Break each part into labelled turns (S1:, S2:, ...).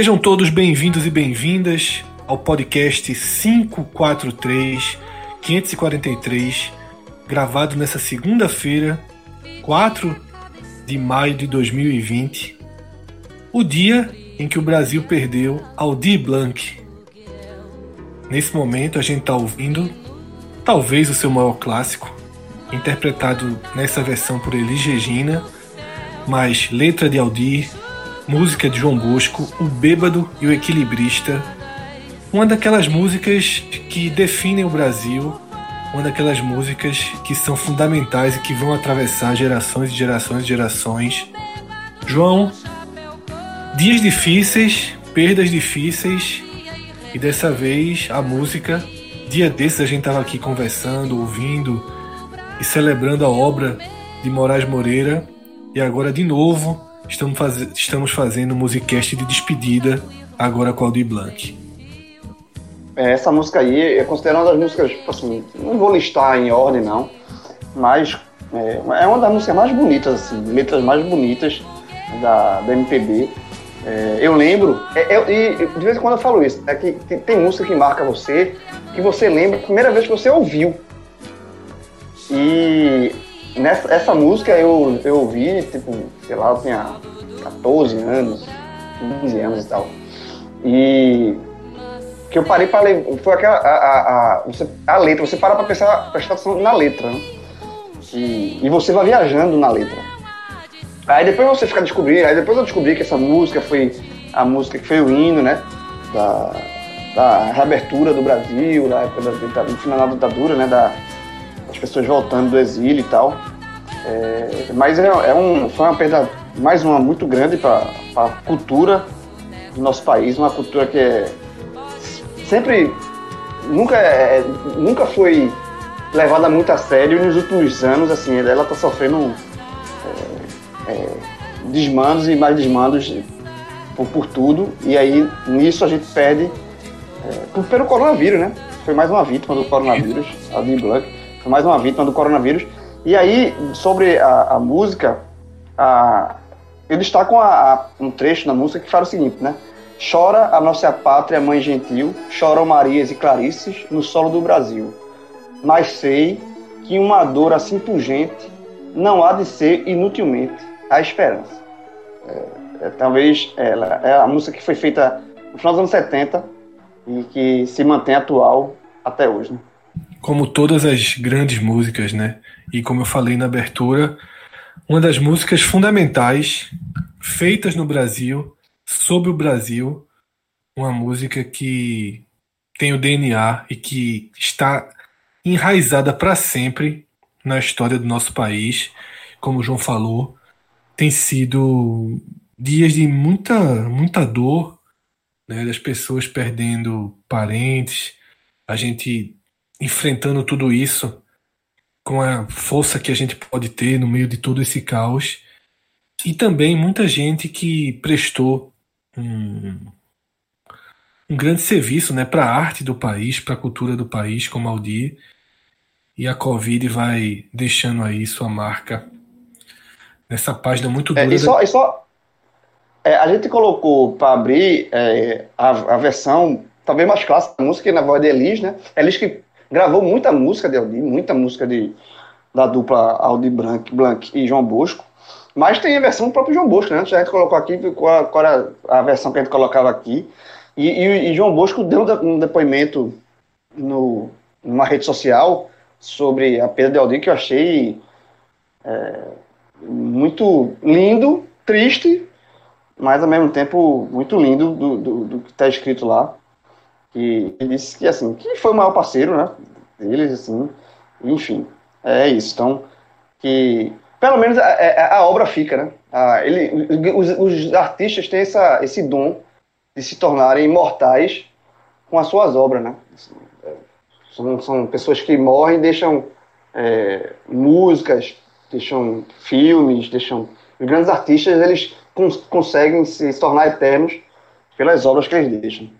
S1: Sejam todos bem-vindos e bem-vindas ao podcast 543 543, gravado nessa segunda-feira, 4 de maio de 2020, o dia em que o Brasil perdeu Aldir Blanc. Nesse momento a gente está ouvindo talvez o seu maior clássico, interpretado nessa versão por Elis Regina, mas letra de Aldir, música de João Bosco, O Bêbado e o Equilibrista, uma daquelas músicas que definem o Brasil uma daquelas músicas que são fundamentais e que vão atravessar gerações e gerações e gerações. João, dias difíceis, perdas difíceis, e dessa vez a música. Dia desses a gente estava aqui conversando, ouvindo e celebrando a obra de Moraes Moreira, e agora de novo estamos, faz... estamos fazendo musicast de despedida, agora com Aldir Blanc.
S2: É, essa música aí é considerada uma das músicas, assim, não vou listar em ordem não, mas é, é uma das músicas mais bonitas, assim, letras mais bonitas da, da MPB. É, eu lembro, é, é, e de vez em quando eu falo isso, é que tem, tem, música que marca você, que você lembra a primeira vez que você ouviu. E nessa essa música eu, eu ouvi, tipo, sei lá, eu tinha 14 anos, 15 anos e tal. E que eu parei para ler. Foi aquela. A, a, a, você, a letra, você para para prestar, prestar atenção na letra, né? E, e você vai viajando na letra. Aí depois você fica descobrindo, aí depois eu descobri que essa música foi a música que foi o hino, né? Da, da reabertura do Brasil, da época da, do final da ditadura, né? Da, das pessoas voltando do exílio e tal. É, mas é, é, um, foi uma perda, mais uma, muito grande para a cultura do nosso país, uma cultura que é sempre nunca, é, nunca foi levada muito a sério e nos últimos anos, assim, ela está sofrendo é, é, desmandos e mais desmandos por, por, tudo, e aí nisso a gente perde é, pelo coronavírus, né? Foi mais uma vítima do coronavírus, a Black, foi mais uma vítima do coronavírus. E aí, sobre a, a música, a, eu destaco a, a, um trecho na música que fala o seguinte, né? Chora a nossa pátria, mãe gentil, choram Marias e Clarices no solo do Brasil. Mas sei que uma dor assim pungente não há de ser inutilmente a esperança. É, é, talvez ela é a música que foi feita no final dos anos 70 e que se mantém atual até hoje. Né?
S1: Como todas as grandes músicas, né? E como eu falei na abertura, uma das músicas fundamentais feitas no Brasil sobre o Brasil, uma música que tem o DNA e que está enraizada para sempre na história do nosso país. Como o João falou, tem sido dias de muita, muita dor, né, das pessoas perdendo parentes, a gente enfrentando tudo isso com a força que a gente pode ter no meio de todo esse caos. E também muita gente que prestou um, um grande serviço né, para a arte do país, para a cultura do país, como Aldir. e a Covid vai deixando aí sua marca nessa página muito
S2: É,
S1: dura.
S2: e só, e só é, a gente colocou para abrir é, a, a versão talvez mais clássica da música, na voz de Elis, né? Elis que gravou muita música de Aldir, muita música de, da dupla Aldir Blanc, Blanc e João Bosco. Mas tem a versão do próprio João Bosco, né? A gente colocou aqui, qual, era a versão que a gente colocava aqui. E, e, e João Bosco deu um depoimento no, numa rede social sobre a perda de Aldir que eu achei é, muito lindo, triste, mas ao mesmo tempo muito lindo do, do, do que está escrito lá. Que disse que assim, que foi o maior parceiro, né? Deles, assim, enfim, é isso. Então, que pelo menos a, a, a obra fica, né? A, ele, os, os, artistas têm essa, esse dom de se tornarem imortais com as suas obras, né? São, são pessoas que morrem e deixam é, músicas, deixam filmes, deixam. Os grandes artistas eles cons conseguem se tornar eternos pelas obras que eles deixam.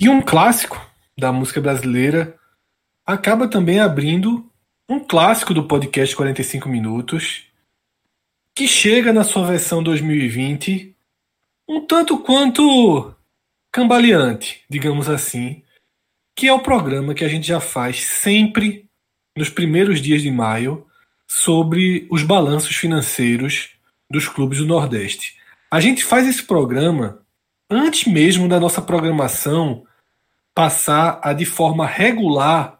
S1: E um clássico da música brasileira acaba também abrindo um clássico do podcast 45 Minutos, que chega na sua versão 2020 um tanto quanto cambaleante, digamos assim, que é o programa que a gente já faz sempre nos primeiros dias de maio sobre os balanços financeiros dos clubes do Nordeste. A gente faz esse programa antes mesmo da nossa programação passar a de forma regular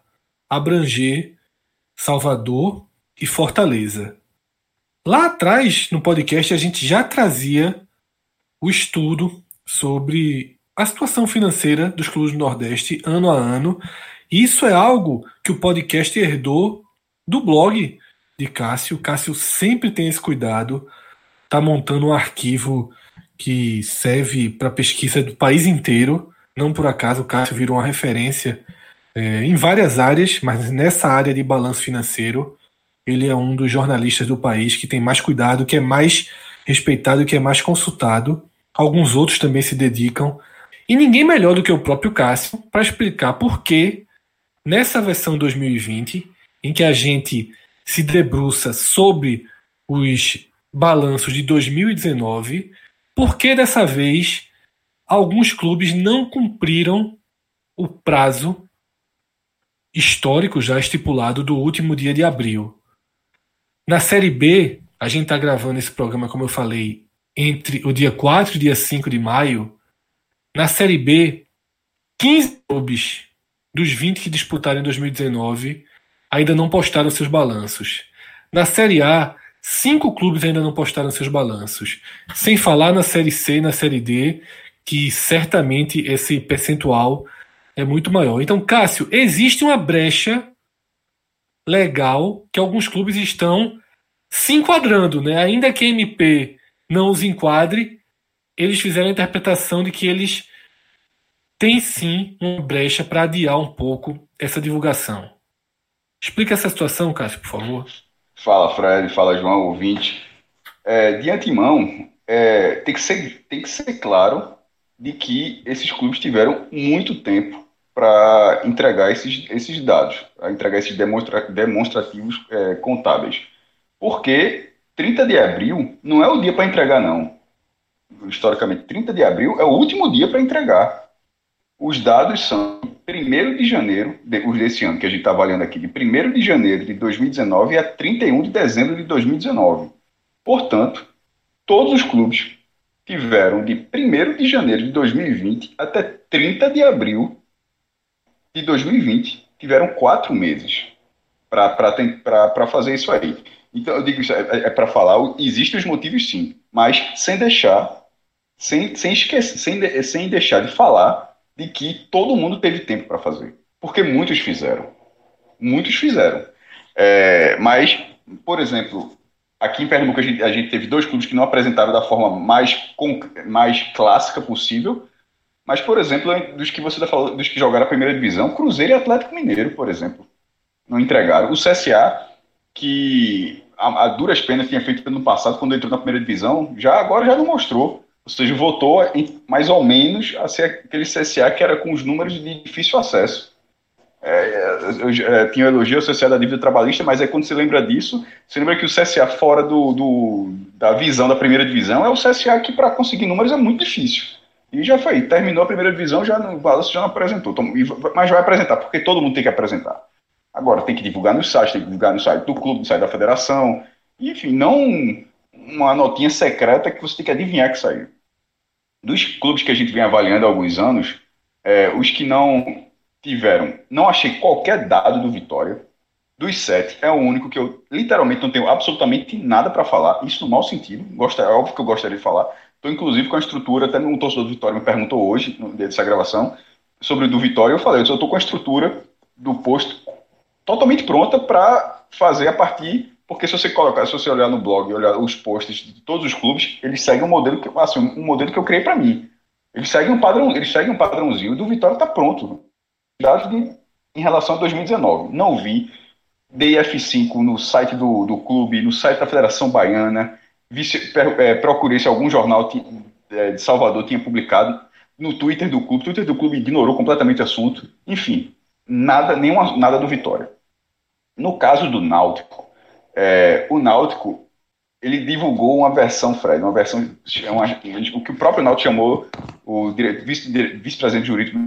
S1: abranger Salvador e Fortaleza. Lá atrás, no podcast, a gente já trazia o estudo sobre a situação financeira dos clubes do Nordeste ano a ano. E isso é algo que o podcast herdou do blog de Cássio. Cássio sempre tem esse cuidado, está montando um arquivo que serve para pesquisa do país inteiro. Não por acaso o Cássio virou uma referência é, em várias áreas, mas nessa área de balanço financeiro, ele é um dos jornalistas do país que tem mais cuidado, que é mais respeitado, que é mais consultado. Alguns outros também se dedicam. E ninguém melhor do que o próprio Cássio para explicar por que, nessa versão 2020, em que a gente se debruça sobre os balanços de 2019, por que dessa vez alguns clubes não cumpriram o prazo histórico já estipulado do último dia de abril. Na Série B, a gente está gravando esse programa, como eu falei, entre o dia 4 e o dia 5 de maio. Na Série B, 15 clubes dos 20 que disputaram em 2019 ainda não postaram seus balanços. Na Série A, cinco clubes ainda não postaram seus balanços. Sem falar na Série C e na Série D, que certamente esse percentual é muito maior. Então, Cássio, existe uma brecha legal que alguns clubes estão se enquadrando, né? Ainda que a MP não os enquadre, eles fizeram a interpretação de que eles têm sim uma brecha para adiar um pouco essa divulgação. Explica essa situação, Cássio, por favor.
S3: Fala, Fred, fala, João, ouvinte. É, de antemão, é, tem, que ser, tem que ser claro de que esses clubes tiveram muito tempo para entregar esses, esses dados, para entregar esses demonstra, demonstrativos é, contábeis. Porque 30 de abril não é o dia para entregar, não. Historicamente, 30 de abril é o último dia para entregar. Os dados são 1 de janeiro, os desse ano que a gente está avaliando aqui, de 1 de janeiro de 2019 a 31 de dezembro de 2019. Portanto, todos os clubes tiveram de 1 de janeiro de 2020 até 30 de abril de 2020, tiveram quatro meses para fazer isso aí. Então, eu digo isso, é, é para falar, existem os motivos sim, mas sem deixar, sem, sem esquecer, sem, sem deixar de falar de que todo mundo teve tempo para fazer. Porque muitos fizeram. Muitos fizeram. É, mas, por exemplo, aqui em Pernambuco a gente, a gente, teve dois clubes que não apresentaram da forma mais, mais clássica possível. Mas, por exemplo, dos que você está falando, dos que jogaram a primeira divisão, Cruzeiro e Atlético Mineiro, por exemplo, não entregaram. O CSA, que a, a duras penas tinha feito ano passado, quando entrou na primeira divisão, já agora já não mostrou. Ou seja, votou em, mais ou menos a ser aquele CSA que era com os números de difícil acesso. é, eu, é, tinha o elogio associado à dívida trabalhista, mas é quando você lembra disso, você lembra que o CSA fora do, do da visão da primeira divisão é o CSA que para conseguir números é muito difícil. E já foi, terminou a primeira divisão, já o balanço já não apresentou, mas vai apresentar, porque todo mundo tem que apresentar. Agora tem que divulgar no site, tem que divulgar no site do clube, no site da federação, enfim, não uma notinha secreta que você tem que adivinhar que saiu. Dos clubes que a gente vem avaliando há alguns anos, é, os que não tiveram, não achei qualquer dado do Vitória. Dos sete, é o único que eu literalmente não tenho absolutamente nada para falar, isso no mau sentido. Gosta, é óbvio que eu gostaria de falar. Estou inclusive com a estrutura, até um torcedor do Vitória me perguntou hoje, no dia dessa gravação, sobre o do Vitória. Eu falei, eu estou com a estrutura do posto totalmente pronta para fazer a partir. Porque se você colocar, se você olhar no blog e olhar os posts de todos os clubes, eles seguem um modelo que, assim, um modelo que eu criei para mim. Eles seguem um padrão, eles seguem um padrãozinho. E do Vitória está pronto dados em relação a 2019. Não vi DF5 no site do, do clube, no site da Federação Baiana. Vi é, procurei se algum jornal é, de Salvador tinha publicado. No Twitter do clube. O Twitter do clube ignorou completamente o assunto. Enfim, nada, nenhuma, nada do Vitória. No caso do Náutico, é, o Náutico ele divulgou uma versão, Fred, uma versão, uma, o que o próprio Náutico chamou o vice-presidente vice jurídico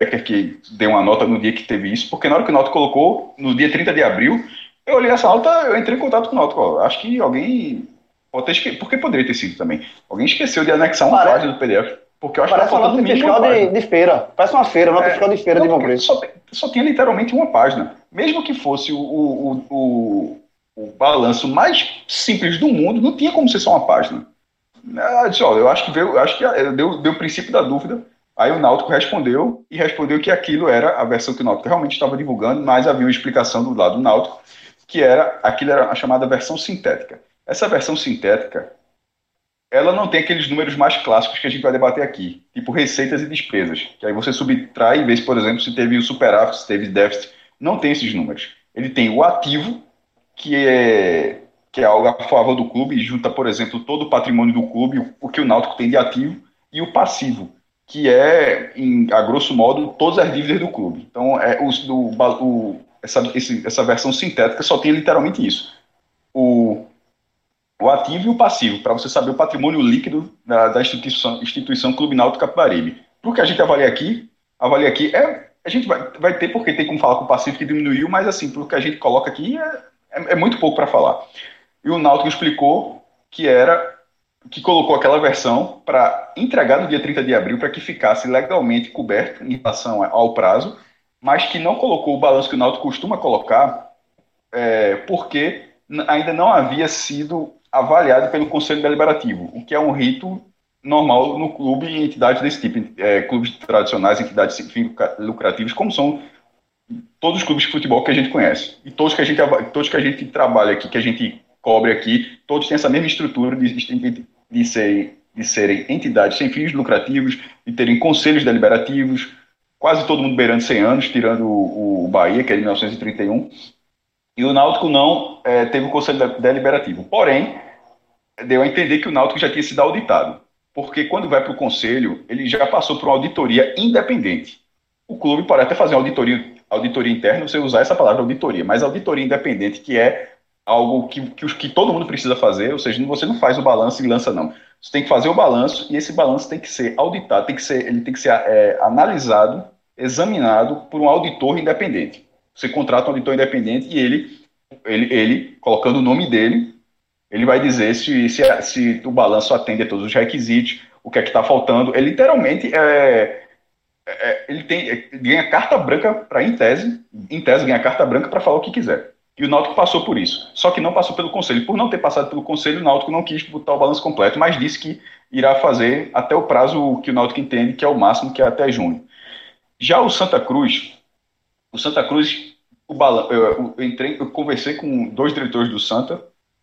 S3: Becker que deu uma nota no dia que teve isso, porque na hora que o Náutico colocou, no dia 30 de abril, eu olhei essa nota, eu entrei em contato com o Náutico. Ó, acho que alguém. Pode ter esque... Porque poderia ter sido também. Alguém esqueceu de anexar uma página do PDF. Porque eu acho
S2: Parece
S3: que tá
S2: uma fiscal de, de, feira. Parece uma feira, nota é, fiscal de feira não, de Bom
S3: Só, só tinha literalmente uma página. Mesmo que fosse o, o, o, o, balanço mais simples do mundo, não tinha como ser só uma página. Eu, disse, ó, eu acho que veio, acho que deu, deu o princípio da dúvida. Aí o Náutico respondeu e respondeu que aquilo era a versão que o Náutico realmente estava divulgando, mas havia uma explicação do lado do Náutico que era aquilo era a chamada versão sintética. Essa versão sintética, ela não tem aqueles números mais clássicos que a gente vai debater aqui, tipo receitas e despesas, que aí você subtrai e vê, por exemplo, se teve o superávit, se teve déficit, não tem esses números. Ele tem o ativo, que é que é algo a favor do clube junta, por exemplo, todo o patrimônio do clube, o que o Náutico tem de ativo, e o passivo, que é, em, a grosso modo, todas as dívidas do clube. Então, é, os, do, o, essa, esse, essa versão sintética só tem literalmente isso. O, o ativo e o passivo, para você saber o patrimônio líquido da, da instituição, instituição Clube Náutico Capibaribe. Para que a gente avalia aqui, avalia aqui, é, a gente vai, vai ter, porque tem como falar com o passivo que diminuiu, mas assim, pelo que a gente coloca aqui, é, é, é muito pouco para falar. E o Náutico explicou que era que colocou aquela versão para entregar no dia 30 de abril para que ficasse legalmente coberto em relação ao prazo, mas que não colocou o balanço que o Náutico costuma colocar, é, porque ainda não havia sido avaliado pelo Conselho Deliberativo, o que é um rito normal no clube e entidades desse tipo, é, clubes tradicionais, entidades lucrativos, como são todos os clubes de futebol que a gente conhece. E todos que a gente, todos que a gente trabalha aqui, que a gente cobre aqui, todos têm essa mesma estrutura de, de, de, ser, de serem entidades sem fins lucrativos, de terem conselhos deliberativos, quase todo mundo beirando 100 anos, tirando o, o Bahia, que é de 1931, e o Náutico não é, teve o conselho deliberativo. Porém, deu a entender que o Náutico já tinha sido auditado, porque quando vai para o conselho, ele já passou por uma auditoria independente. O clube pode até fazer uma auditoria, auditoria interna, você usar essa palavra auditoria, mas auditoria independente, que é algo que, que, que todo mundo precisa fazer, ou seja, você não faz o balanço e lança, não. Você tem que fazer o balanço e esse balanço tem que ser auditado, tem que ser, ele tem que ser é, analisado, examinado por um auditor independente. Você contrata um auditor independente e ele, ele, ele colocando o nome dele, ele vai dizer se, se, se o balanço atende a todos os requisitos, o que é que está faltando. Ele literalmente é, é, ele tem, ganha carta branca para, em tese, em tese, ganha carta branca para falar o que quiser. E o Náutico passou por isso. Só que não passou pelo Conselho. Por não ter passado pelo Conselho, o Náutico não quis botar o balanço completo, mas disse que irá fazer até o prazo que o Náutico entende, que é o máximo, que é até junho. Já o Santa Cruz, o Santa Cruz, o balan eu, eu, entrei, eu conversei com dois diretores do Santa,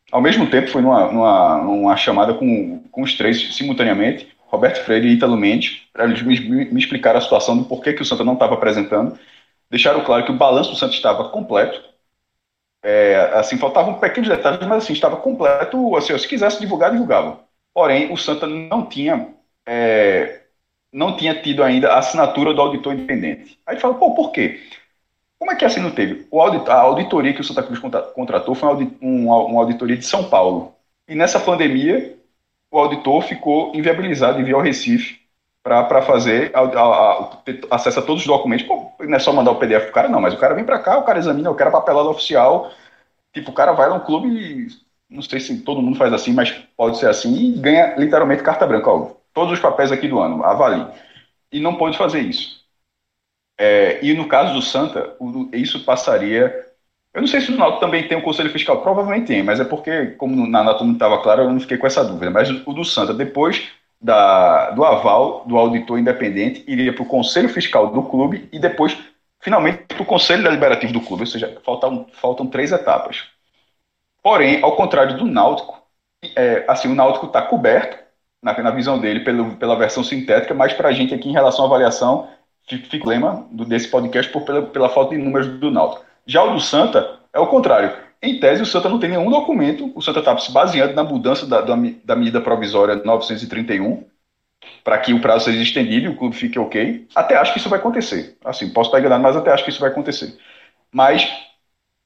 S3: ao mesmo tempo foi numa, numa, numa chamada com, com os três simultaneamente, Roberto Freire e Ítalo Mendes, para eles me, me explicar a situação do porquê que o Santa não estava apresentando. Deixaram claro que o balanço do Santa estava completo, é, assim, faltavam pequenos detalhes, mas assim, estava completo. Assim, se quisesse divulgar, divulgava. Porém, o Santa não tinha, é, não tinha tido ainda a assinatura do auditor independente. Aí fala, pô, por quê? Como é que assim não teve? O audit, a auditoria que o Santa Cruz contratou foi uma auditoria de São Paulo. E nessa pandemia, o auditor ficou inviabilizado e veio ao Recife para fazer a, a, a, acesso a todos os documentos. Pô, não é só mandar o PDF pro cara, não, mas o cara vem para cá, o cara examina, o cara papelado oficial. Tipo, o cara vai lá no clube não sei se todo mundo faz assim, mas pode ser assim, e ganha literalmente carta branca. Ó, todos os papéis aqui do ano, avalie. E não pode fazer isso. É, e no caso do Santa, isso passaria. Eu não sei se o Náutico também tem um conselho fiscal, provavelmente tem, mas é porque, como na nota não estava claro, eu não fiquei com essa dúvida. Mas o do Santa, depois da, do aval do auditor independente, iria para o conselho fiscal do clube e depois, finalmente, para o conselho deliberativo do clube. Ou seja, faltam, faltam três etapas. Porém, ao contrário do Náutico, é, assim, o Náutico está coberto, na, na visão dele, pelo, pela versão sintética, mas para a gente aqui, em relação à avaliação, fica o desse podcast por, pela, pela falta de números do Náutico. Já o do Santa é o contrário. Em tese, o Santa não tem nenhum documento, o Santa está se baseando na mudança da, da, da medida provisória 931, para que o prazo seja estendido e o clube fique ok. Até acho que isso vai acontecer. Assim, posso estar enganado, mas até acho que isso vai acontecer. Mas,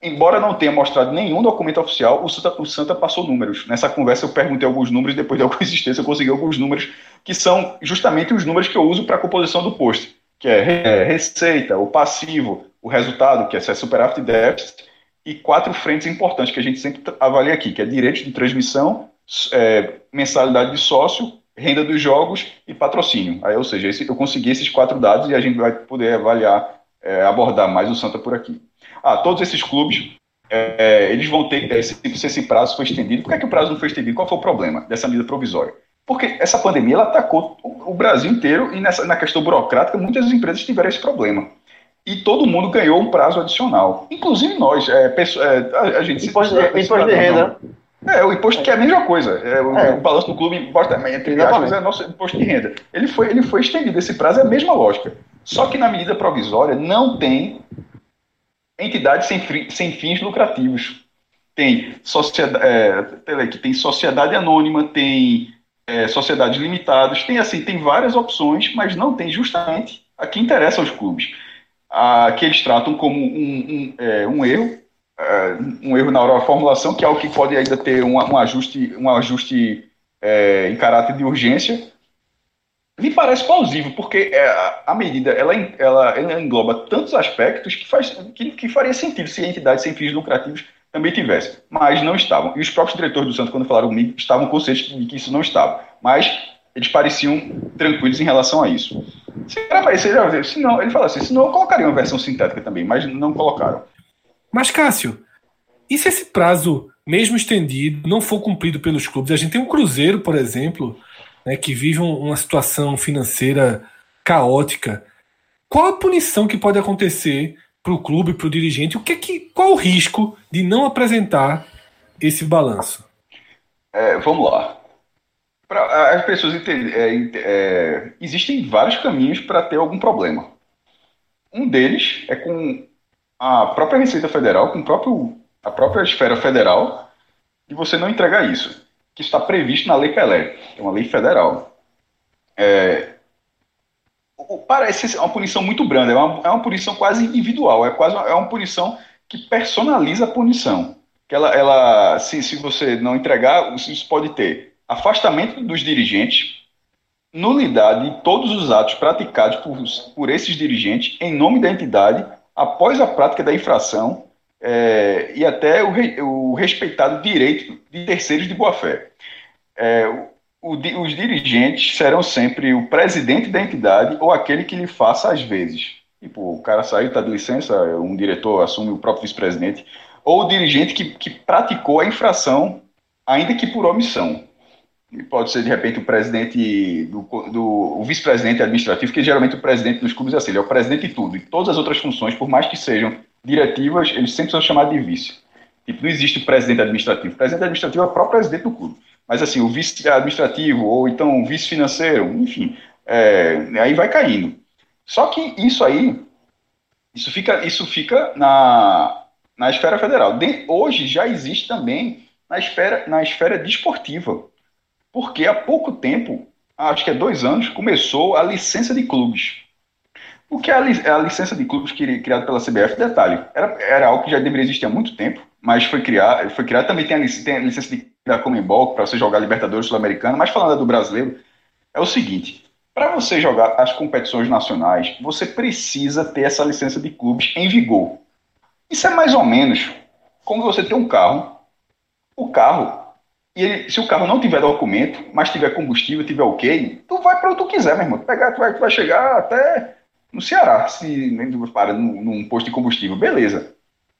S3: embora não tenha mostrado nenhum documento oficial, o Santa, o Santa passou números. Nessa conversa eu perguntei alguns números, depois de alguma existência eu consegui alguns números, que são justamente os números que eu uso para a composição do post que é, é receita, o passivo, o resultado, que é superávit e déficit, e quatro frentes importantes que a gente sempre avalia aqui, que é direitos de transmissão, é, mensalidade de sócio, renda dos jogos e patrocínio. Aí, ou seja, esse, eu consegui esses quatro dados e a gente vai poder avaliar, é, abordar mais o Santa por aqui. Ah, todos esses clubes, é, é eles vão ter, é, se, se esse prazo foi estendido, por que, é que o prazo não foi estendido? Qual foi o problema dessa medida provisória? Porque essa pandemia ela atacou o Brasil inteiro e nessa, na questão burocrática muitas empresas tiveram esse problema. E todo mundo ganhou um prazo adicional. Inclusive nós. É, é, a, a, gente
S2: imposto, de, imposto de renda.
S3: É, o imposto que é a mesma coisa. É, o, é. o balanço do clube importa entre aspas, é nosso imposto de renda. Ele foi, ele foi estendido. Esse prazo é a mesma lógica. Só que na medida provisória não tem entidades sem, sem fins lucrativos. Tem sociedade, é, tem sociedade anônima, tem é, sociedades limitadas, tem assim, tem várias opções, mas não tem justamente a que interessa aos clubes, a que eles tratam como um, um, é, um erro, é, um erro na formulação, que é o que pode ainda ter um, um ajuste, um ajuste é, em caráter de urgência. Me parece plausível, porque é, a medida ela, ela, ela engloba tantos aspectos que, faz, que, que faria sentido se a entidade sem fins lucrativos também tivesse, mas não estavam. E os próprios diretores do Santos, quando falaram comigo, estavam conscientes de que isso não estava. Mas eles pareciam tranquilos em relação a isso. Se era se não, ele falou assim, se não, eu colocaria uma versão sintética também, mas não colocaram.
S1: Mas, Cássio, e se esse prazo, mesmo estendido, não for cumprido pelos clubes? A gente tem um Cruzeiro, por exemplo, né, que vive uma situação financeira caótica. Qual a punição que pode acontecer para o clube, para o dirigente, o que, que qual o risco de não apresentar esse balanço?
S3: É, vamos lá. Para as pessoas entenderem, é, é, existem vários caminhos para ter algum problema. Um deles é com a própria Receita Federal, com próprio, a própria esfera federal, de você não entregar isso, que está previsto na Lei Pelé, que é uma lei federal. É, parece uma punição muito branda, é uma, é uma punição quase individual, é quase uma, é uma punição que personaliza a punição. Que ela, ela se, se você não entregar, isso pode ter afastamento dos dirigentes, nulidade de todos os atos praticados por, por esses dirigentes em nome da entidade após a prática da infração é, e até o, o respeitado direito de terceiros de boa-fé. É, os dirigentes serão sempre o presidente da entidade ou aquele que lhe faça às vezes. Tipo, o cara saiu, está de licença, um diretor assume o próprio vice-presidente, ou o dirigente que, que praticou a infração, ainda que por omissão. Pode ser, de repente, o presidente, do, do o vice-presidente administrativo, que geralmente o presidente dos clubes é assim, ele é o presidente de tudo. E todas as outras funções, por mais que sejam diretivas, eles sempre são chamados de vice. Tipo, não existe o presidente administrativo. O presidente administrativo é o próprio presidente do clube. Mas assim, o vice administrativo, ou então o vice financeiro, enfim, é, aí vai caindo. Só que isso aí, isso fica, isso fica na, na esfera federal. De, hoje já existe também na esfera, na esfera desportiva. Porque há pouco tempo, acho que é dois anos, começou a licença de clubes. O que é a, li- a licença de clubes cri- criada pela CBF, detalhe, era, era algo que já deveria existir há muito tempo, mas foi criado, foi criado também tem a, lic- tem a licença de, da Comembol para você jogar Libertadores Sul-Americana, mas falando do brasileiro, é o seguinte, para você jogar as competições nacionais, você precisa ter essa licença de clubes em vigor. Isso é mais ou menos como você ter um carro, o carro, e ele- se o carro não tiver documento, mas tiver combustível, tiver ok, tu vai para onde tu quiser, meu irmão. Tu, pegar, tu, vai, tu vai chegar até no Ceará, se tu para num, num posto de combustível, beleza.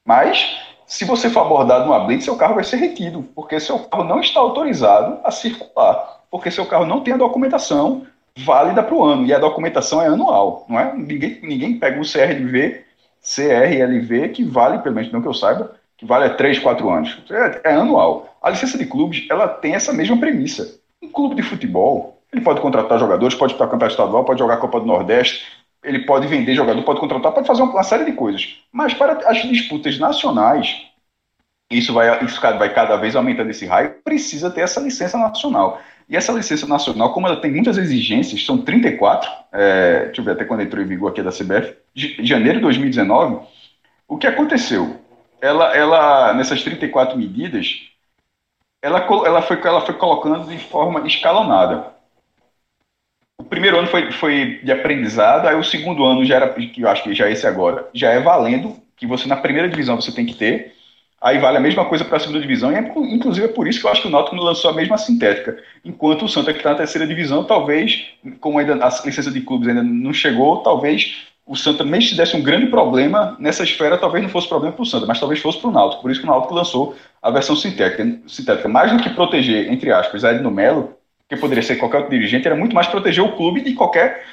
S3: Mas, se você for abordado numa blitz, seu carro vai ser retido, porque seu carro não está autorizado a circular, porque seu carro não tem a documentação válida para o ano, e a documentação é anual, não é? Ninguém, ninguém pega um CRLV, CRLV, que vale, pelo menos não que eu saiba, que vale há 3, 4 anos. É, é anual. A licença de clubes, ela tem essa mesma premissa. Um clube de futebol, ele pode contratar jogadores, pode disputar campeonato estadual, pode jogar Copa do Nordeste, ele pode vender jogador, pode contratar, pode fazer uma série de coisas. Mas para as disputas nacionais, isso vai, isso vai cada vez aumentando esse raio, precisa ter essa licença nacional. E essa licença nacional, como ela tem muitas exigências, são 34, é, deixa eu ver até quando entrou em vigor aqui da CBF, de janeiro de 2019, o que aconteceu? Ela, ela nessas 34 medidas, ela, ela, foi, ela foi colocando de forma escalonada. O primeiro ano foi, foi de aprendizado, aí o segundo ano já era, que eu acho que já é esse agora, já é valendo, que você na primeira divisão você tem que ter, aí vale a mesma coisa para a segunda divisão, e é, inclusive é por isso que eu acho que o Náutico lançou a mesma sintética, enquanto o Santa que está na terceira divisão, talvez, como ainda a licença de clubes ainda não chegou, talvez o Santa, mesmo se desse um grande problema nessa esfera, talvez não fosse problema para o Santa, mas talvez fosse para o Náutico. Por isso que o Náutico lançou a versão sintética. sintética. Mais do que proteger, entre aspas, Edno Melo, que poderia ser qualquer outro dirigente, era muito mais proteger o clube de qualquer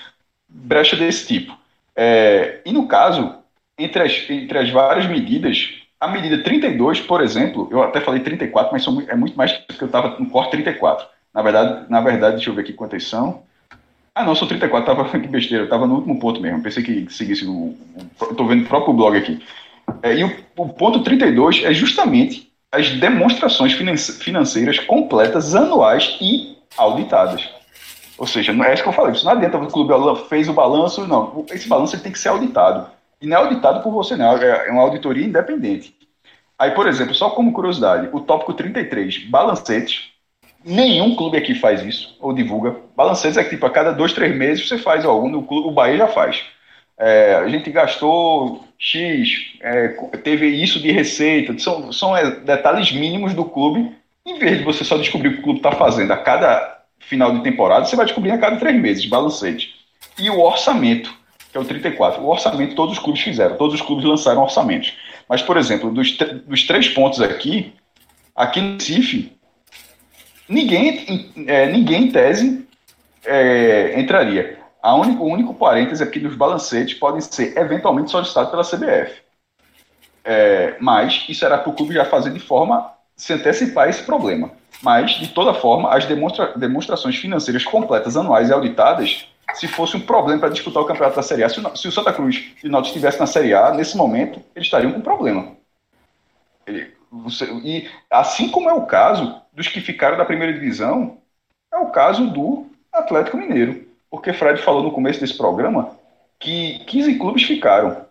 S3: brecha desse tipo. É, e no caso, entre as, entre as várias medidas, a medida 32, por exemplo, eu até falei 34, mas são, é muito mais porque eu estava no corte 34. Na verdade, na verdade, deixa eu ver aqui quantas são. Ah, não, são 34, tava que besteira, tava no último ponto mesmo. Pensei que seguisse o. Tô vendo o próprio blog aqui. É, e o, o, ponto 32 é justamente as demonstrações financeiras completas, anuais e auditadas. Ou seja, não é isso que eu falei, isso não adianta o clube fez o balanço, não. Esse balanço tem que ser auditado. E não é auditado por você, não. É uma auditoria independente. Aí, por exemplo, só como curiosidade, o tópico 33, balancetes, Nenhum clube aqui faz isso, ou divulga. Balancetes é que, tipo, a cada dois, três meses você faz algum, no clube, o Bahia já faz. É, a gente gastou X, é, teve isso de receita, são, são detalhes mínimos do clube. Em vez de você só descobrir o que o clube está fazendo a cada final de temporada, você vai descobrir a cada três meses, balancete. E o orçamento, que é o 34. O orçamento todos os clubes fizeram, todos os clubes lançaram orçamentos. Mas, por exemplo, dos, dos três pontos aqui, aqui no Recife, ninguém, é, ninguém em tese é, entraria. A único, o único parêntese é que os balancetes podem ser eventualmente solicitados pela CBF. É, mas isso era para o clube já fazer de forma se antecipar esse problema. Mas, de toda forma, as demonstra demonstrações financeiras completas, anuais e auditadas, se fosse um problema para disputar o campeonato da Série A, se o, se o Santa Cruz e o estivesse na Série A, nesse momento, eles estariam com problema. Ele, você, e assim como é o caso dos que ficaram da primeira divisão, é o caso do Atlético Mineiro. Porque Fred falou no começo desse programa que 15 clubes ficaram.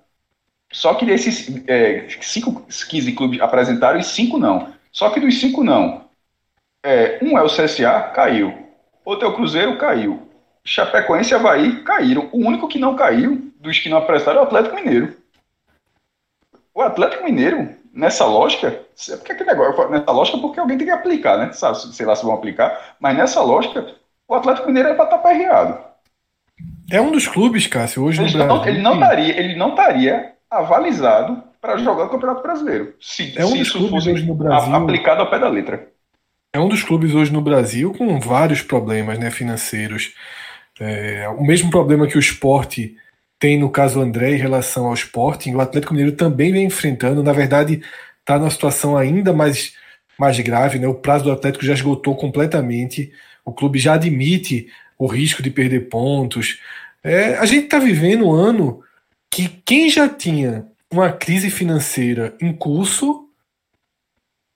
S3: Só que desses é, cinco, 15 clubes apresentaram e 5 não. Só que dos 5 não. É, um é o CSA, caiu. Outro é o Cruzeiro, caiu. Chapecoense e Havaí caíram. O único que não caiu, dos que não apresentaram, é o Atlético Mineiro. O Atlético Mineiro nessa lógica, porque aquele negócio, nessa lógica, porque alguém tem que aplicar, né? Sabe, sei lá se vão aplicar, mas nessa lógica, o Atlético Mineiro é para estar perreado.
S1: É um dos clubes, Cássio, hoje
S3: ele
S1: no
S3: não, Brasil. Ele não estaria, ele não estaria avalizado para jogar o Campeonato Brasileiro. Se,
S1: é um
S3: se
S1: dos clubes hoje no Brasil,
S3: aplicado ao pé da letra.
S1: É um dos clubes hoje no Brasil com vários problemas né, financeiros. É, o mesmo problema que o esporte tem no caso André em relação ao Sporting, o Atlético Mineiro também vem enfrentando. Na verdade, está numa situação ainda mais, mais grave. Né? O prazo do Atlético já esgotou completamente. O clube já admite o risco de perder pontos. É, a gente está vivendo um ano que quem já tinha uma crise financeira em curso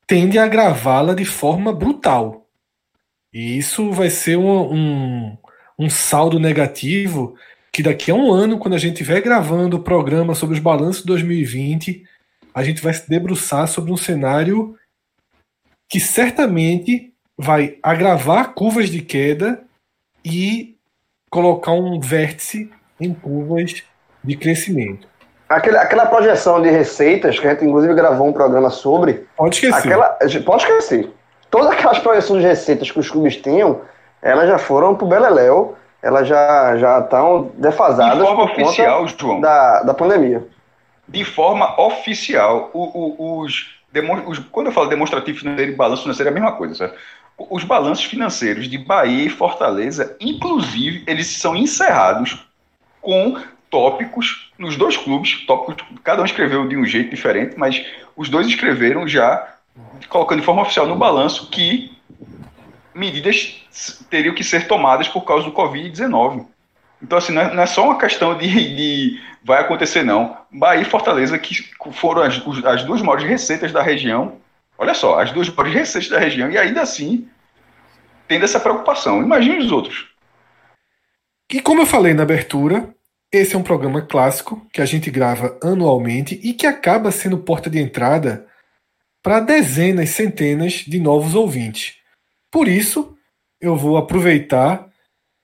S1: tende a agravá-la de forma brutal. E isso vai ser um, um, um saldo negativo que daqui a um ano, quando a gente estiver gravando o programa sobre os balanços de 2020, a gente vai se debruçar sobre um cenário que certamente vai agravar curvas de queda e colocar um vértice em curvas de crescimento.
S2: Aquela, aquela projeção de receitas, que a gente inclusive gravou um programa sobre.
S1: Pode esquecer.
S2: Aquela, pode esquecer. Todas aquelas projeções de receitas que os clubes tinham, elas já foram pro Beleléu, elas já já estão defasadas.
S3: De forma oficial, João.
S2: Da, da pandemia.
S3: De forma oficial, o- o- os, os- quando eu falo demonstrativo financeiro e balanço financeiro é a mesma coisa, certo? Os balanços financeiros de Bahia e Fortaleza, inclusive, eles são encerrados com tópicos nos dois clubes, tópicos, cada um escreveu de um jeito diferente, mas os dois escreveram já, colocando de forma oficial no balanço, que medidas teriam que ser tomadas por causa do Covid-19. Então, assim, não é, não é só uma questão de, de vai acontecer, não. Bahia e Fortaleza, que foram as, as duas maiores receitas da região, olha só, as duas maiores receitas da região, e ainda assim, tendo essa preocupação. Imagine os outros.
S1: E como eu falei na abertura, esse é um programa clássico que a gente grava anualmente e que acaba sendo porta de entrada para dezenas, centenas de novos ouvintes. Por isso, eu vou aproveitar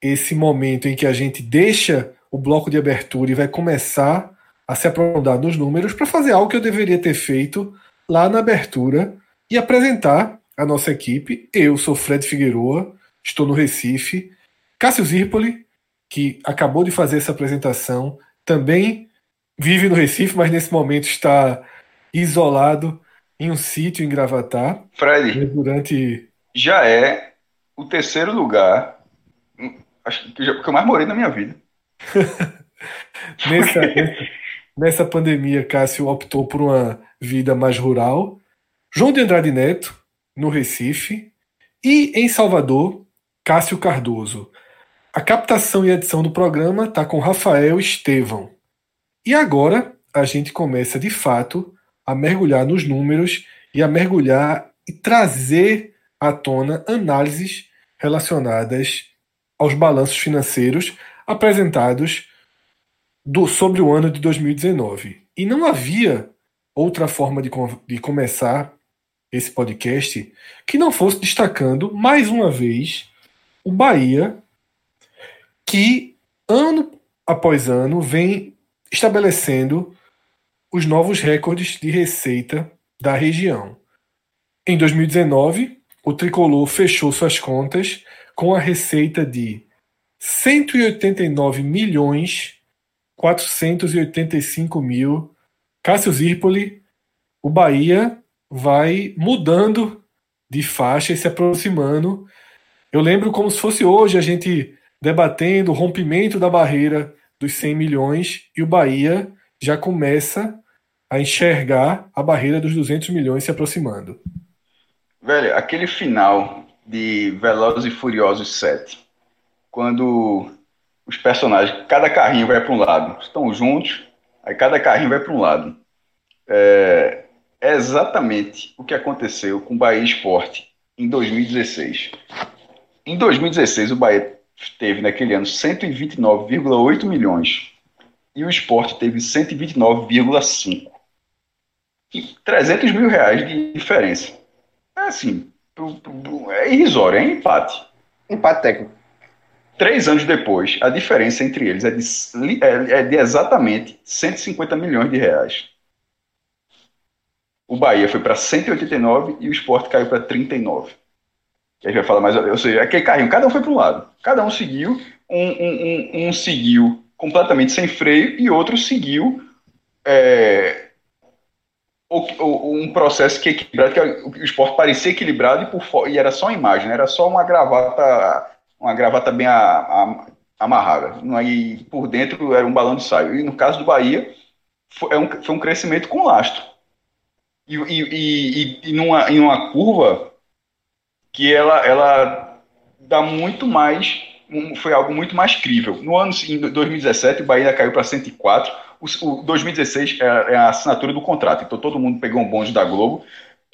S1: esse momento em que a gente deixa o bloco de abertura e vai começar a se aprofundar nos números para fazer algo que eu deveria ter feito lá na abertura e apresentar a nossa equipe. Eu sou Fred Figueroa, estou no Recife. Cássio Zirpoli, que acabou de fazer essa apresentação, também vive no Recife, mas nesse momento está isolado em um sítio em Gravatar.
S3: Fred,
S1: Durante.
S3: já é o terceiro lugar, hum, acho que, já- que eu mais morei na minha vida.
S1: Nessa, nessa pandemia, Cássio optou por uma vida mais rural. João de Andrade Neto, no Recife. E em Salvador, Cássio Cardoso. A captação e edição do programa está com Rafael Estevão. E agora a gente começa de fato a mergulhar nos números e a mergulhar e trazer à tona análises relacionadas aos balanços financeiros apresentados do, sobre o ano de 2019. E não havia outra forma de, de começar esse podcast que não fosse destacando mais uma vez o Bahia, que ano após ano vem estabelecendo os novos recordes de receita da região. Em 2019, o tricolor fechou suas contas com a receita de 189 milhões 485 mil. Cássio Zirpoli, o Bahia vai mudando de faixa e se aproximando. Eu lembro como se fosse hoje a gente debatendo o rompimento da barreira dos 100 milhões e o Bahia já começa a enxergar a barreira dos 200 milhões se aproximando.
S3: Velho, aquele final de Velozes e Furiosos 7, quando os personagens, cada carrinho vai para um lado, estão juntos, aí cada carrinho vai para um lado. É, é exatamente o que aconteceu com o Bahia Esporte em 2016. Em 2016, o Bahia teve naquele ano 129,8 milhões e o Esporte teve 129,5. E 300 mil reais de diferença. É assim, é irrisório, é empate.
S2: Empate técnico.
S3: Três anos depois, a diferença entre eles é de, é- é de exatamente 150 milhões de reais. O Bahia foi para 189 e o Sport caiu para 39. Que a gente vai falar mais, ou seja, aquele carrinho, cada um foi para um lado. Cada um seguiu, um, um- um- um seguiu completamente sem freio e outro seguiu é, um processo que é equilibrado, que o o esporte parecia equilibrado e, por e era só imagem, né? era só uma gravata, uma gravata bem a- a- amarrada. Aí por dentro era um balão de saio. E no caso do Bahia, foi, é um, foi um crescimento com lastro. E, e, e, e- e numa, em uma curva que ela, ela dá muito mais, um- foi algo muito mais crível. No ano em 2017, o Bahia caiu para 104. O, o 2016 é, é a assinatura do contrato. Então todo mundo pegou um bonde da Globo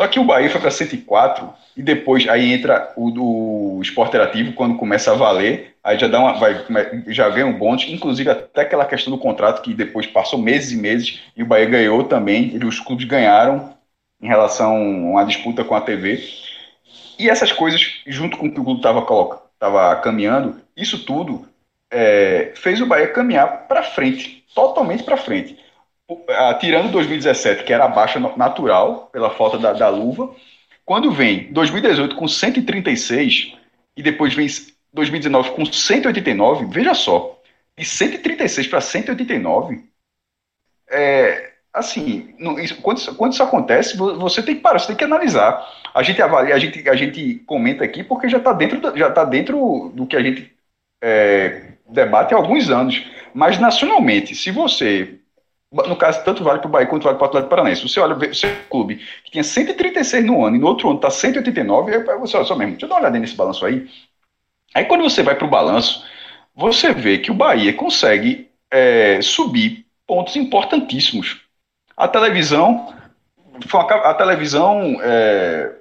S3: Só que o Bahia foi para 104 e depois aí entra o do esporte interativo quando começa a valer, aí já dá uma, vai, já vem um bônus, inclusive até aquela questão do contrato que depois passou meses e meses e o Bahia ganhou também, e os clubes ganharam em relação a uma disputa com a TV. E essas coisas, junto com o que o clube estava caminhando, isso tudo é, fez o Bahia caminhar para frente, totalmente para frente. Tirando 2017, que era a baixa natural, pela falta da, da luva, quando vem 2018 com 136 e depois vem 2019 com 189, veja só, de 136 para 189, é, assim, isso, quando, isso, quando, isso, acontece, você tem que parar, você tem que analisar. A gente avalia, a gente, a gente comenta aqui porque já está dentro, já tá dentro do que a gente é, debate há alguns anos. Mas nacionalmente, se você, no caso, tanto vale para o Bahia quanto vale para o Atlético Paranaense, você olha o seu clube que tinha 136 no ano e no outro ano está 189, aí você olha só mesmo, deixa eu dar uma olhada nesse balanço aí. Aí quando você vai para o balanço, você vê que o Bahia consegue é, subir pontos importantíssimos a televisão, a televisão é,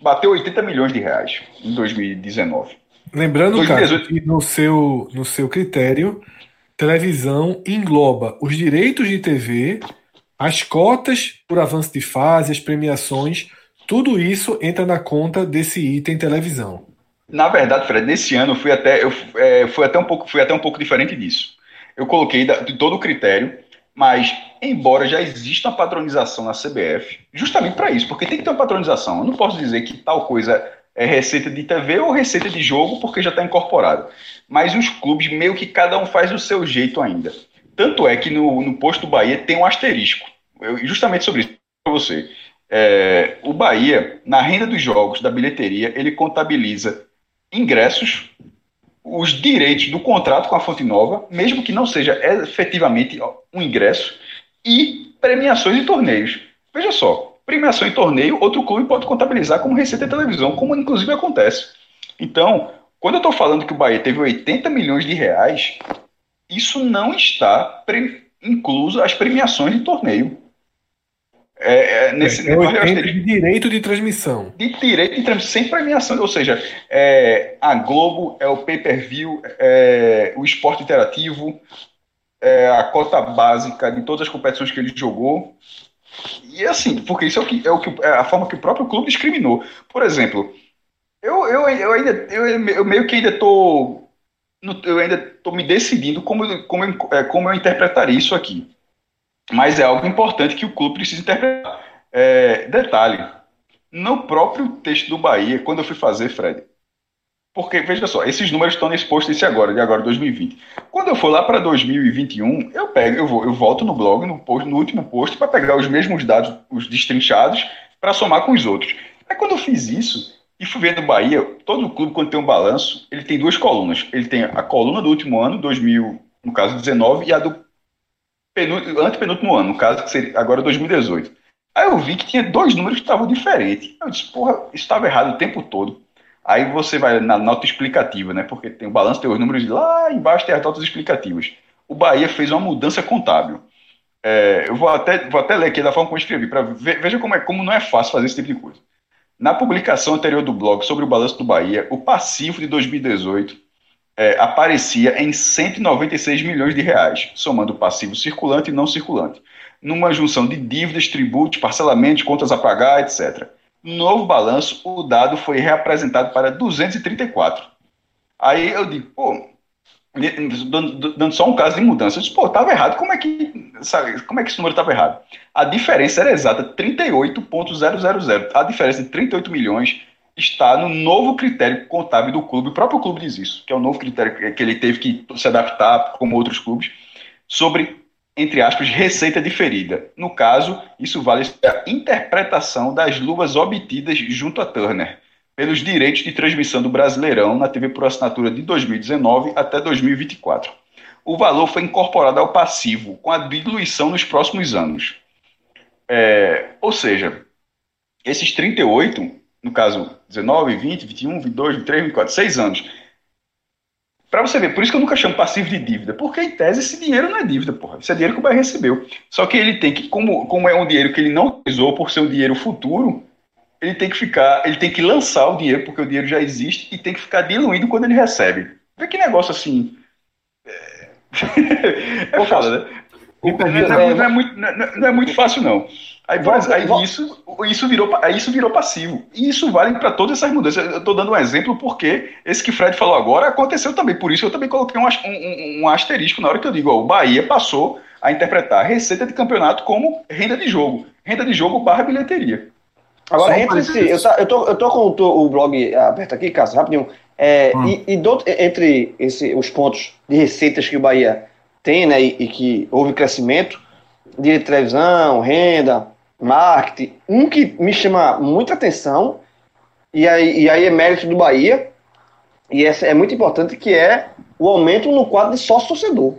S3: bateu 80 milhões de reais em 2019.
S1: Lembrando, 2018... cara, que no seu, no seu critério, televisão engloba os direitos de TV, as cotas por avanço de fase, as premiações, tudo isso entra na conta desse item televisão.
S3: Na verdade, Fred, nesse ano eu fui até, eu, é, fui até, um, pouco, fui até um pouco diferente disso. Eu coloquei de todo o critério mas, embora já exista uma padronização na CBF, justamente para isso, porque tem que ter uma padronização. Eu não posso dizer que tal coisa é receita de TV ou receita de jogo, porque já está incorporado. Mas os clubes, meio que cada um faz do seu jeito ainda. Tanto é que no, no posto do Bahia tem um asterisco. Eu, justamente sobre isso, para você. É, o Bahia, na renda dos jogos, da bilheteria, ele contabiliza ingressos os direitos do contrato com a Fonte Nova, mesmo que não seja efetivamente um ingresso, e premiações e torneios. Veja só, premiação em torneio, outro clube pode contabilizar como receita de televisão, como inclusive acontece. Então, quando eu estou falando que o Bahia teve 80 milhões de reais, isso não está incluso as premiações de torneio.
S1: É, é, nesse é, é de direito de transmissão.
S3: De direito de transmissão, sem premiação. Ou seja, é, a Globo é o pay-per-view, é, o esporte interativo, é, a cota básica de todas as competições que ele jogou. E assim, porque isso é, o que, é, o que, é a forma que o próprio clube discriminou. Por exemplo, eu, eu, eu ainda eu, eu meio que ainda estou. Eu ainda estou me decidindo como, como, é, como eu interpretaria isso aqui mas é algo importante que o clube precisa interpretar. É, detalhe, no próprio texto do Bahia, quando eu fui fazer, Fred, porque, veja só, esses números estão nesse post desse agora, de agora 2020. Quando eu for lá para 2021, eu pego, eu vou, eu volto no blog, no, post, no último post, para pegar os mesmos dados, os destrinchados, para somar com os outros. Aí quando eu fiz isso, e fui ver no Bahia, todo clube, quando tem um balanço, ele tem duas colunas. Ele tem a coluna do último ano, 2000, no caso 19, e a do antepenúltimo ano, no caso, que seria agora 2018. Aí eu vi que tinha dois números que estavam diferentes. Eu disse, porra, estava errado o tempo todo. Aí você vai na nota explicativa, né? Porque tem o balanço, tem os números lá embaixo, tem as notas explicativas. O Bahia fez uma mudança contábil. É, eu vou até, vou até ler aqui da forma como eu escrevi, para veja como, é, como não é fácil fazer esse tipo de coisa. Na publicação anterior do blog sobre o balanço do Bahia, o passivo de 2018 é, aparecia em 196 milhões de reais, somando passivo circulante e não circulante, numa junção de dívidas, tributos, parcelamentos, contas a pagar, etc. No novo balanço, o dado foi reapresentado para 234. Aí eu digo, pô, dando, só um caso de mudança, eu disse, pô, estava errado, como é que, sabe, como é que esse número estava errado? A diferença era exata, 38.000. A diferença de 38 milhões está no novo critério contábil do clube, o próprio clube diz isso, que é o novo critério que ele teve que se adaptar, como outros clubes, sobre, entre aspas, receita diferida. No caso, isso vale a interpretação das luvas obtidas junto a Turner, pelos direitos de transmissão do Brasileirão na TV por assinatura de 2019 até 2024. O valor foi incorporado ao passivo, com a diluição nos próximos anos. É, ou seja, esses 38 no caso 19, 20, 21, 22, 23, 24, seis anos, Pra você ver, por isso que eu nunca chamo passivo de dívida, porque em tese esse dinheiro não é dívida, porra. Isso é dinheiro que o Bahia recebeu. Só que ele tem que, como, como é um dinheiro que ele não utilizou por ser um dinheiro futuro, ele tem que ficar, ele tem que lançar o dinheiro, porque o dinheiro já existe, e tem que ficar diluindo quando ele recebe. Vê que negócio assim. É, é foda, né? Não, é, não é não é muito, não é- não é muito fácil, não. Aí, por exemplo, aí isso, isso, virou, aí isso virou passivo. E isso vale para todas essas mudanças. Eu estou dando um exemplo porque esse que Fred falou agora aconteceu também. Por isso eu também coloquei um, um- um- asterisco na hora que eu digo: ó, o Bahia passou a interpretar a receita de campeonato como renda de jogo. Renda de jogo barra bilheteria.
S2: Agora, entre esse,
S4: parênteses.
S2: eu, tá- eu, tô, eu tô com o, to- o blog aberto aqui, Cássio, rapidinho. É,
S4: Hum.
S2: E, e do- entre esse, os pontos de receitas que o Bahia tem, né, e, e que houve crescimento, de televisão, renda, marketing, um que me chama muita atenção, e aí, e aí é mérito do Bahia, e essa é muito importante, que é o aumento no quadro de sócio-torcedor.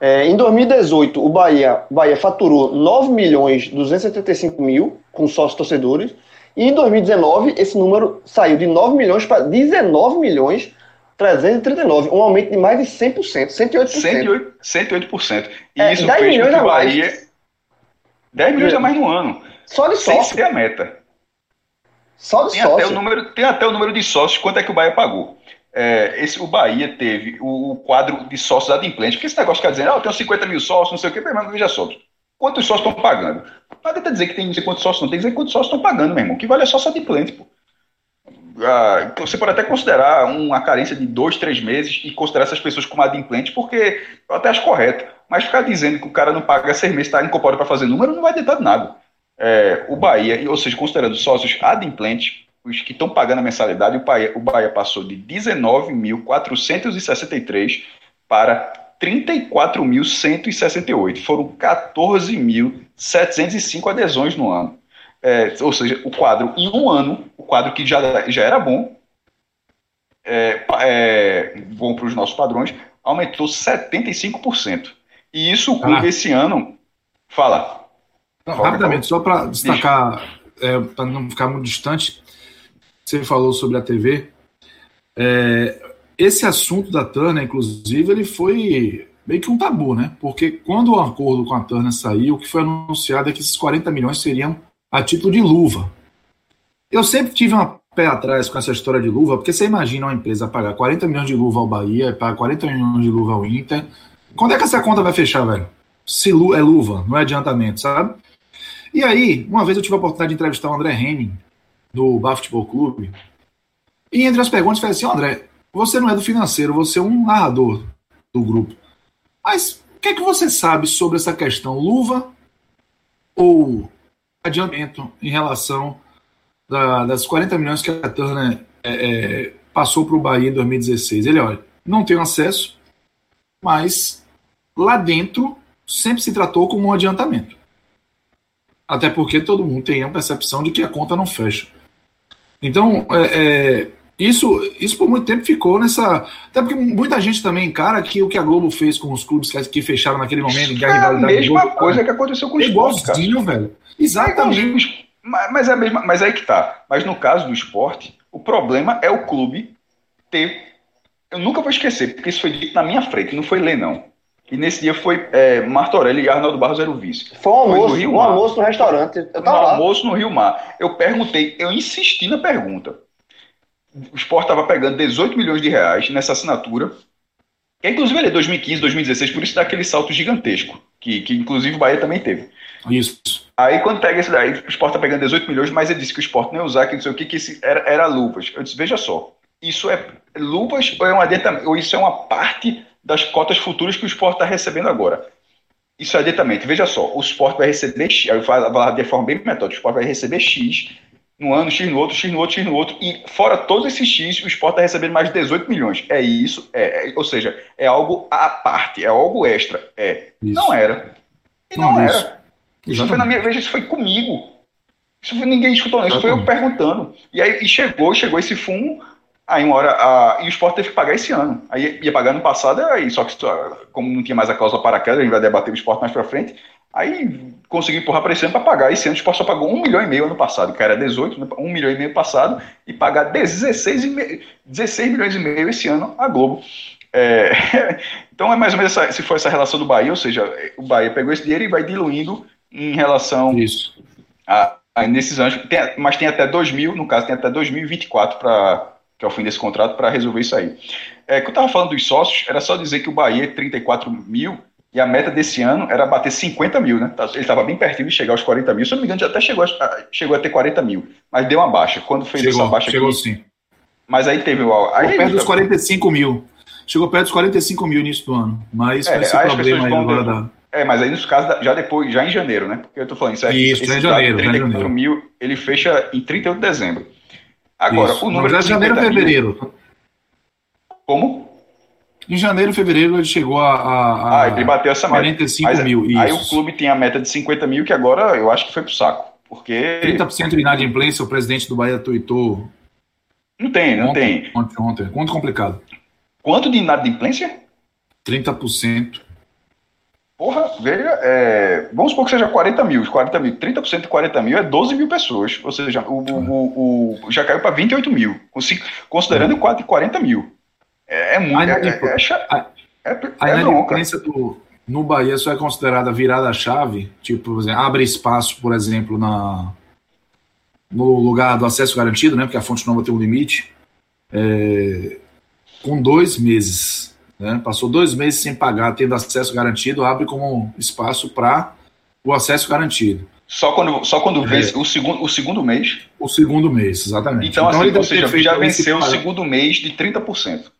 S2: É, em 2018, o Bahia, o Bahia faturou 9 milhões 275 mil com sócios torcedores. E em 2019, esse número saiu de 9 milhões para 19 milhões 339, um aumento de mais de 100%, 108%.
S3: 108%. 108%. E
S2: É,
S3: isso
S2: 10
S3: fez
S2: milhões
S3: que o
S2: mais.
S3: Bahia. 10 milhões a mais no ano.
S2: Só de
S3: Sem
S2: sócio.
S3: ser a meta.
S2: Só de
S3: Tem até, o
S2: sócio.
S3: número, tem até o número de sócios, quanto é que o Bahia pagou. É, esse, o Bahia teve o, o quadro de sócios adimplentes, porque esse negócio fica dizendo, ah, eu tenho 50 mil sócios, não sei o quê, mas veja só, quantos sócios estão pagando? Não adianta dizer que tem não sei quantos sócios, não tem que dizer quantos sócios estão pagando, meu irmão, que vale é sócio adimplente, pô. Ah, você pode até considerar uma carência de dois, três meses e considerar essas pessoas como adimplentes, porque eu até acho correto. Mas ficar dizendo que o cara não paga seis meses, está incorporado para fazer número, não vai adiantar nada. É, o Bahia, ou seja, considerando sócios adimplentes, os que estão pagando a mensalidade, o Bahia, o Bahia passou de 19.463 para 34.168. Foram 14.705 adesões no ano. É, ou seja, o quadro em um ano, o quadro que já, já era bom, é, é, bom para os nossos padrões, aumentou 75%. E isso o clube
S4: Ah.
S3: esse ano. Fala.
S4: Não,
S3: Fala,
S4: rapidamente, só para destacar, para não ficar muito distante, você falou sobre a TV. É, esse assunto da Turner, inclusive, ele foi meio que um tabu, né? Porque quando o acordo com a Turner saiu, o que foi anunciado é que esses 40 milhões seriam a título de luva. Eu sempre tive um pé atrás com essa história de luva, porque você imagina uma empresa pagar 40 milhões de luva ao Bahia, pagar 40 milhões de luva ao Inter. Quando é que essa conta vai fechar, velho? Se lu- é luva, não é adiantamento, sabe? E aí, uma vez eu tive a oportunidade de entrevistar o André Henning, do Bar Futebol Clube, e entre as perguntas, falei assim, André, você não é do financeiro, você é um narrador do grupo. Mas o que é que você sabe sobre essa questão, luva ou adiantamento em relação da- das 40 milhões que a Turner é, é, passou para o Bahia em 2016? Ele, olha, não tenho acesso, mas lá dentro sempre se tratou como um adiantamento. Até porque todo mundo tem a percepção de que a conta não fecha. Então, é, é, isso, isso por muito tempo ficou nessa. Até porque muita gente também encara que o que a Globo fez com os clubes que, fecharam naquele momento, em que
S3: É
S4: a
S3: a
S4: rivalidade
S3: mesma
S4: Globo,
S3: coisa que aconteceu com o
S4: é
S3: esporte, cara.
S4: igualzinho, velho.
S3: É
S4: Exatamente.
S3: Mas mas é a mesma, mas aí que tá. Mas no caso do esporte, o problema é o clube ter. Eu nunca vou esquecer, porque isso foi dito na minha frente, não foi ler, não. E nesse dia foi é, Martorelli e Arnaldo Barros eram o vice.
S2: Foi um
S3: Foi no
S2: almoço, um almoço no restaurante. Eu tava lá.
S3: almoço no Rio Mar. Eu perguntei, eu insisti na pergunta. O Sport estava pegando 18 milhões de reais nessa assinatura. Que inclusive ele é 2015, 2016, por isso dá aquele salto gigantesco. Que, que inclusive o Bahia também teve.
S4: Isso.
S3: Aí quando pega esse daí, o Sport tá pegando 18 milhões, mas ele disse que o Sport não ia usar, que não sei o que, que esse era, era luvas. Eu disse, veja só, isso é luvas ou é um adiantamento, ou isso é uma parte das cotas futuras que o Sport está recebendo agora. Isso é adiantamento. Veja só, o Sport vai receber X, aí eu falo falar de forma bem metódica, o Sport vai receber X no ano, X no outro, X no outro, X no outro, e fora todos esses X, o Sport está recebendo mais de 18 milhões. É isso, é, é- ou seja, é algo à parte, é algo extra. É.
S4: Isso.
S3: Não era. E não,
S4: Não,
S3: era.
S4: isso.
S3: Isso foi na minha vez, isso foi comigo. Isso foi, ninguém escutou, não. Isso foi eu perguntando. E aí e chegou, chegou esse fumo, aí uma hora, a, e o Sport teve que pagar esse ano. Aí ia pagar no passado, aí, só que como não tinha mais a cláusula para queda, a gente vai debater o Sport mais pra frente, aí conseguiu empurrar para esse ano para pagar. Esse ano o Sport só pagou um milhão e meio ano passado, que era 18, né, um milhão e meio passado, e pagar 16, e meio, 16 milhões e meio esse ano a Globo. É, então é mais ou menos essa, se for essa relação do Bahia, ou seja, o Bahia pegou esse dinheiro e vai diluindo em relação
S4: Isso.
S3: a, a nesses anos, tem- mas tem até 2000, no caso, tem até 2024 para que é o fim desse contrato para resolver isso aí. É, que eu estava falando dos sócios, era só dizer que o Bahia é 34 mil e a meta desse ano era bater 50 mil, né? Ele estava bem pertinho de chegar aos 40 mil. Se eu não me engano, já até chegou a, chegou a ter 40 mil, mas deu uma baixa. Quando fez essa
S4: Chegou,
S3: baixa
S4: chegou
S3: aqui,
S4: sim.
S3: mas aí teve o. Aí,
S4: Chegou perto dos 45 mil. Chegou perto dos 45 mil início do ano. Mas
S3: É,
S4: esse problema aí agora da.
S3: É, mas aí nos casos, já depois, já em janeiro, né? Porque eu tô falando isso aqui.
S4: Isso,
S3: esse
S4: já em
S3: dado
S4: janeiro,
S3: de
S4: já em
S3: 34
S4: janeiro.
S3: mil, ele fecha em 31 de dezembro. Agora,
S4: Isso.
S3: o número de
S4: janeiro ou
S3: 50 mil-
S4: fevereiro.
S3: Como?
S4: Em janeiro, fevereiro, ele chegou a. a, a
S3: Ah, ele bateu essa meta.
S4: 45
S3: Mas,
S4: mil.
S3: Aí
S4: isso.
S3: o clube tinha a meta de 50 mil, que agora eu acho que foi pro saco. Porque
S4: 30% de inadimplência, o presidente do Bahia tuitou
S3: não tem, não
S4: ontem,
S3: tem.
S4: ontem, ontem. Muito complicado.
S3: Quanto de inadimplência?
S4: 30%.
S3: Porra, veja, é, vamos supor que seja 40 mil. Os 40 mil, 30% de 40 mil é 12 mil pessoas. Ou seja, o, o, o- já caiu para 28 mil, consi- considerando quase 40 mil. É, é muito. É, é, é,
S4: a-
S3: é, é bronca.
S4: inadimplência do, no Bahia só é considerada virada-chave, tipo, por exemplo, abre espaço, por exemplo, na, no lugar do acesso garantido, né? Porque a fonte nova tem um limite, é, com dois meses. Né, passou dois meses sem pagar, tendo acesso garantido, abre como espaço para o acesso garantido.
S3: Só quando, só quando
S4: É.
S3: vence o segundo, o segundo mês.
S4: O segundo mês, exatamente.
S3: Então, assim,
S4: ele
S3: ou seja, já venceu o segundo mês de 30%.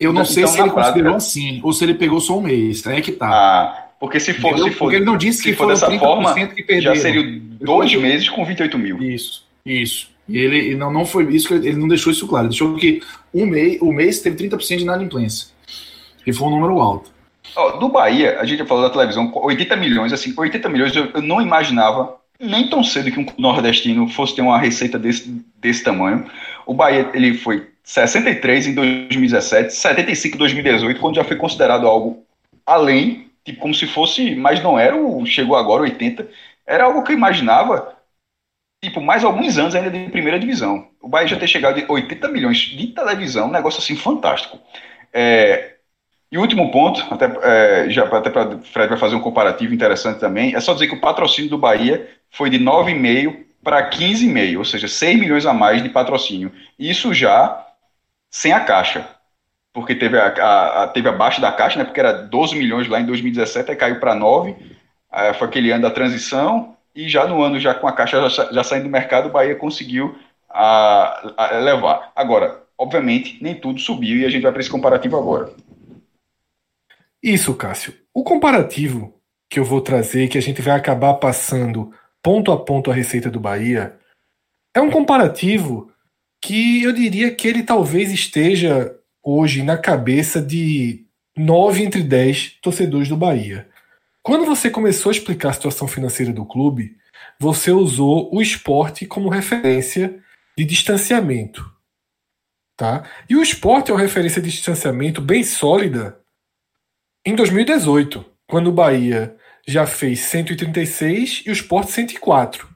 S4: Eu não
S3: Então,
S4: sei se
S3: na
S4: ele considerou
S3: prática-
S4: assim, ou se ele pegou só um mês. Aí é que tá.
S3: Ah, porque se for,
S4: Entendeu?
S3: se for,
S4: Porque ele não disse
S3: se
S4: que
S3: for
S4: foram
S3: dessa
S4: 30%
S3: forma,
S4: que perderam.
S3: já seria dois meses com 28 mil.
S4: Isso, isso. E ele não, não foi isso, ele não deixou isso claro. Ele deixou que um mês, o mês teve 30% de inadimplência. E foi um número alto.
S3: Ó, do Bahia, a gente já falou da televisão, 80 milhões, assim, 80 milhões eu, eu não imaginava nem tão cedo que um nordestino fosse ter uma receita desse, desse tamanho. O Bahia, ele foi 63 em 2017, 75 em 2018, quando já foi considerado algo além, tipo, como se fosse, mas não era o chegou agora 80, era algo que eu imaginava, tipo, mais alguns anos ainda de primeira divisão. O Bahia já ter chegado de 80 milhões de televisão, um negócio assim fantástico. É, e último ponto, até, é, já, até para Fred vai fazer um comparativo interessante também, é só dizer que o patrocínio do Bahia foi de 9,5 para 15,5, ou seja, 6 milhões a mais de patrocínio. Isso já sem a caixa, porque teve a, a- a- teve abaixo da caixa, né, porque era 12 milhões lá em 2017, aí caiu para 9, aí foi aquele ano da transição, e já no ano, já com a caixa já, já saindo do mercado, o Bahia conseguiu a, a levar. Agora, obviamente, nem tudo subiu, e a gente vai para esse comparativo agora.
S1: Isso, Cássio. O comparativo que eu vou trazer, que a gente vai acabar passando ponto a ponto a receita do Bahia, é um comparativo que eu diria que ele talvez esteja hoje na cabeça de 9 entre 10 torcedores do Bahia. Quando você começou a explicar a situação financeira do clube, você usou o esporte como referência de distanciamento. Tá? E o esporte é uma referência de distanciamento bem sólida em 2018, quando o Bahia já fez 136 e o Sport 104.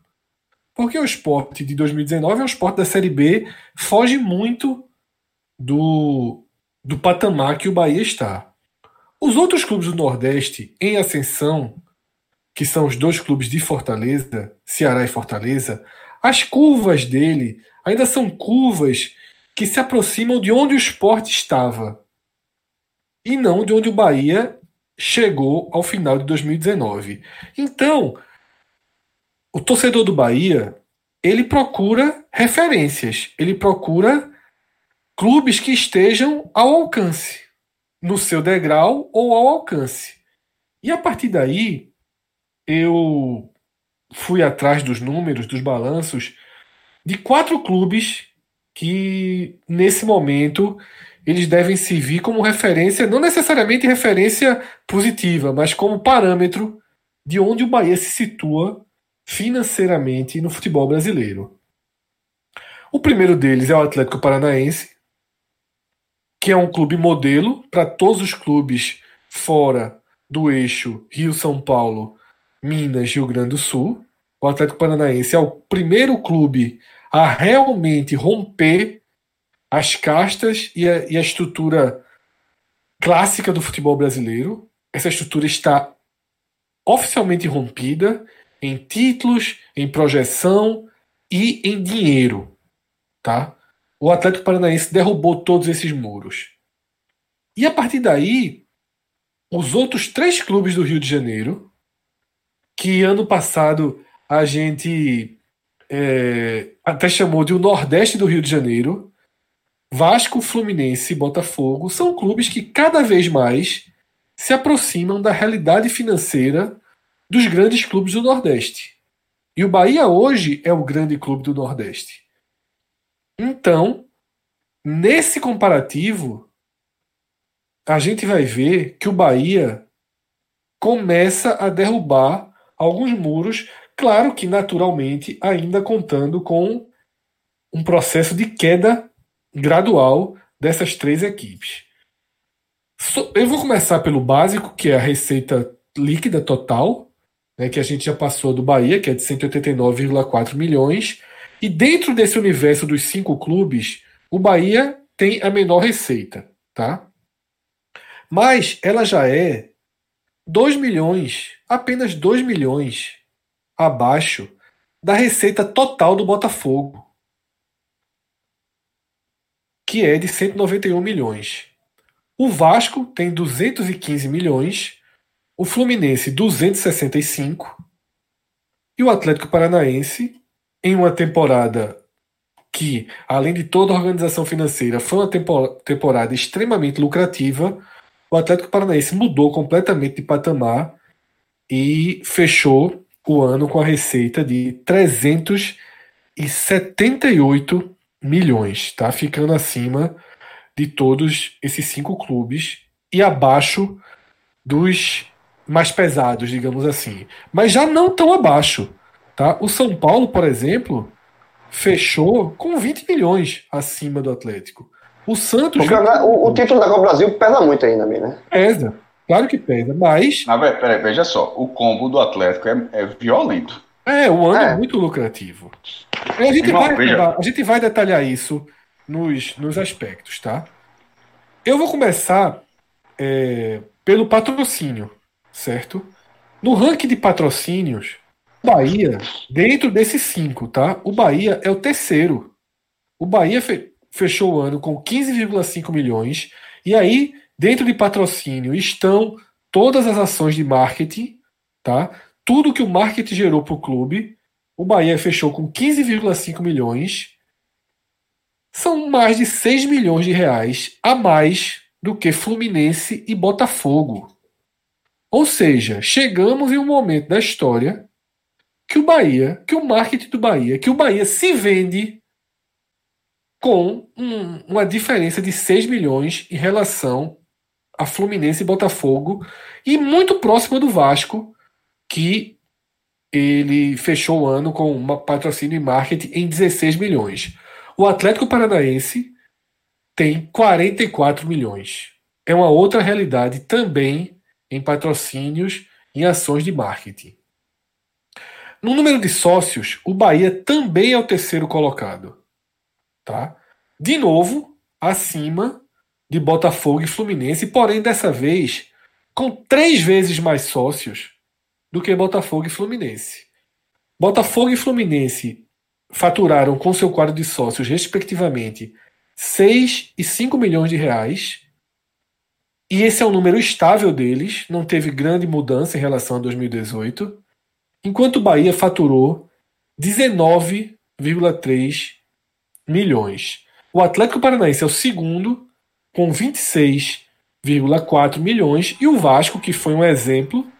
S1: Porque o Sport de 2019 é um Sport da Série B, foge muito do, do patamar que o Bahia está. Os outros clubes do Nordeste em ascensão, que são os dois clubes de Fortaleza, Ceará e Fortaleza, as curvas dele ainda são curvas que se aproximam de onde o esporte estava e não de onde o Bahia chegou ao final de 2019. Então, o torcedor do Bahia, ele procura referências, ele procura clubes que estejam ao alcance, no seu degrau ou ao alcance. E a partir daí, eu fui atrás dos números, dos balanços de quatro clubes que nesse momento eles devem servir como referência, não necessariamente referência positiva, mas como parâmetro de onde o Bahia se situa financeiramente no futebol brasileiro. O primeiro deles é o Atlético Paranaense, que é um clube modelo para todos os clubes fora do eixo Rio-São Paulo, Minas, Rio Grande do Sul. O Atlético Paranaense é o primeiro clube a realmente romper as castas e a, e a estrutura clássica do futebol brasileiro. Essa estrutura está oficialmente rompida em títulos, em projeção e em dinheiro, tá? O Atlético Paranaense derrubou todos esses muros. E a partir daí, os outros três clubes do Rio de Janeiro, que ano passado a gente é, até chamou de o Nordeste do Rio de Janeiro, Vasco, Fluminense e Botafogo são clubes que cada vez mais se aproximam da realidade financeira dos grandes clubes do Nordeste. E o Bahia hoje é o grande clube do Nordeste. Então, nesse comparativo, a gente vai ver que o Bahia começa a derrubar alguns muros, claro que naturalmente ainda contando com um processo de queda gradual dessas três equipes. Eu vou começar pelo básico, que é a receita líquida total, né, que a gente já passou do Bahia, que é de 189,4 milhões. E dentro desse universo dos cinco clubes, o Bahia tem a menor receita, tá? Mas ela já é 2 milhões, apenas 2 milhões abaixo da receita total do Botafogo que é de 191 milhões. O Vasco tem 215 milhões, o Fluminense 265 e o Atlético Paranaense, em uma temporada que, além de toda a organização financeira, foi uma temporada extremamente lucrativa, o Atlético Paranaense mudou completamente de patamar e fechou o ano com a receita de 378 milhões, tá? Ficando acima de todos esses cinco clubes e abaixo dos mais pesados, digamos assim. Mas já não tão abaixo, tá? O São Paulo, por exemplo, fechou com 20 milhões acima do Atlético. O Santos.
S2: O, o, título da Copa Brasil pesa muito ainda, né?
S1: Pesa. Claro que pesa, mas.
S3: Ah, peraí, veja só, o combo do Atlético é, é violento.
S1: É, o ano é, é muito lucrativo. A gente, vai, a gente vai detalhar isso nos, nos aspectos, tá? Eu vou começar é, pelo patrocínio, certo? No ranking de patrocínios, o Bahia, dentro desses cinco, tá? O Bahia é o terceiro. O Bahia fe, fechou o ano com 15,5 milhões. E aí, dentro de patrocínio, estão todas as ações de marketing, tá? Tudo que o marketing gerou para o clube, o Bahia fechou com 15,5 milhões. São mais de 6 milhões de reais a mais do que Fluminense e Botafogo. Ou seja, chegamos em um momento da história que o Bahia, que o marketing do Bahia, que o Bahia se vende com um, uma diferença de 6 milhões em relação a Fluminense e Botafogo e muito próxima do Vasco, que ele fechou o ano com uma patrocínio e marketing em 16 milhões. O Atlético Paranaense tem 44 milhões. É uma outra realidade também em patrocínios em ações de marketing. No número de sócios, o Bahia também é o terceiro colocado. Tá? De novo, acima de Botafogo e Fluminense, porém dessa vez com três vezes mais sócios do que Botafogo e Fluminense. Botafogo e Fluminense faturaram com seu quadro de sócios, respectivamente, 6 e 5 milhões de reais. E esse é o número estável deles, não teve grande mudança em relação a 2018. Enquanto o Bahia faturou 19,3 milhões. O Atlético Paranaense é o segundo, com 26,4 milhões. E o Vasco, que foi um exemplo,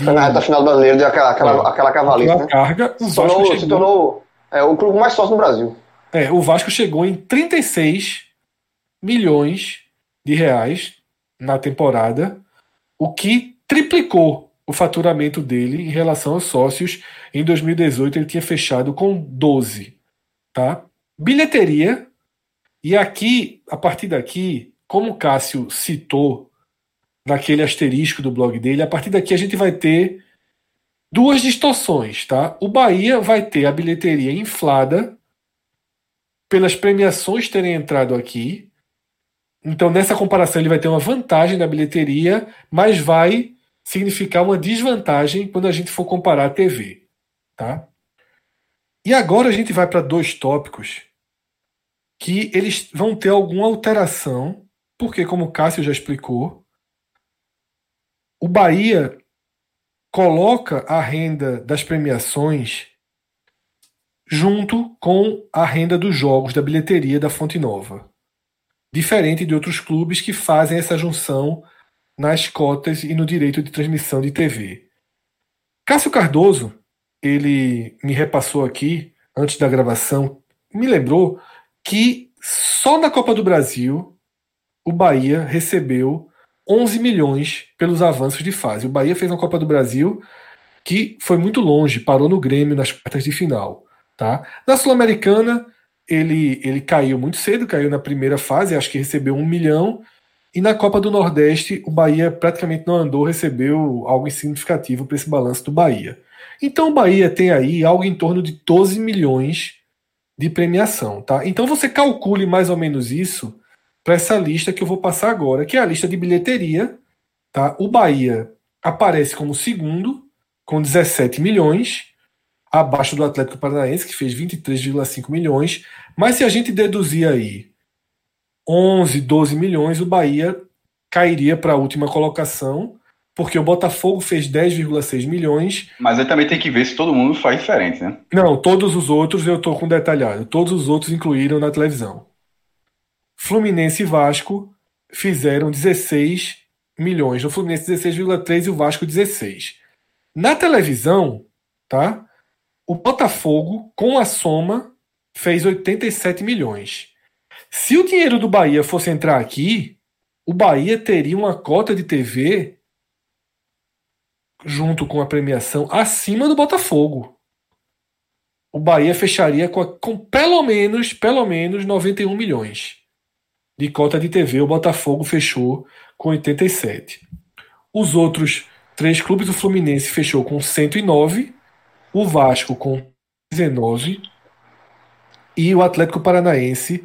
S2: na reta final do brasileiro, de aquela, aquela, é. aquela. Né?
S1: carga,
S2: o se Vasco tornou, chegou... se tornou é, o clube mais sócio no Brasil.
S1: É, o Vasco chegou em 36 milhões de reais na temporada, o que triplicou o faturamento dele em relação aos sócios. Em 2018 ele tinha fechado com 12, tá? Bilheteria. E aqui, a partir daqui, como o Cássio citou naquele asterisco do blog dele. A partir daqui a gente vai ter duas distorções, tá? O Bahia vai ter a bilheteria inflada pelas premiações terem entrado aqui Então, nessa comparação, ele vai ter uma vantagem na bilheteria, mas vai significar uma desvantagem quando a gente for comparar a TV. Tá? E agora a gente vai para dois tópicos que eles vão ter alguma alteração, porque, como o Cássio já explicou, o Bahia coloca a renda das premiações junto com a renda dos jogos da bilheteria da Fonte Nova. Diferente de outros clubes que fazem essa junção nas cotas e no direito de transmissão de TV. Cássio Cardoso, ele me repassou aqui, antes da gravação, me lembrou que só na Copa do Brasil o Bahia recebeu 11 milhões pelos avanços de fase. O Bahia fez uma Copa do Brasil que foi muito longe, parou no Grêmio nas quartas de final. Tá? Na Sul-Americana, ele, ele caiu muito cedo, caiu na primeira fase, acho que recebeu um milhão. E na Copa do Nordeste, o Bahia praticamente não andou, recebeu algo significativo para esse balanço do Bahia. Então o Bahia tem aí algo em torno de 12 milhões de premiação. Tá? Então você calcule mais ou menos isso para essa lista que eu vou passar agora, que é a lista de bilheteria. Tá? O Bahia aparece como segundo, com 17 milhões abaixo do Atlético Paranaense, que fez 23,5 milhões. Mas se a gente deduzir aí 11, 12 milhões, o Bahia cairia para a última colocação, porque o Botafogo fez 10,6 milhões.
S3: Mas aí também tem que ver se todo mundo faz diferente, né?
S1: Não, todos os outros eu estou com detalhado. Todos os outros incluíram na televisão. Fluminense e Vasco fizeram 16 milhões. No Fluminense 16,3 e o Vasco 16. Na televisão, tá? O Botafogo, com a soma, fez 87 milhões. Se o dinheiro do Bahia fosse entrar aqui, o Bahia teria uma cota de TV junto com a premiação acima do Botafogo. O Bahia fecharia com, a, com pelo menos, pelo menos 91 milhões de cota de TV. O Botafogo fechou com 87. Os outros três clubes, o Fluminense fechou com 109 o Vasco com 19 e o Atlético Paranaense,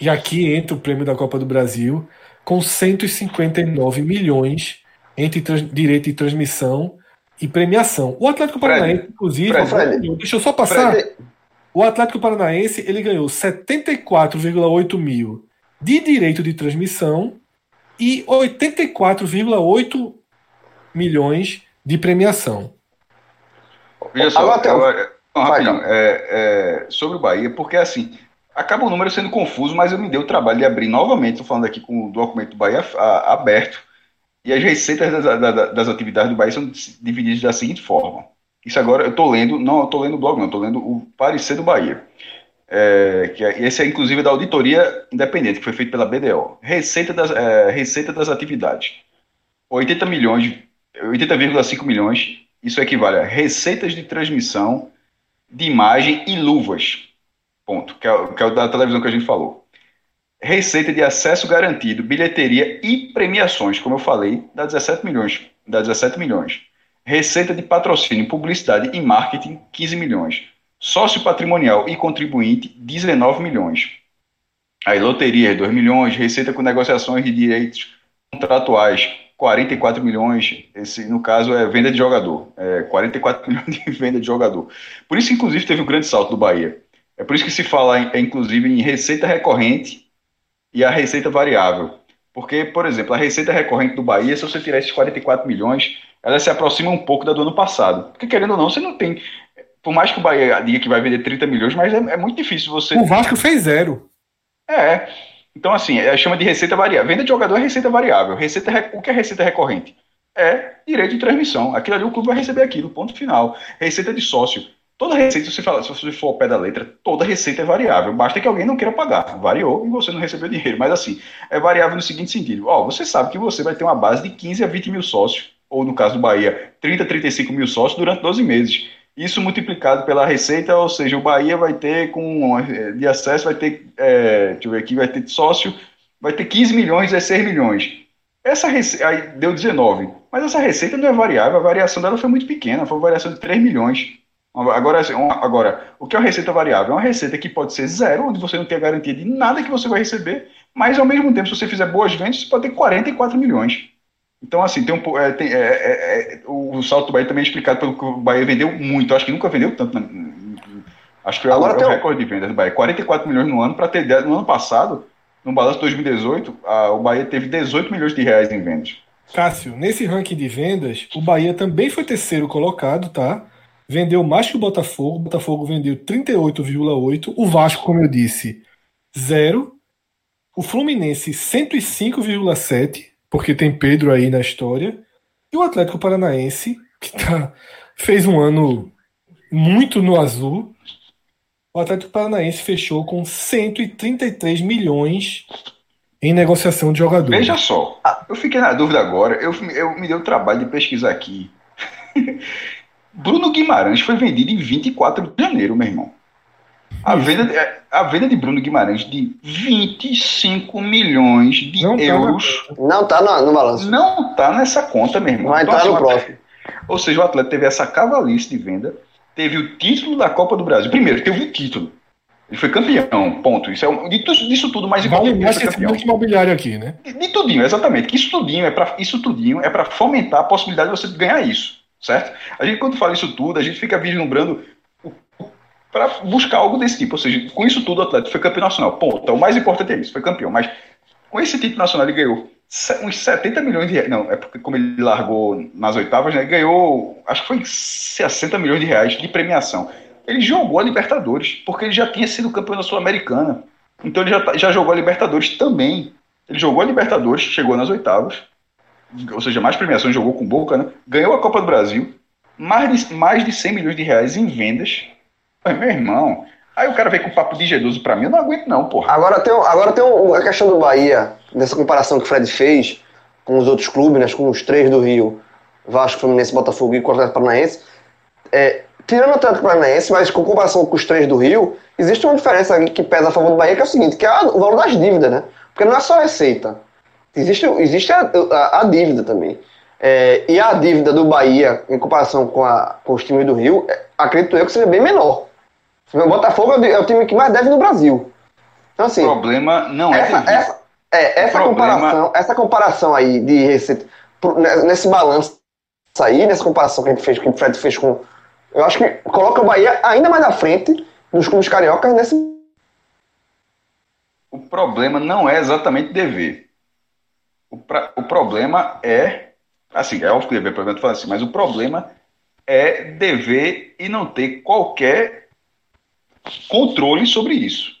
S1: e aqui entra o prêmio da Copa do Brasil, com 159 milhões entre direito de transmissão e premiação. O Atlético Paranaense, Fred, inclusive, Fred, deixa eu só passar. O Atlético Paranaense ele ganhou 74,8 mil de direito de transmissão e 84,8 milhões de premiação.
S3: Veja só, Agora, não, rapidão, é, é, sobre o Bahia, porque assim, acaba o número sendo confuso, mas eu me dei o trabalho de abrir novamente, estou falando aqui com o documento do Bahia a, aberto, e as receitas das, das, das, atividades do Bahia são divididas da seguinte forma. Isso agora eu estou lendo, não, eu estou lendo o blog, não, estou lendo o parecer do Bahia. É, que é, esse é inclusive da auditoria independente, que foi feito pela BDO. Receita das, é, receita das atividades. 80 milhões, 80,5 milhões isso equivale a receitas de transmissão de imagem e luvas. Ponto. Que é, que é o da televisão que a gente falou. Receita de acesso garantido, bilheteria e premiações, como eu falei, dá 17 milhões. Dá 17 milhões. Receita de patrocínio, publicidade e marketing, 15 milhões. Sócio patrimonial e contribuinte, 19 milhões. Aí, loteria, 2 milhões. Receita com negociações de direitos contratuais, 44 milhões, esse no caso é venda de jogador, é 44 milhões de venda de jogador. Por isso, inclusive, teve um grande salto do Bahia. É por isso que se fala, é, inclusive, em receita recorrente e a receita variável. Porque, por exemplo, a receita recorrente do Bahia, se você tirar esses 44 milhões, ela se aproxima um pouco da do ano passado. Porque, querendo ou não, você não tem. Por mais que o Bahia diga que vai vender 30 milhões, mas é, é muito difícil você.
S1: O Vasco fez zero.
S3: É. Então, assim, é, chama de receita variável. Venda de jogador é receita variável. Receita, o que é receita recorrente? É direito de transmissão. Aquilo ali o clube vai receber aquilo, ponto final. Receita de sócio. Toda receita, se você, se você for ao pé da letra, toda receita é variável. Basta que alguém não queira pagar. Variou e você não recebeu dinheiro. Mas assim, é variável no seguinte sentido. Ó, você sabe que você vai ter uma base de 15 a 20 mil sócios, ou no caso do Bahia, 30 a 35 mil sócios durante 12 meses. Isso multiplicado pela receita, ou seja, o Bahia vai ter com de acesso, vai ter, é, deixa eu ver aqui, vai ter sócio, vai ter 15 milhões, 16 milhões. Essa receita, aí deu 19, mas essa receita não é variável, a variação dela foi muito pequena, foi uma variação de 3 milhões, Agora, assim, agora, o que é uma receita variável? É uma receita que pode ser zero, onde você não tem a garantia de nada que você vai receber, mas ao mesmo tempo, se você fizer boas vendas, você pode ter 44 milhões. Então, assim, tem um, é, tem- é, é, é, o salto do Bahia também é explicado pelo que o Bahia vendeu muito. Acho que nunca vendeu tanto. né? Acho que é,
S2: Agora
S3: o, é
S2: tem
S3: o recorde de vendas do Bahia. 44 milhões no ano, para ter ideia, no ano passado, no balanço de 2018, a- o Bahia teve 18 milhões de reais em vendas.
S1: Cássio, nesse ranking de vendas, o Bahia também foi terceiro colocado, tá? Vendeu mais que o Botafogo. O Botafogo vendeu 38,8. O Vasco, como eu disse, zero. O Fluminense, 105,7, porque tem Pedro aí na história. E o Atlético Paranaense, que tá, fez um ano muito no azul. O Atlético Paranaense fechou com 133 milhões em negociação de jogadores.
S3: Veja só, eu fiquei na dúvida agora, eu, eu me dei o trabalho de pesquisar aqui. Bruno Guimarães foi vendido em 24 de janeiro, meu irmão. A venda, de- a venda de Bruno Guimarães de 25 milhões de
S1: Não tá na
S3: euros
S2: Não tá no, no balanço.
S3: não tá nessa conta, meu irmão.
S2: Vai
S3: Então,
S2: estar
S3: assim,
S2: no próximo.
S3: Ou seja, o atleta teve essa cavalice de venda, teve o título da Copa do Brasil. Primeiro, teve o título. Ele foi campeão, ponto. Isso é um, de disso tudo, mais
S1: Vale
S3: importante,
S1: mais que esse banco imobiliário aqui, né?
S3: De, de tudinho, exatamente. Que isso tudinho é para isso tudinho é para fomentar a possibilidade de você ganhar isso, certo? A gente quando fala isso tudo, a gente fica vislumbrando para buscar algo desse tipo, ou seja, com isso tudo o atleta foi campeão nacional. Ponto. Então, o mais importante é isso, foi campeão, mas com esse título nacional ele ganhou uns 70 milhões de reais. Não, é porque como ele largou nas oitavas, né, ganhou, acho que foi 60 milhões de reais de premiação. Ele jogou a Libertadores, porque ele já tinha sido campeão da Sul-Americana. Então ele já, tá- já jogou a Libertadores também. Ele jogou a Libertadores, chegou nas oitavas, ou seja, mais premiações, jogou com Boca, né? Ganhou a Copa do Brasil, mais de, mais de 100 milhões de reais em vendas. Meu irmão, aí o cara vem com papo de G12 pra mim, eu não aguento não, porra.
S2: Agora tem, agora tem um- a questão do Bahia, dessa comparação que o Fred fez com os outros clubes, né, com os três do Rio, Vasco, Fluminense, Botafogo e Atlético Paranaense. É, tirando o Atlético Paranaense, mas com comparação com os três do Rio, existe uma diferença que pesa a favor do Bahia, que é o seguinte, que é o valor das dívidas, né? Porque não é só a receita. Existe, existe a, a- a dívida também. É, e a dívida do Bahia, em comparação com, a, com os times do Rio, é, acredito eu que seja bem menor. O Botafogo é o, é o time que mais deve no Brasil. Então, assim,
S3: O problema não é
S2: essa,
S3: devido.
S2: essa, é, essa,
S3: problema-
S2: comparação, essa comparação aí de receita, ne- nesse balanço aí, nessa comparação que a gente fez, que o Fred fez com. Eu acho que coloca o Bahia ainda mais à frente dos clubes cariocas nesse.
S3: O problema não é exatamente dever. O, pra- o problema é. Assim, é óbvio que dever é tô falando assim, mas o problema é dever e não ter qualquer controle sobre isso.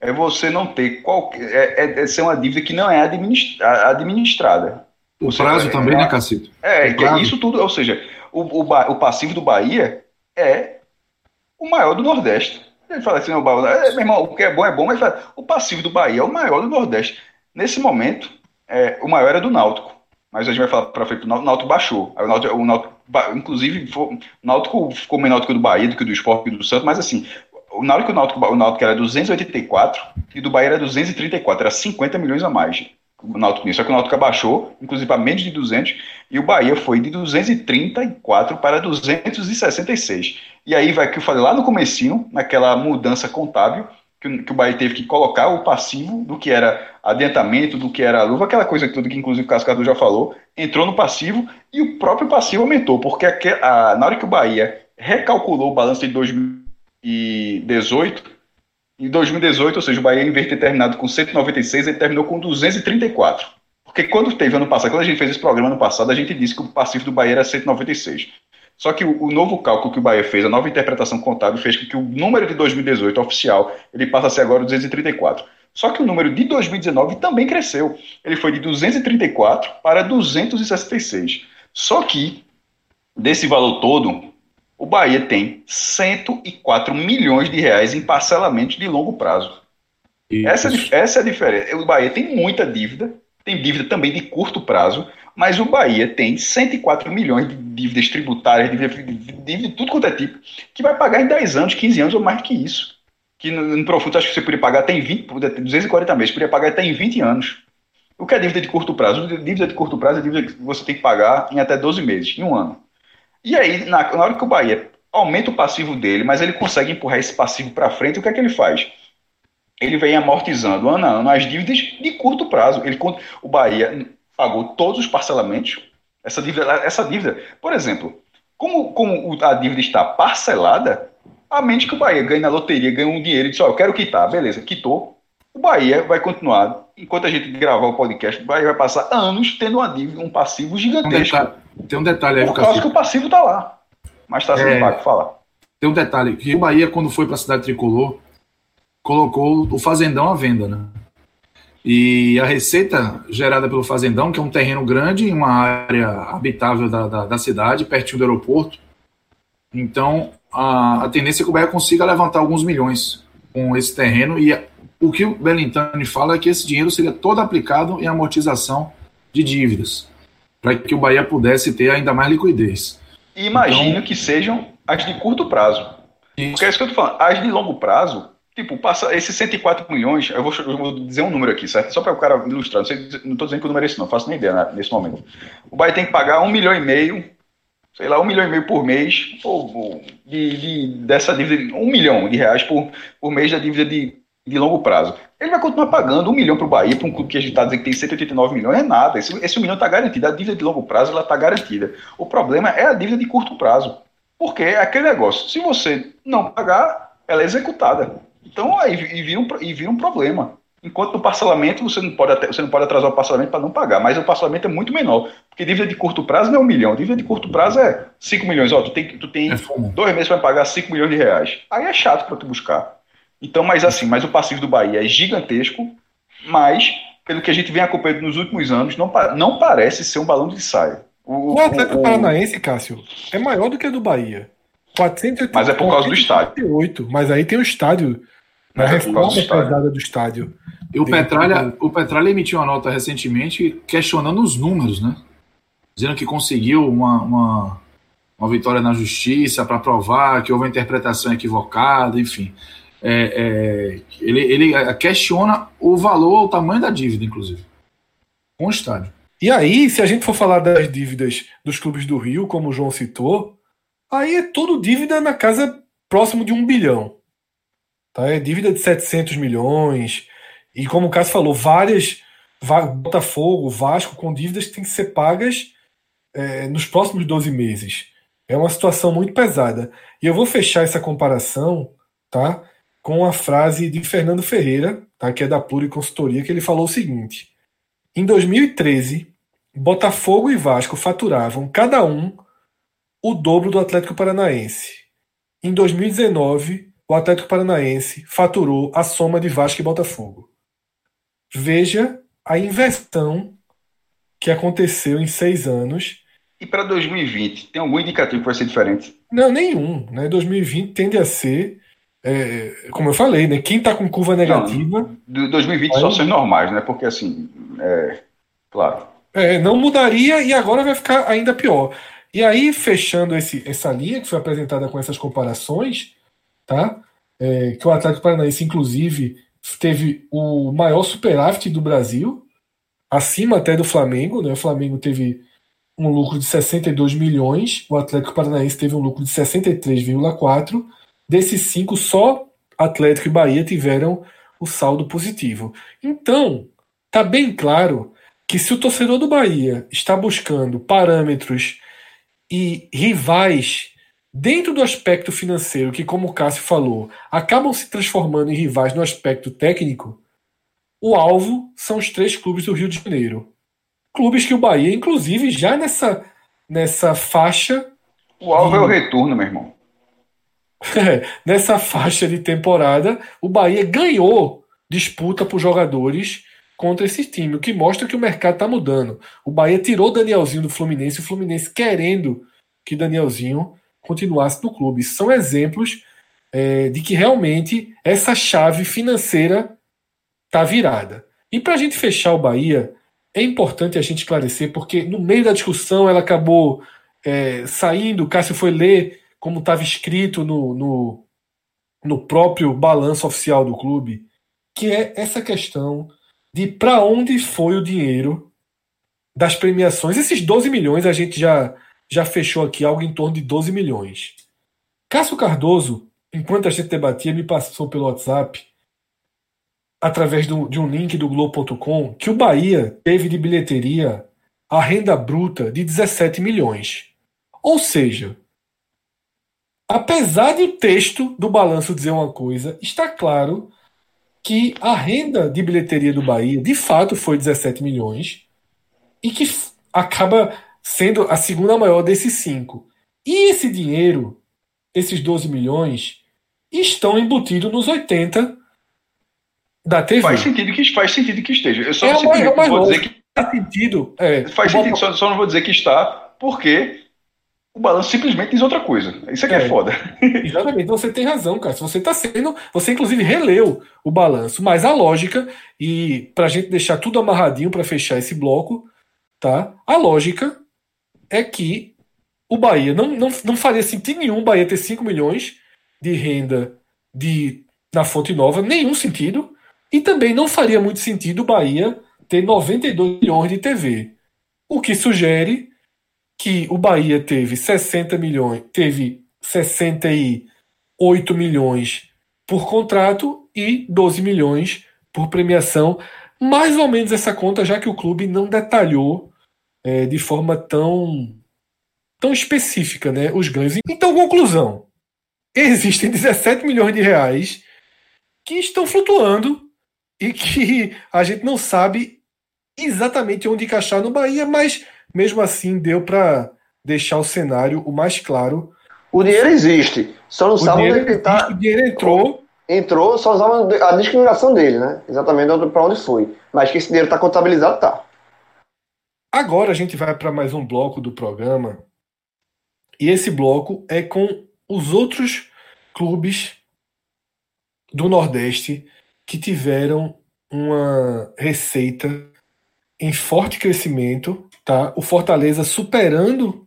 S3: É você não ter qualquer. É, é- é ser uma dívida que não é administra- administrada.
S4: O prazo
S3: é-
S4: também,
S3: é-
S4: né, Cacito?
S3: É, é isso tudo, ou seja, o, o, o passivo do Bahia é o maior do Nordeste. Ele fala assim, é, meu irmão, o que é bom é bom, mas fala, o passivo do Bahia é o maior do Nordeste. Nesse momento, é, o maior era do Náutico. Mas a gente vai falar para frente, o Náutico- baixou. Aí O Náutico, o Náutico, inclusive, o Náutico ficou menor do que o do Bahia, do que o do Sport e do Santos, mas assim, o Náutico, o Náutico, o Náutico era 284 e do Bahia era 234, era 50 milhões a mais. O Náutico. Só que o Náutico abaixou, inclusive para menos de 200, e o Bahia foi de 234 para 266. E aí vai que eu falei lá no comecinho, naquela mudança contábil, que, o- que o Bahia teve que colocar o passivo do que era adiantamento, do que era a luva, aquela coisa tudo que inclusive o Cascador já falou, entrou no passivo e o próprio passivo aumentou, porque aque- a- na hora que o Bahia recalculou o balanço de 2018, em 2018, ou seja, o Bahia, em vez de ter terminado com 196, ele terminou com 234. Porque quando teve ano passado, quando a gente fez esse programa ano passado, a gente disse que o passivo do Bahia era 196. Só que o, o novo cálculo que o Bahia fez, a nova interpretação contábil, fez com que o número de 2018 oficial, ele passa a ser agora 234. Só que o número de 2019 também cresceu. Ele foi de 234 para 266. Só que, desse valor todo, o Bahia tem 104 milhões de reais em parcelamentos de longo prazo. Essa, é essa é a diferença. O Bahia tem muita dívida, tem dívida também de curto prazo, mas o Bahia tem 104 milhões de dívidas tributárias, dívida, dívida de tudo quanto é tipo, que vai pagar em 10 anos, 15 anos ou mais que isso. Que no, no Profundo acho que você poderia pagar até em 20, 240 meses, poderia pagar até em 20 anos. O que é dívida de curto prazo? Dívida de curto prazo é dívida que você tem que pagar em até 12 meses, em um ano. E aí, na, na hora que o Bahia aumenta o passivo dele, mas ele consegue empurrar esse passivo para frente. O que é que ele faz? Ele vem amortizando ano a ano as dívidas de curto prazo. Ele, o Bahia pagou todos os parcelamentos. Essa dívida, essa dívida, por exemplo, como, como a dívida está parcelada, a mente que o Bahia ganhe na loteria, ganha um dinheiro e diz, ó, eu quero quitar, beleza, quitou. O Bahia vai continuar, enquanto a gente gravar o podcast, o Bahia vai passar anos tendo uma dívida, um passivo gigantesco.
S4: Um detalhe, tem um detalhe aí,
S3: Por causa que o passivo está lá. Mas está sendo
S4: É.
S3: pago, fala.
S4: Tem um detalhe, que o Bahia, quando foi para a cidade tricolor, colocou o Fazendão à venda, né? E a receita gerada pelo Fazendão, que é um terreno grande em uma área habitável da, da, da cidade, pertinho do aeroporto. Então, a, a tendência é que o Bahia consiga levantar alguns milhões com esse terreno. E o que o Belintani fala é que esse dinheiro seria todo aplicado em amortização de dívidas, para que o Bahia pudesse ter ainda mais liquidez.
S3: E imagino
S4: Então-
S3: que sejam as de curto prazo. Porque é isso que eu tô falando. As de longo prazo, tipo, passa esses 104 milhões, eu vou, eu vou dizer um número aqui, certo? Só para o cara ilustrar. Não, sei, não tô dizendo que o número é esse, não, faço nem ideia né, nesse momento. O Bahia tem que pagar um milhão e meio, sei lá, um milhão e meio por mês, ou, ou de, de- dessa dívida, um milhão de reais por, por mês da dívida de, de longo prazo. Ele vai continuar pagando um milhão para o Bahia, para um clube que a gente está dizendo que tem 189 milhões, é nada. Esse, esse um milhão está garantido. A dívida de longo prazo ela está garantida. O problema é a dívida de curto prazo. Porque é aquele negócio, se você não pagar, ela é executada. Então aí e vira um, e vira um problema. Enquanto no parcelamento você não pode, você não pode atrasar o parcelamento para não pagar, mas o parcelamento é muito menor. Porque dívida de curto prazo não é um milhão, dívida de curto prazo é 5 milhões. Ó, tu tem, tu tem
S4: É
S3: dois meses para pagar 5 milhões de reais. Aí é chato para tu buscar. Então, mas assim, mas o passivo do Bahia é gigantesco, mas, pelo que a gente vem acompanhando nos últimos anos, não, não parece ser um balão de saia. O,
S1: O Atlético
S3: o-
S1: Paranaense, Cássio, é maior do que o do Bahia. 480,
S3: Mas é por causa do estádio.
S1: 488, mas aí tem o estádio. Na
S3: Mas é
S1: reforma
S3: estádio.
S1: pesada do estádio.
S4: E o Petralha, o Petralha emitiu uma nota recentemente questionando os números, né? Dizendo que conseguiu uma, uma, uma vitória na justiça para provar que houve uma interpretação equivocada, enfim. É, é, ele, ele questiona o valor, o tamanho da dívida, inclusive, com o estádio.
S1: E aí, se a gente for falar das dívidas dos clubes do Rio, como o João citou, aí é tudo dívida na casa próximo de um bilhão. Tá? É dívida de 700 milhões. E como o Cássio falou, várias. Botafogo, Vasco, com dívidas que têm que ser pagas é, nos próximos 12 meses. É uma situação muito pesada. E eu vou fechar essa comparação tá, com a frase de Fernando Ferreira, tá, que é da Pluri Consultoria, que ele falou o seguinte. Em 2013, Botafogo e Vasco faturavam cada um o dobro do Atlético Paranaense. Em 2019, o Atlético Paranaense faturou a soma de Vasco e Botafogo. Veja a inversão que aconteceu em seis anos.
S3: E para 2020, tem algum indicativo que vai ser diferente?
S1: Não, nenhum. Né? 2020 tende a ser, é, como eu falei, né? quem está com curva negativa
S3: Do 2020
S1: Aí-
S3: situações normais, né? Porque assim, é, claro.
S1: É, não mudaria e agora vai ficar ainda pior. E aí, fechando esse, essa linha que foi apresentada com essas comparações, tá? É, que o Atlético Paranaense, inclusive, teve o maior superávit do Brasil, acima até do Flamengo, né? O Flamengo teve um lucro de 62 milhões, o Atlético Paranaense teve um lucro de 63,4. Desses cinco, só Atlético e Bahia tiveram o saldo positivo. Então, tá bem claro que se o torcedor do Bahia está buscando parâmetros e rivais dentro do aspecto financeiro, que, como o Cássio falou, acabam se transformando em rivais no aspecto técnico, o alvo são os três clubes do Rio de Janeiro. Clubes que o Bahia, inclusive, já nessa, nessa faixa
S3: O alvo é
S1: Hum.
S3: o retorno, meu irmão.
S1: nessa faixa de temporada, o Bahia ganhou disputa por jogadores contra esse time, o que mostra que o mercado está mudando. O Bahia tirou Danielzinho do Fluminense, o Fluminense querendo que Danielzinho continuasse no clube. São exemplos é, de que realmente essa chave financeira está virada. E para a gente fechar o Bahia, é importante a gente esclarecer, porque no meio da discussão ela acabou é, saindo, o Cássio foi ler como estava escrito no, no, no próprio balanço oficial do clube, que é essa questão de para onde foi o dinheiro das premiações. Esses 12 milhões a gente já, já fechou aqui algo em torno de 12 milhões. Cássio Cardoso, enquanto a gente debatia, me passou pelo WhatsApp, através do, de um link do Globo.com, que o Bahia teve de bilheteria a renda bruta de 17 milhões. Ou seja, apesar de o texto do balanço dizer uma coisa, está claro que a renda de bilheteria do Bahia de fato foi 17 milhões e que acaba sendo a segunda maior desses cinco. E esse dinheiro, esses 12 milhões, estão embutidos nos 80 da TV.
S3: Faz sentido que, faz sentido que esteja. Eu só
S1: É o mais- é o mais
S3: vou dizer que
S1: Faz sentido. É,
S3: faz sentido, só, só não vou dizer que está, porque o balanço simplesmente diz outra coisa. Isso aqui é,
S1: É.
S3: foda.
S1: Exatamente, você tem razão, cara. Se você está sendo. Você, inclusive, releu o balanço, mas a lógica, e para a gente deixar tudo amarradinho para fechar esse bloco, tá? A lógica é que o Bahia não, não, não faria sentido nenhum o Bahia ter 5 milhões de renda de, na fonte nova, nenhum sentido. E também não faria muito sentido o Bahia ter 92 milhões de TV. O que sugere que o Bahia teve 60 milhões, teve 68 milhões por contrato e 12 milhões por premiação. Mais ou menos essa conta, já que o clube não detalhou eh, de forma tão, tão específica né, os ganhos. Então, conclusão: existem 17 milhões de reais que estão flutuando e que a gente não sabe exatamente onde encaixar no Bahia, mas mesmo assim deu para deixar o cenário o mais claro.
S2: O dinheiro existe, só não
S1: O
S2: sabe onde ele tá,
S1: existe, o dinheiro entrou,
S2: entrou, só sabe a discriminação dele, né? Exatamente para onde foi. Mas que esse dinheiro está contabilizado, tá.
S1: Agora a gente vai para mais um bloco do programa. E esse bloco é com os outros clubes do Nordeste que tiveram uma receita em forte crescimento, tá? O Fortaleza superando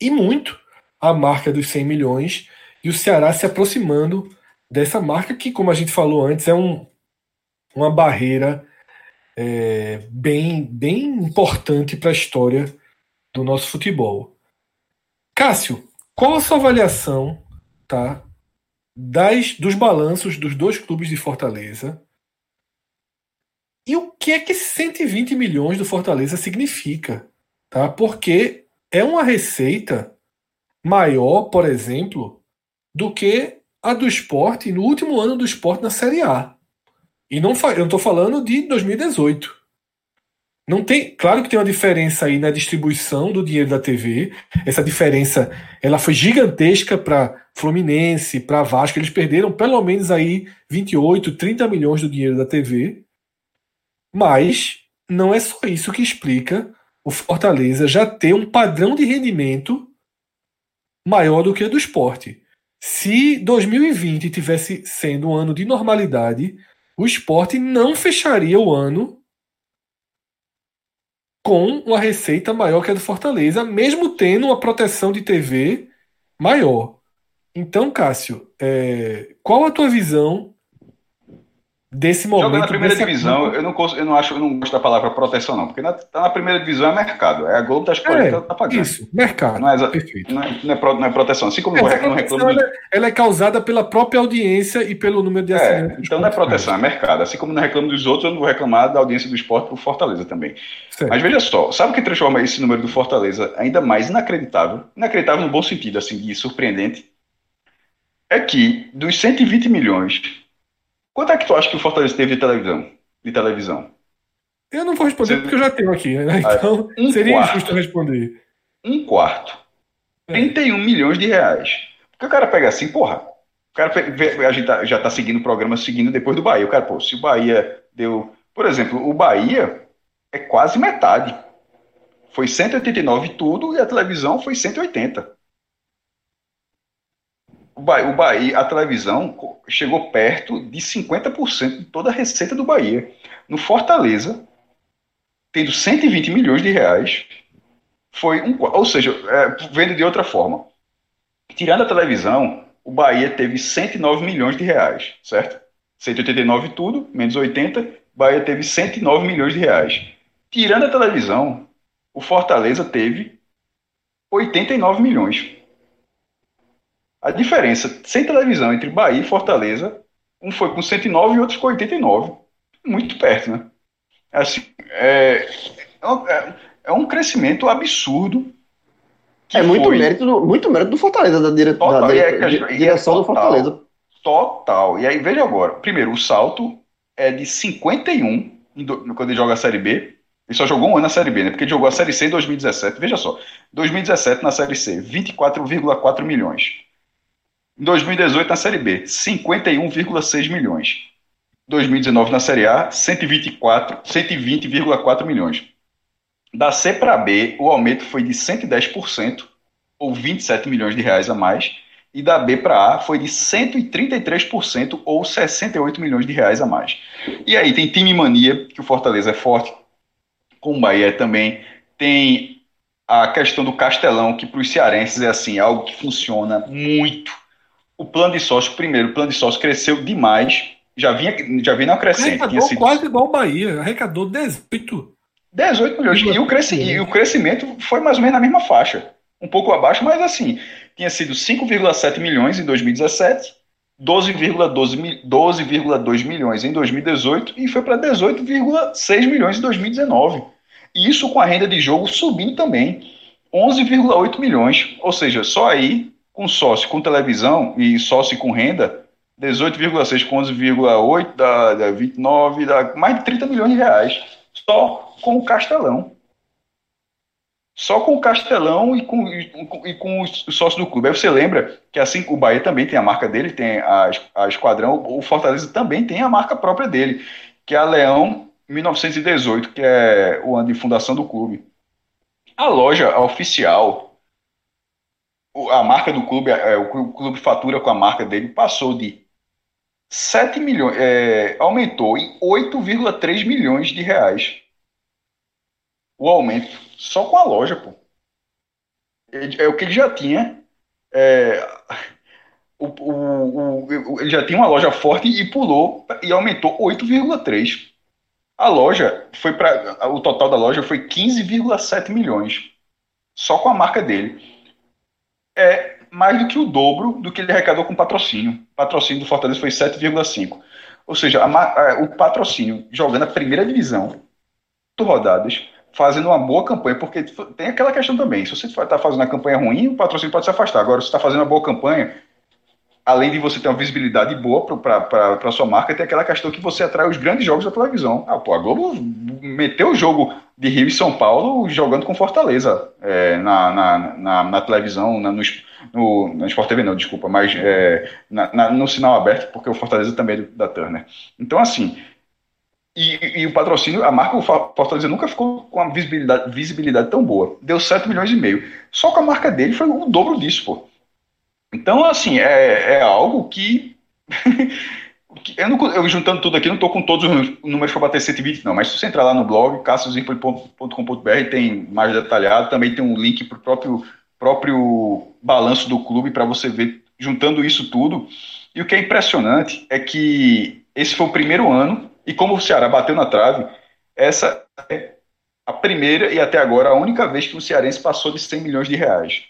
S1: e muito a marca dos 100 milhões e o Ceará se aproximando dessa marca que, como a gente falou antes, é um, uma barreira é, bem, bem importante para a história do nosso futebol. Cássio, qual a sua avaliação tá, das, dos balanços dos dois clubes de Fortaleza? E o que é que 120 milhões do Fortaleza significa? Tá? Porque é uma receita maior, por exemplo, do que a do esporte no último ano do esporte na Série A. E não, eu estou falando de 2018. Não tem, claro que tem uma diferença aí na distribuição do dinheiro da TV. Essa diferença, ela foi gigantesca para Fluminense, para Vasco. Eles perderam pelo menos aí 28, 30 milhões do dinheiro da TV. Mas não é só isso que explica o Fortaleza já ter um padrão de rendimento maior do que o do esporte. Se 2020 tivesse sendo um ano de normalidade, o esporte não fecharia o ano com uma receita maior que a do Fortaleza, mesmo tendo uma proteção de TV maior. Então, Cássio, é, qual a tua visão desse momento?
S3: Jogando na primeira divisão, eu não, cons- eu não acho, eu não gosto da palavra proteção, não, porque na, tá na primeira divisão é mercado. É a Globo das escolhendo que ela tá
S1: É,
S3: pagando.
S1: isso, mercado.
S3: Não é exa-
S1: Perfeito.
S3: Não é, não é pro- não é proteção. Assim como
S1: Essa
S3: não reclamo,
S1: proteção,
S3: reclamo
S1: ela, ela é causada pela própria audiência e pelo número de
S3: É,
S1: assinantes.
S3: então não é proteção, é mercado. Assim como não reclamo dos outros, eu não vou reclamar da audiência do esporte por Fortaleza também.
S1: Certo.
S3: Mas veja só, sabe o que transforma esse número do Fortaleza ainda mais inacreditável? Inacreditável no bom sentido, assim, de surpreendente. É que dos 120 milhões, quanto é que tu acha que o Fortaleza teve de televisão? De televisão?
S1: Eu não vou responder
S3: Você-
S1: porque eu já tenho aqui, né? Então
S3: um
S1: seria
S3: quarto.
S1: injusto responder.
S3: Um quarto.
S1: É.
S3: 31 milhões de reais. Porque o cara pega assim, porra. O cara a gente tá- já tá seguindo o programa seguindo depois do Bahia. O cara, pô, se o Bahia deu. Por exemplo, o Bahia é quase metade. Foi 189 tudo e a televisão foi 180. O Bahia, o a televisão chegou perto de 50% de toda a receita do Bahia. No Fortaleza, tendo 120 milhões de reais, foi um. Ou seja, é, vendo de outra forma. Tirando a televisão, o Bahia teve 109 milhões de reais, certo? 189 tudo, menos 80, Bahia teve 109 milhões de reais. Tirando a televisão, o Fortaleza teve 89 milhões. A diferença sem televisão entre Bahia e Fortaleza, um foi com 109 e outro com 89. Muito perto, né? Assim, é, é, é um crescimento absurdo.
S2: É muito foi... mérito, do, muito mérito do Fortaleza, da, dire...
S3: total,
S2: da
S3: é,
S2: direção
S3: é
S2: do Fortaleza.
S3: Total. E aí, veja agora. Primeiro, o salto é de 51 quando ele joga a Série B. Ele só jogou um ano na Série B, né? Porque ele jogou a Série C em 2017. Veja só. 2017 na Série C, 24,4 milhões. Em 2018 na Série B, 51,6 milhões. 2019 na Série A, 124, 120,4 milhões. Da C para B, o aumento foi de 110%, ou 27 milhões de reais a mais, e da B para A foi de 133%, ou 68 milhões de reais a mais. E aí tem time mania, que o Fortaleza é forte, com o Bahia também. Tem a questão do Castelão, que para os cearenses é assim, algo que funciona muito. O plano de sócio, primeiro, o plano de sócio cresceu demais, já vinha, já vinha na crescente.
S1: Arrecadou sido... quase igual o Bahia, arrecadou 18.
S3: 18 milhões. E o, cresci... e o crescimento foi mais ou menos na mesma faixa. Um pouco abaixo, mas assim, tinha sido 5,7 milhões em 2017, 12,2 12, milhões em 2018 e foi para 18,6 milhões em 2019. E isso com a renda de jogo subindo também, 11,8 milhões. Ou seja, só aí, com sócio com televisão e sócio com renda, 18,6 com 11,8 dá, dá 29, dá mais de 30 milhões de reais. Só com o Castelão. Só com o Castelão e com, e com os sócios do clube. Aí você lembra que assim o Bahia também tem a marca dele, tem a, a Esquadrão, o Fortaleza também tem a marca própria dele, que é a Leão 1918, que é o ano de fundação do clube. A loja oficial, a marca do clube, é, o clube fatura com a marca dele, passou de 7 milhões, é, aumentou em 8,3 milhões de reais. O aumento, só com a loja, pô. É, é o que ele já tinha. É, o, o, o, ele já tinha uma loja forte e pulou e aumentou 8,3. A loja foi para. O total da loja foi 15,7 milhões. Só com a marca dele. É mais do que o dobro do que ele arrecadou com patrocínio. O patrocínio do Fortaleza foi 7,5. Ou seja, a, a, o patrocínio jogando a primeira divisão, rodadas, fazendo uma boa campanha, porque tem aquela questão também. Se você está fazendo uma campanha ruim, o patrocínio pode se afastar. Agora, se está fazendo uma boa campanha, além de você ter uma visibilidade boa para a sua marca, tem aquela questão que você atrai os grandes jogos da televisão. Ah, pô, a Globo meteu o jogo de Rio e São Paulo jogando com Fortaleza é, na, na, na, na, televisão, na, no, no, na Sport TV não, desculpa, mas é, na, no sinal aberto, porque o Fortaleza também é da Turner. Então, assim, e, e, o patrocínio, a marca o Fortaleza nunca ficou com uma visibilidade, visibilidade tão boa. Deu 7 milhões e meio. Só que a marca dele foi o dobro disso, pô. Então, assim, é, é algo que. eu, não, eu, juntando tudo aqui, não estou com todos os números para bater 120, não. Mas se você entrar lá no blog, cassiozirpoli.com.br, tem mais detalhado. Também tem um link para o próprio, próprio balanço do clube para você ver, juntando isso tudo. E o que é impressionante é que esse foi o primeiro ano, e como o Ceará bateu na trave, essa é a primeira e até agora a única vez que o Cearense passou de 100 milhões de reais.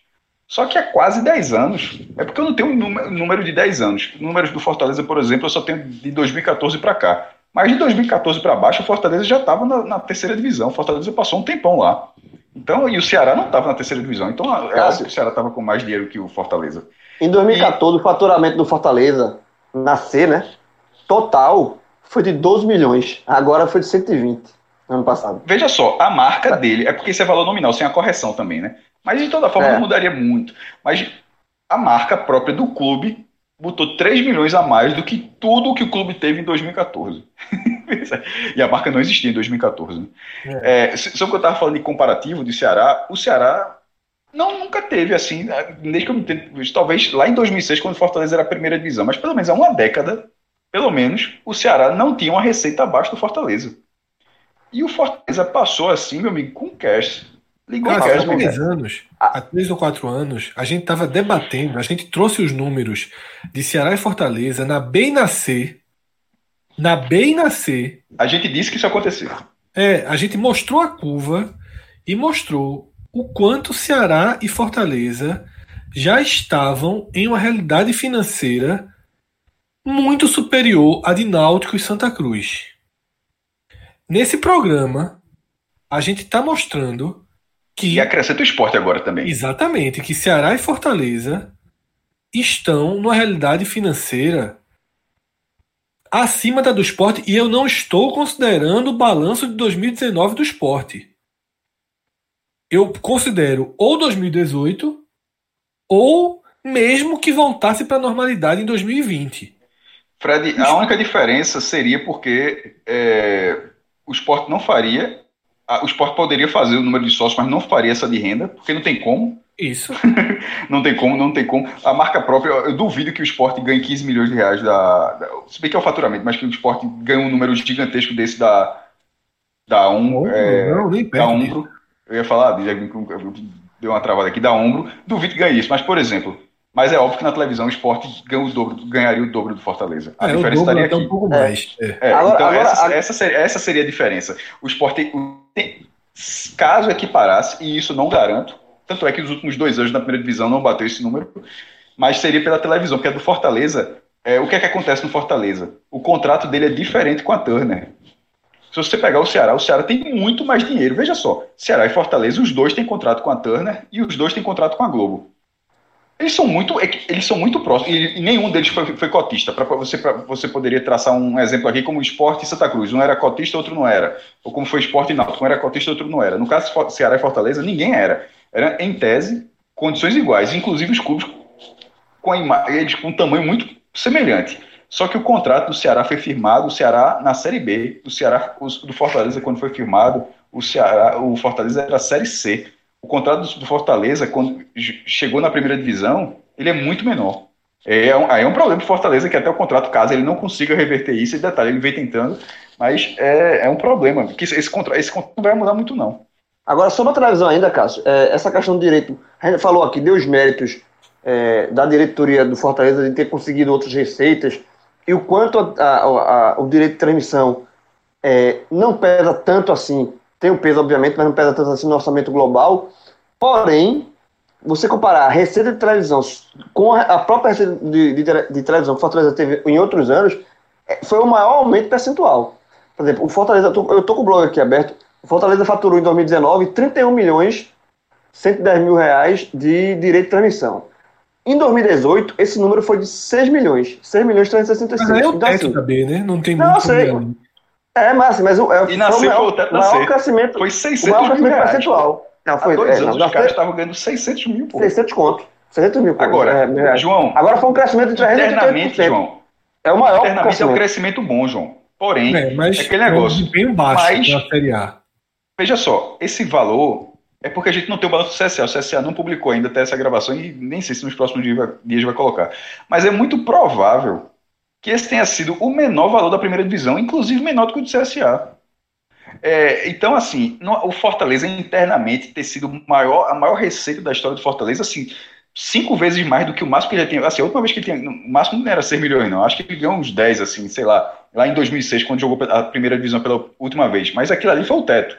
S3: Só que há quase 10 anos. É porque eu não tenho um número de 10 anos. Números do Fortaleza, por exemplo, eu só tenho de 2014 para cá. Mas de 2014 para baixo, o Fortaleza já estava na, na, terceira divisão. O Fortaleza passou um tempão lá. Então, e o Ceará não estava na terceira divisão. Então, é óbvio que o Ceará estava com mais dinheiro que o Fortaleza.
S2: Em 2014, e... o faturamento do Fortaleza nascer, né? Total foi de 12 milhões. Agora foi de 120 ano passado.
S3: Veja só, a marca dele, é porque isso é valor nominal, sem a correção também, né? Mas de toda forma é. não mudaria muito. Mas a marca própria do clube botou 3 milhões a mais do que tudo que o clube teve em 2014. e a marca não existia em 2014. É. É, sobre o que eu estava falando de comparativo de Ceará, o Ceará não nunca teve assim, desde que eu me entendo, talvez lá em 2006, quando o Fortaleza era a primeira divisão, mas pelo menos há uma década, pelo menos, o Ceará não tinha uma receita abaixo do Fortaleza. E o Fortaleza passou assim, meu amigo, com cash.
S1: Ligou Cara, há três anos, há três ou quatro anos, a gente estava debatendo, a gente trouxe os números de Ceará e Fortaleza na B e na C. Na B e na C.
S3: A gente disse que isso aconteceu.
S1: É, a gente mostrou a curva e mostrou o quanto Ceará e Fortaleza já estavam em uma realidade financeira muito superior à de Náutico e Santa Cruz. Nesse programa, a gente está mostrando que.
S3: E acrescenta o esporte agora também.
S1: Exatamente, que Ceará e Fortaleza estão numa realidade financeira acima da do esporte e eu não estou considerando o balanço de 2019 do esporte. Eu considero ou 2018 ou mesmo que voltasse para a normalidade em 2020.
S3: Fred, a única diferença seria porque é, o esporte não faria, a, o esporte poderia fazer o número de sócios, mas não faria essa de renda, porque não tem como.
S1: Isso.
S3: não tem como, não tem como. A marca própria, eu duvido que o esporte ganhe 15 milhões de reais da. da se bem que é o faturamento, mas que o esporte ganhe um número gigantesco desse da. Da um,
S1: Não,
S3: é,
S1: não, nem
S3: da
S1: perto
S3: Ombro. Eu ia falar, deu uma travada aqui, da Ombro. Duvido que ganhe isso, mas, por exemplo, mas é óbvio que na televisão o esporte ganha o dobro, ganharia o dobro do Fortaleza. A
S1: É,
S3: diferença estaria
S1: até
S3: aqui.
S1: um pouco mais. É.
S3: É,
S2: Agora-
S3: então
S2: agora-
S3: essa,
S2: agora-
S3: essa, seria, essa seria a diferença. O esporte caso equiparasse, e isso não garanto, tanto é que nos últimos dois anos na primeira divisão não bateu esse número, mas seria pela televisão, porque a do Fortaleza, é, o que é que acontece no Fortaleza? O contrato dele é diferente com a Turner. Se você pegar o Ceará, o Ceará tem muito mais dinheiro. Veja só, Ceará e Fortaleza, os dois têm contrato com a Turner e os dois têm contrato com a Globo. Eles são muito, é eles são muito próximos e, nenhum deles foi, foi cotista. Para você, pra, você poderia traçar um exemplo aqui como Esporte e Santa Cruz. Um era cotista, outro não era. Ou como foi Esporte e Náutico, um era cotista, outro não era. No caso Ceará e Fortaleza, ninguém era. Era em tese condições iguais, inclusive os clubes com eles com um tamanho muito semelhante. Só que o contrato do Ceará foi firmado, o Ceará na Série B, o Ceará do Fortaleza quando foi firmado, o Ceará, o Fortaleza era Série C. O contrato do- Fortaleza quando chegou na primeira divisão, ele é muito menor. É um, aí é um problema pro Fortaleza que até o contrato, caso ele não consiga reverter isso, detalhe, ele vem tentando, mas é, é um problema, que esse, esse, contra, esse contrato não vai mudar muito não.
S2: Agora, sobre a televisão ainda, Cássio, é, essa questão do direito, a gente falou aqui, deu os méritos é, da diretoria do Fortaleza de ter conseguido outras receitas e o quanto a- a- a- o direito de transmissão é, não pesa tanto assim, tem o peso, obviamente, mas não pesa tanto assim no orçamento global. Porém, você comparar a receita de televisão com a própria receita de, de de televisão que Fortaleza teve em outros anos, é, foi o maior aumento percentual. Por exemplo, o Fortaleza, eu tô com o blog aqui aberto, o Fortaleza faturou em 2019 31 milhões 110 mil reais de direito de transmissão. Em 2018, esse número foi de 6 milhões. 6 milhões 366.
S1: Mas é o
S2: Então,
S1: teto
S2: assim,
S1: também, né? Não tem
S2: Não,
S1: muito.
S2: sei.
S1: problema.
S2: É, mas, mas o, é,
S3: E nasceu
S2: foi o
S3: o
S2: maior,
S3: teto
S2: maior crescimento,
S3: Foi
S2: o
S3: 600
S2: maior
S3: mil
S2: crescimento
S3: reais.
S2: percentual. Não,
S3: Há
S2: foi,
S3: dois
S2: é,
S3: anos
S2: não,
S3: os caras estavam ganhando 600 mil, pô.
S2: 600 conto. 600 mil. pô,
S3: Agora,
S2: é, mil reais.
S3: João,
S2: Agora foi um crescimento de
S3: internamente,
S2: 388%.
S3: João,
S2: É o maior
S3: internamente é um
S2: crescimento.
S3: bom, João. Porém,
S1: É, mas
S3: é aquele
S1: é um
S3: negócio.
S1: desempenho baixo
S3: Mas-
S1: na Série A.
S3: Veja só, esse valor é porque a gente não tem o balanço do CSA. O CSA não publicou ainda até essa gravação e nem sei se nos próximos dias vai, dias vai colocar. Mas é muito provável que esse tenha sido o menor valor da primeira divisão, inclusive menor do que o do CSA. É, então, assim, no- o Fortaleza internamente ter sido maior, a maior receita da história do Fortaleza, assim, cinco vezes mais do que o máximo que ele tinha. Assim, a última vez que ele tinha. O máximo não era 6 milhões, não. Acho que ele ganhou uns 10, assim, sei lá. Lá em 2006, quando jogou a primeira divisão pela última vez. Mas aquilo ali foi o teto.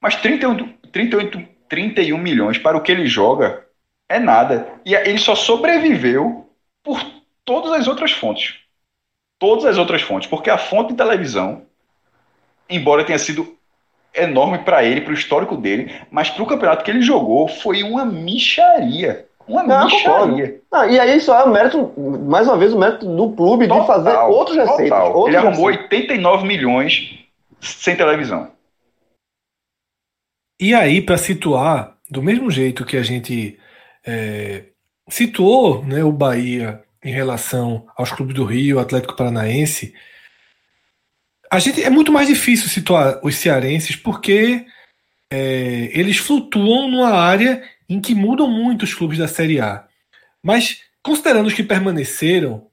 S3: Mas 38, 38, 31 milhões para o que ele joga é nada. E ele só sobreviveu por todas as outras fontes. Todas as outras fontes. Porque a fonte de televisão, embora tenha sido enorme para ele, para o histórico dele, mas para o campeonato que ele jogou, foi uma micharia. Uma
S2: Não,
S3: micharia.
S2: Não, e aí só é o mérito, mais uma vez, o mérito do clube de fazer outros receitas.
S3: total.
S2: outros
S3: Ele arrumou
S2: receitas.
S3: 89 milhões sem televisão.
S1: E aí, para situar, do mesmo jeito que a gente é, situou né, o Bahia em relação aos clubes do Rio, Atlético Paranaense, a gente é muito mais difícil situar os cearenses porque é, eles flutuam numa área em que mudam muito os clubes da Série A. Mas considerando os que permaneceram,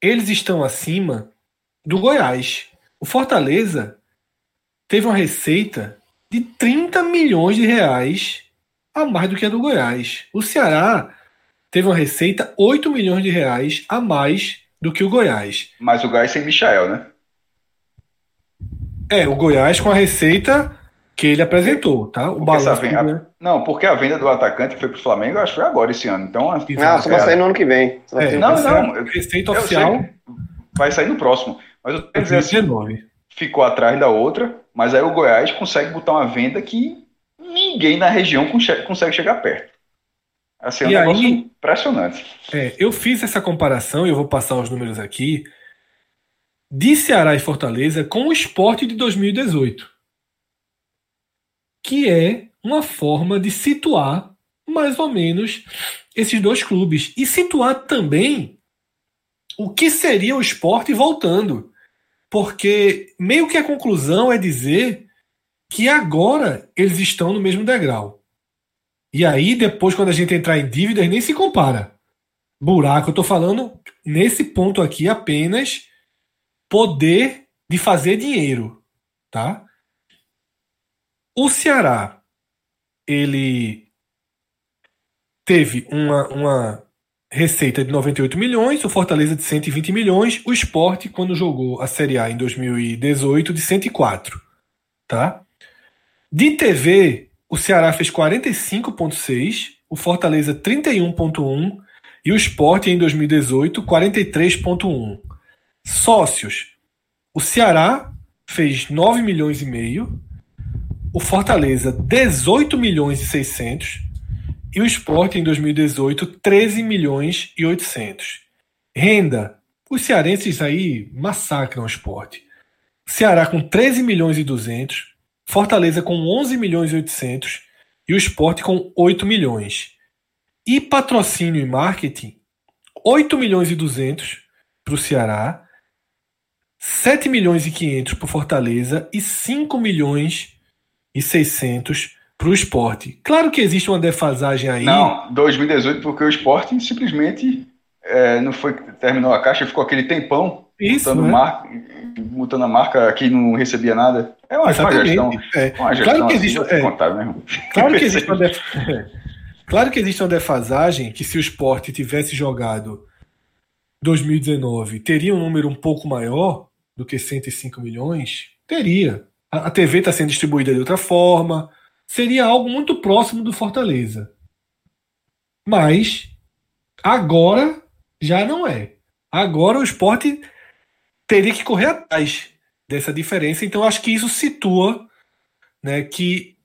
S1: eles estão acima do Goiás. O Fortaleza teve uma receita de 30 milhões de reais a mais do que a do Goiás. O Ceará teve uma receita 8 milhões de reais a mais do que o Goiás.
S3: Mas o Gás sem Michael, né?
S1: É, o Goiás com a receita que ele apresentou, tá? O
S3: Porque
S1: balanço.
S3: venda-
S1: né?
S3: Não, porque a venda do atacante foi pro Flamengo, eu acho que foi agora esse ano. Então,
S2: Não, só vai sair no ano que vem.
S1: É,
S2: sair no
S3: Não,
S2: ano que vem.
S3: não, eu-
S1: Receita
S3: eu
S1: oficial
S3: sei. vai sair no próximo. Mas eu quero dizer assim,
S1: 2019.
S3: ficou atrás da outra, mas aí o Goiás consegue botar uma venda que ninguém na região consegue chegar perto. Assim, é um
S1: E
S3: negócio
S1: aí-
S3: impressionante.
S1: É, eu fiz essa comparação e eu vou passar os números aqui de Ceará e Fortaleza com o esporte de 2018, que é uma forma de situar mais ou menos esses dois clubes e situar também o que seria o esporte voltando, porque meio que a conclusão é dizer que agora eles estão no mesmo degrau. E aí, depois, quando a gente entrar em dívidas, nem se compara buraco. Eu tô falando nesse ponto aqui apenas poder de fazer dinheiro, tá? O Ceará ele teve uma, uma receita de 98 milhões, o Fortaleza de 120 milhões, o Sport quando jogou a Série A em 2018 de 104, tá? De TV, o Ceará fez 45.6, o Fortaleza 31.1 e o Sport em 2018 43.1. Sócios. O Ceará fez 9 milhões e meio, o Fortaleza 18 milhões e 600 e o Sport em 2018 13 milhões e 800. Renda. Os cearenses aí massacram o Sport. Ceará com 13 milhões e 200, Fortaleza com 11 milhões e 800 e o Sport com 8 milhões. E patrocínio e marketing, 8 milhões e 200 para o Ceará, 7 milhões e 500 para o Fortaleza e 5 milhões e 600 para o esporte. Claro que existe uma defasagem aí.
S3: Não, 2018, porque o esporte simplesmente é, não foi, terminou a caixa, ficou aquele tempão
S1: Isso,
S3: mutando,
S1: né?
S3: marca, mutando a marca que não recebia nada. É uma,
S1: Exatamente.
S3: gestão.
S1: É.
S3: Uma gestão
S1: Claro que
S3: assim,
S1: existe- é.
S3: contar, meu irmão.
S1: Claro que existe uma def... claro que existe uma defasagem que se o esporte tivesse jogado 2019 teria um número um pouco maior do que 105 milhões? Teria. A, a TV está sendo distribuída de outra forma. Seria algo muito próximo do Fortaleza. Mas agora já não é. Agora o esporte teria que correr atrás dessa diferença. Então acho que isso situa né, que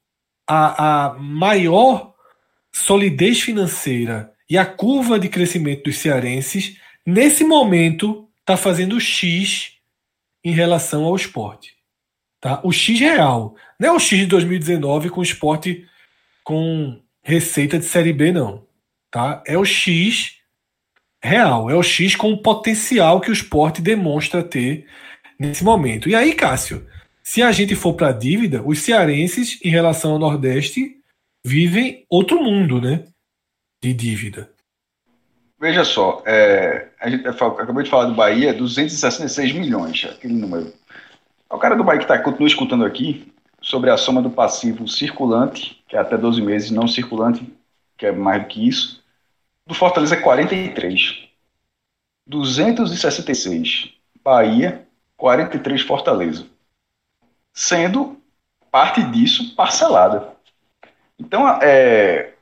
S1: a, a maior solidez financeira e a curva de crescimento dos cearenses, nesse momento, está fazendo X em relação ao esporte. Tá? O X real. Não é o X de 2019 com esporte com receita de Série B, não. Tá? É o X real. É o X com o potencial que o esporte demonstra ter nesse momento. E aí, Cássio, se a gente for para a dívida, os cearenses, em relação ao Nordeste, vivem outro mundo, né? De dívida.
S3: Veja só, é, a gente acabou de falar do Bahia, 266 milhões, aquele número. O cara do Bahia que tá, continua escutando aqui sobre a soma do passivo circulante, que é até 12 meses, não circulante, que é mais do que isso, do Fortaleza é 43. 266 Bahia, 43 Fortaleza. Sendo parte disso parcelada. Então, é,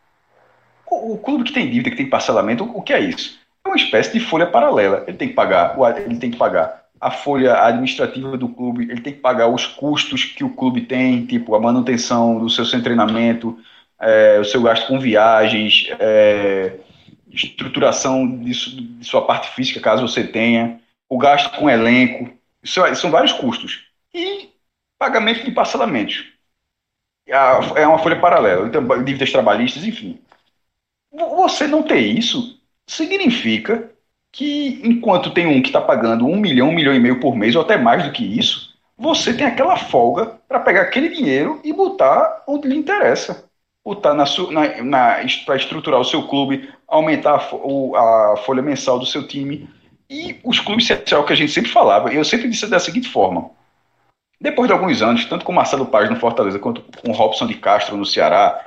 S3: o, o clube que tem dívida, que tem parcelamento, o, o que é isso? É uma espécie de folha paralela. Ele tem que pagar, ele tem que pagar a folha administrativa do clube, ele tem que pagar os custos que o clube tem, tipo a manutenção do seu de treinamento, é, o seu gasto com viagens, é, estruturação de, su- de sua parte física, caso você tenha, o gasto com elenco, isso é- são vários custos. E pagamento de parcelamentos. A- É uma folha paralela, então, dívidas trabalhistas, enfim. Vo- Você não ter isso significa que enquanto tem um que está pagando um milhão, um milhão e meio por mês, ou até mais do que isso, você tem aquela folga para pegar aquele dinheiro e botar onde lhe interessa. Na, na, na, para estruturar o seu clube, aumentar a, o- a folha mensal do seu time. E os clubes, é o que a gente sempre falava, eu sempre disse da seguinte forma. Depois de alguns anos, tanto com Marcelo Paz no Fortaleza quanto com Robson de Castro no Ceará,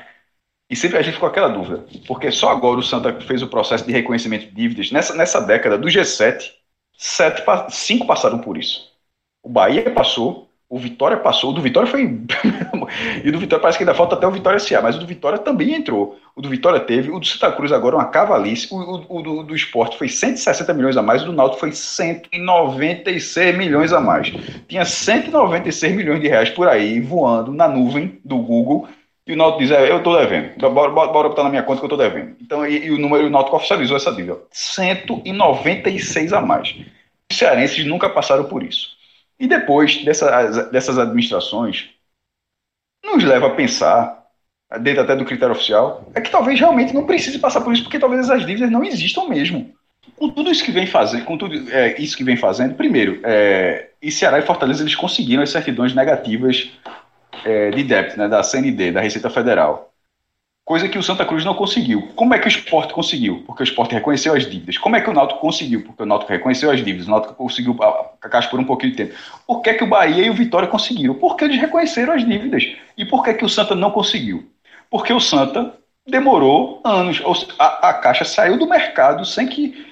S3: e sempre a gente ficou aquela dúvida, porque só agora o Santa fez o processo de reconhecimento de dívidas. Nessa, nessa década, do G7, sete, cinco passaram por isso. O Bahia passou, O Vitória passou, o do Vitória foi. e do Vitória parece que ainda falta até o Vitória SA, mas o do Vitória também entrou. O do Vitória teve, o do Santa Cruz agora uma cavalice, o, o, o do, do esporte foi 160 milhões a mais, o do Náutico foi 196 milhões a mais. Tinha 196 milhões de reais por aí voando na nuvem do Google. E o Náutico diz, é, eu estou devendo, bora, bora, bora botar na minha conta que eu estou devendo. Então, e, e, o número, o Náutico oficializou essa dívida, 196 a mais. Os cearenses nunca passaram por isso. E depois dessa, dessas administrações, nos leva a pensar, dentro até do critério oficial, é que talvez realmente não precise passar por isso, porque talvez as dívidas não existam mesmo. Com tudo isso que vem fazendo, com tudo é, isso que vem fazendo, primeiro, é, e Ceará e Fortaleza eles conseguiram as certidões negativas é, de débito, né, da CND, da Receita Federal coisa que o Santa Cruz não conseguiu. Como é que o esporte conseguiu? Porque o esporte reconheceu as dívidas. Como é que o Náutico conseguiu? Porque o Náutico reconheceu as dívidas. O Náutico conseguiu a caixa por um pouquinho de tempo. Por que, que o Bahia e o Vitória conseguiram? Porque eles reconheceram as dívidas. E por que, que o Santa não conseguiu? Porque o Santa demorou anos. A, a caixa saiu do mercado sem que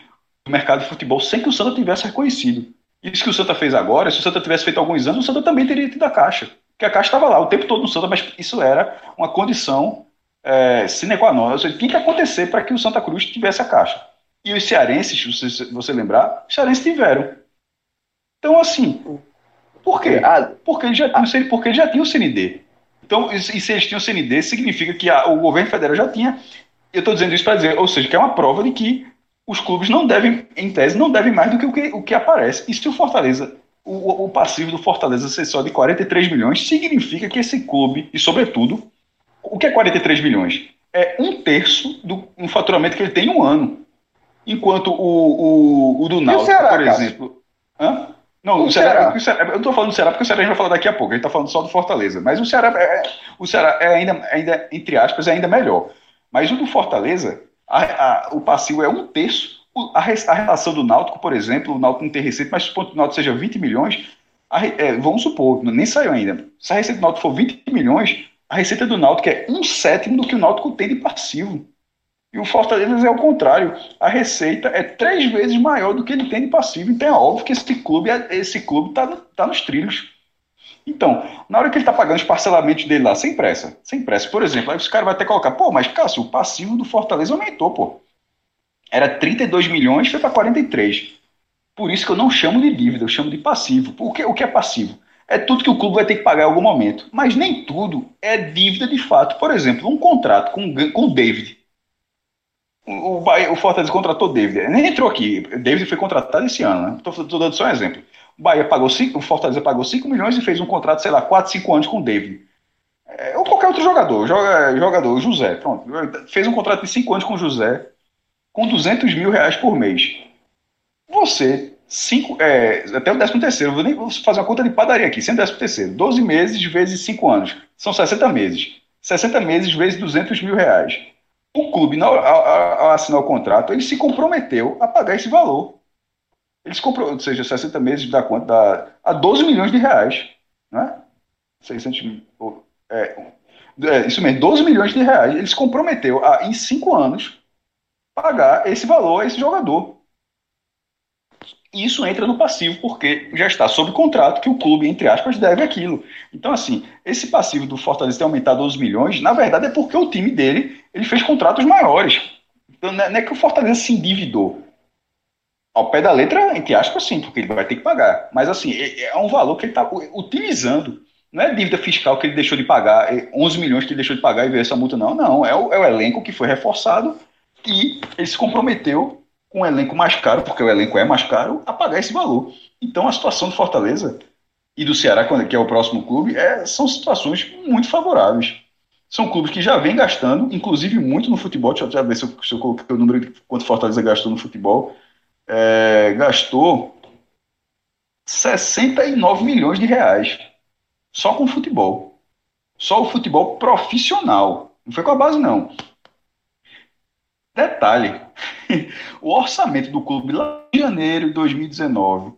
S3: do mercado de futebol sem que o Santa tivesse reconhecido. Isso que o Santa fez agora, se o Santa tivesse feito alguns anos, o Santa também teria tido a caixa. Porque a caixa estava lá o tempo todo no Santa, mas isso era uma condição é, sine qua non. Ou seja, tinha que acontecer para que o Santa Cruz tivesse a caixa. E os cearenses, se você lembrar, os cearenses tiveram. Então, assim, por quê? Ah, porque eles já tinham, porque eles já tinham o CND. Então, e se eles tinham o CND, significa que a, o governo federal já tinha. Eu estou dizendo isso para dizer, ou seja, que é uma prova de que os clubes não devem, em tese, não devem mais do que o que, o que aparece. E se o Fortaleza, o, o passivo do Fortaleza ser só de 43 milhões, significa que esse clube, e sobretudo, o que é 43 milhões? É um terço do um faturamento que ele tem em um ano. Enquanto o, o, o do Náutico, Ceará, por exemplo. Hã? Não, o, Ceará, o Ceará, eu não estou falando do Ceará porque o Ceará a gente vai falar daqui a pouco, a gente está falando só do Fortaleza. Mas o Ceará, é, o Ceará é ainda, ainda, entre aspas, é ainda melhor. Mas o do Fortaleza, a, a, o passivo é um terço. A, a, relação do Náutico, por exemplo, o Náutico não tem receita, mas supondo que o Náutico seja 20 milhões, é, vamos supor, nem saiu ainda. Se a receita do Náutico for 20 milhões, a receita do Náutico é um sétimo do que o Náutico tem de passivo. E o Fortaleza é o contrário. A receita é três vezes maior do que ele tem de passivo. Então é óbvio que esse clube é, esse clube está tá nos trilhos. Então, na hora que ele está pagando os parcelamentos dele lá, sem pressa, sem pressa, por exemplo, aí os caras vão até colocar, pô, mas Cássio, o passivo do Fortaleza aumentou, pô. Era 32 milhões, foi para 43. Por isso que eu não chamo de dívida, eu chamo de passivo. O que, o que é passivo? É tudo que o clube vai ter que pagar em algum momento. Mas nem tudo é dívida de fato. Por exemplo, um contrato com, com o David. O, o, Fortaleza contratou o David. Nem entrou aqui. David foi contratado esse ano, né? Estou dando só um exemplo. O Bahia pagou cinco, o Fortaleza pagou 5 milhões e fez um contrato, sei lá, 4, 5 anos com o David. É, ou qualquer outro jogador, joga, jogador, José, pronto. Fez um contrato de 5 anos com o José, com 200 mil reais por mês. Você cinco, é, até o décimo terceiro, vou nem vou fazer uma conta de padaria aqui, sem décimo terceiro, 12 meses vezes 5 anos, são 60 meses. 60 meses vezes 200 mil reais. O clube, ao, ao, assinar o contrato, ele se comprometeu a pagar esse valor. Ele se comprou, ou seja, 60 meses dá quanto? Dá a 12 milhões de reais. Né? 600 mil. É, é, isso mesmo, 12 milhões de reais. Ele se comprometeu a, em 5 anos, pagar esse valor a esse jogador. Isso entra no passivo, porque já está sob contrato que o clube, entre aspas, deve aquilo. Então, assim, esse passivo do Fortaleza ter aumentado 12 milhões, na verdade é porque o time dele ele fez contratos maiores. Então, não é que o Fortaleza se endividou. Ao pé da letra, entre aspas, sim, porque ele vai ter que pagar. Mas, assim, é, é um valor que ele está utilizando. Não é dívida fiscal que ele deixou de pagar, 11 é milhões que ele deixou de pagar e veio essa multa, não. Não, é o, é o elenco que foi reforçado e ele se comprometeu com um elenco mais caro, porque o elenco é mais caro, a pagar esse valor. Então a situação do Fortaleza e do Ceará, que é o próximo clube, é, são situações muito favoráveis. São clubes que já vêm gastando, inclusive muito no futebol. Deixa eu já ver se eu, se eu coloquei o número de quanto Fortaleza gastou no futebol. É, gastou 69 milhões de reais só com futebol. Só o futebol profissional. Não foi com a base, não. Detalhe, o orçamento do clube lá em janeiro de 2019,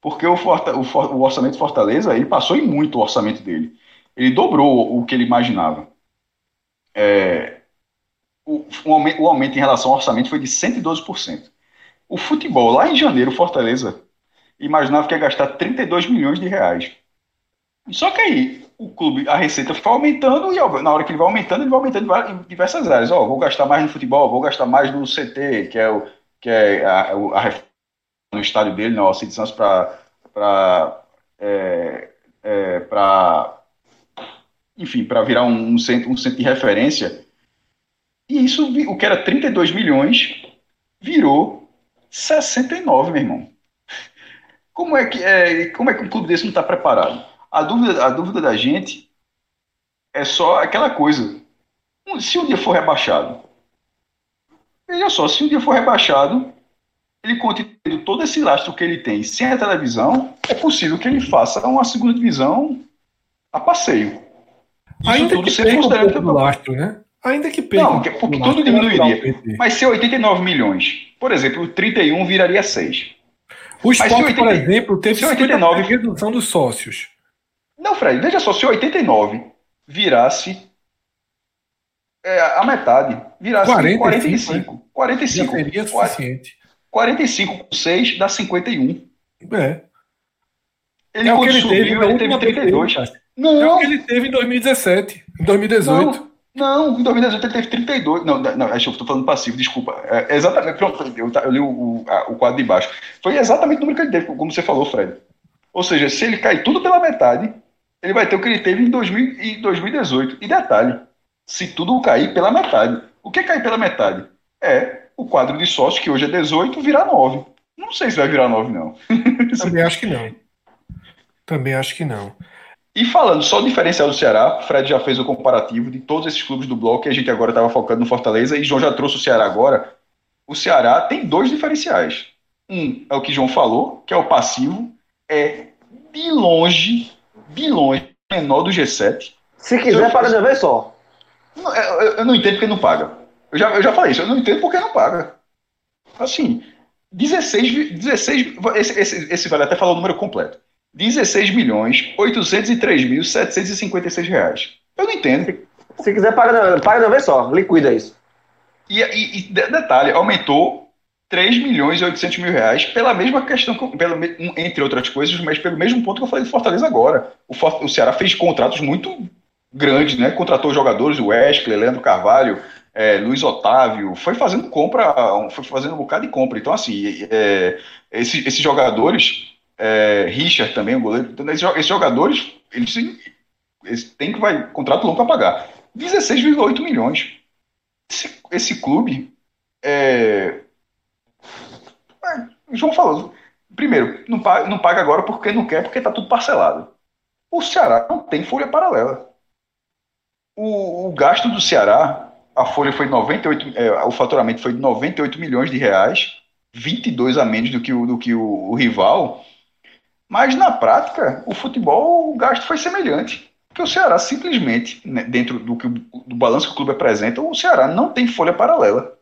S3: porque o, Forta, o, o orçamento de Fortaleza, ele passou em muito o orçamento dele. Ele dobrou o que ele imaginava. É, o, o, aumento, o aumento em relação ao orçamento foi de 112%. O futebol, lá em janeiro, Fortaleza, imaginava que ia gastar 32 milhões de reais. Só que aí o clube, a receita foi aumentando e ó, na hora que ele vai aumentando, ele vai aumentando em diversas áreas. Ó, vou gastar mais no futebol, vou gastar mais no CT, que é o que é a, no estádio dele, no Alcide Santos, para para é, é, para enfim, para virar um, um, centro, um centro de referência. E isso, o que era 32 milhões, virou 69, meu irmão. Como é que, é, como é que um clube desse não está preparado? A dúvida, a dúvida da gente é só aquela coisa. Se um dia for rebaixado, veja só, se um dia for rebaixado, ele continua todo esse lastro que ele tem sem a televisão, é possível que ele faça uma segunda divisão a passeio.
S1: Isso Ainda que perca um pouco do lastro, né? Ainda que perca.
S3: Não, porque tudo diminuiria. Mas se 89 milhões, por exemplo, 31 viraria 6.
S1: O esporte, por exemplo, teve 89 redução dos sócios.
S3: Não, Fred, veja só, se 89 virasse é, a metade, virasse 45, 45. 45
S1: seria suficiente.
S3: 45 com 6 dá 51.
S1: É.
S3: Ele, é quando ele subiu, teve, ele teve 32. Teve,
S1: não. É o que ele teve em 2017, em 2018.
S3: Não, não em 2018 ele teve 32. Não, não acho que eu estou falando passivo, desculpa. É, exatamente, eu, eu li o, o, a, o, quadro de baixo. Foi exatamente o número que ele teve, como você falou, Fred. Ou seja, se ele cair tudo pela metade, ele vai ter o que ele teve em 2000, em 2018. E detalhe, se tudo cair pela metade. O que é cair pela metade? É o quadro de sócios, que hoje é 18, virar 9. Não sei se vai virar 9, não.
S1: Também acho que não. Também acho que não.
S3: E falando só do diferencial do Ceará, Fred já fez o comparativo de todos esses clubes do bloco que a gente agora estava focando no Fortaleza e João já trouxe o Ceará agora. O Ceará tem dois diferenciais. Um é o que João falou, que é o passivo, é de longe, de longe, menor do G7.
S2: Se quiser, paga de vez só.
S3: Eu, eu, eu, não entendo porque não paga. Eu já, eu já falei isso, eu não entendo porque não paga. Assim, 16, 16 esse, esse, esse vale até falar o número completo. 16 milhões 803 mil 756 reais. Eu não entendo.
S2: Se quiser, paga, paga de uma vez só, liquida isso.
S3: E, e, e detalhe, aumentou 3 milhões e 800 mil reais pela mesma questão, pela, entre outras coisas, mas pelo mesmo ponto que eu falei de Fortaleza agora. O, o Ceará fez contratos muito grandes, né? Contratou jogadores, o Wesley, Leandro Carvalho, é, Luiz Otávio, foi fazendo compra, foi fazendo um bocado de compra. Então, assim, é, esses, esses jogadores é, Richard também, o goleiro. Então, esses, jogadores, eles, eles têm que vai contrato longo para pagar. 16,8 milhões. Esse, esse clube é, é, João falou. Primeiro, não paga, não paga agora porque não quer, porque está tudo parcelado. O Ceará não tem folha paralela. O, o gasto do Ceará, a folha foi 98, é, o faturamento foi de 98 milhões de reais, 22 a menos do que o, do que o, o rival. Mas na prática, o futebol, o gasto foi semelhante. Porque o Ceará simplesmente, né, dentro do, que, do balanço que o clube apresenta, o Ceará não tem folha paralela.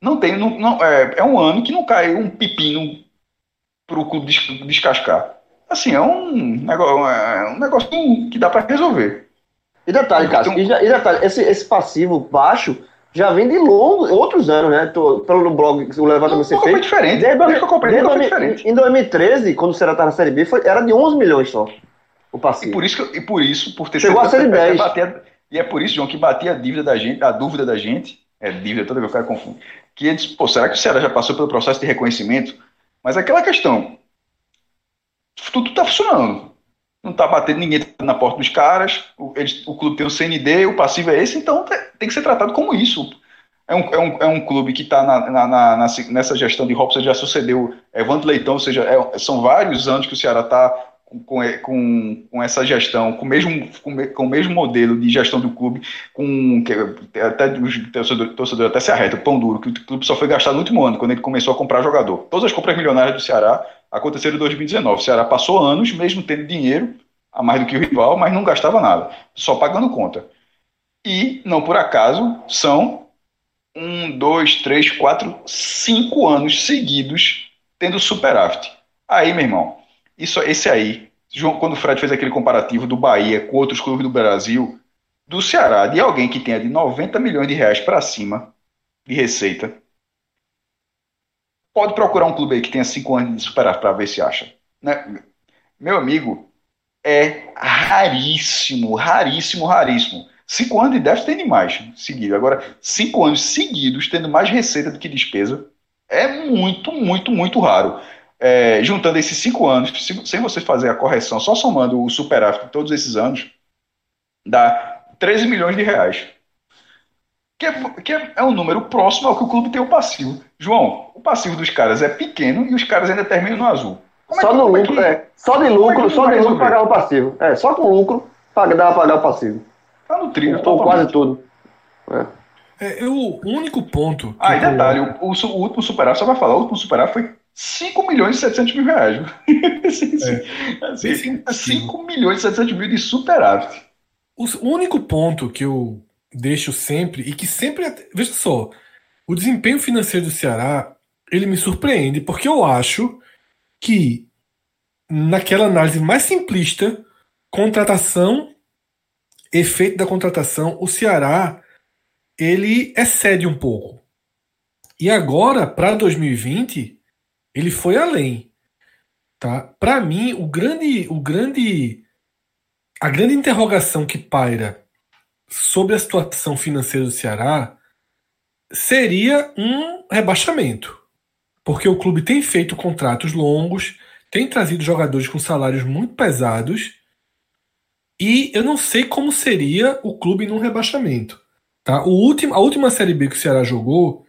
S3: Não tem, não, não é, é, um ano que não cai um pepino para o clube descascar. Assim, é um negócio, é um negócio que dá para resolver.
S2: E detalhe, Cássio, então, e, detalhe, esse, esse passivo baixo já vem de longos, outros anos, né? Tô, pelo blog, o levantamento
S3: que você fez. Diferente.
S2: Desde, desde, desde, desde diferente. Em 2013, quando o Ceará estava na Série B, foi, era de 11 milhões só. O passivo.
S3: E por isso, e por, isso por ter
S2: Chegou a ser 10.
S3: Bater, e é por isso, João, que batia a dívida da gente, a dúvida da gente, é dívida toda vez o cara confunde, que eles, pô, será que o Ceará já passou pelo processo de reconhecimento? Mas aquela questão, tudo está funcionando. Não está batendo ninguém na porta dos caras, o, eles, o clube tem o CND, o passivo é esse, então tem que ser tratado como isso. É um, é um, é um clube que está nessa gestão de Robson, já sucedeu Evandro Leitão, ou seja, é, são vários anos que o Ceará está com, com, com, essa gestão, com o, mesmo, com, com, mesmo modelo de gestão do clube, com até os torcedores torcedor até se arreta, pão duro, que o clube só foi gastado no último ano, quando ele começou a comprar jogador. Todas as compras milionárias do Ceará aconteceram em 2019. O Ceará passou anos, mesmo tendo dinheiro a mais do que o rival, mas não gastava nada, só pagando conta. E, não por acaso, são um, dois, três, quatro, cinco anos seguidos tendo superávit. Aí, meu irmão, isso, esse aí, João, quando o Fred fez aquele comparativo do Bahia com outros clubes do Brasil, do Ceará, de alguém que tenha de 90 milhões de reais para cima de receita, pode procurar um clube aí que tenha cinco anos de superávit para ver se acha. Né? Meu amigo, é raríssimo, raríssimo, raríssimo. Cinco anos de déficit tem demais seguido. Agora, cinco anos seguidos tendo mais receita do que despesa é muito, muito, muito raro. É, juntando esses cinco anos, sem você fazer a correção, só somando o superávit de todos esses anos, dá 13 milhões de reais. Que é, que é, é um número próximo ao que o clube tem o passivo. João, o passivo dos caras é pequeno e os caras ainda terminam no azul.
S2: É só que, no lucro, é, é, Só de lucro, é só de lucro pagar o passivo. É, só com lucro paga, dá pra pagar o passivo.
S3: Tá no trilho,
S2: Ou quase tudo.
S1: É. eu, o único ponto.
S3: Ah, e detalhe, o, o, o último superávit, só vai falar, o último superávit foi 5 milhões e 700 mil reais. assim, é. assim, 5 milhões e 700 mil de superávit.
S1: O único ponto que eu deixo sempre, e que sempre. Veja só, o desempenho financeiro do Ceará, ele me surpreende, porque eu acho que, naquela análise mais simplista, contratação, efeito da contratação, o Ceará ele excede um pouco. E agora, para 2020, ele foi além. Tá? Para mim, o grande, o grande, a grande interrogação que paira sobre a situação financeira do Ceará seria um rebaixamento. Porque o clube tem feito contratos longos, tem trazido jogadores com salários muito pesados, e eu não sei como seria o clube num rebaixamento. Tá? O último, a última Série B que o Ceará jogou,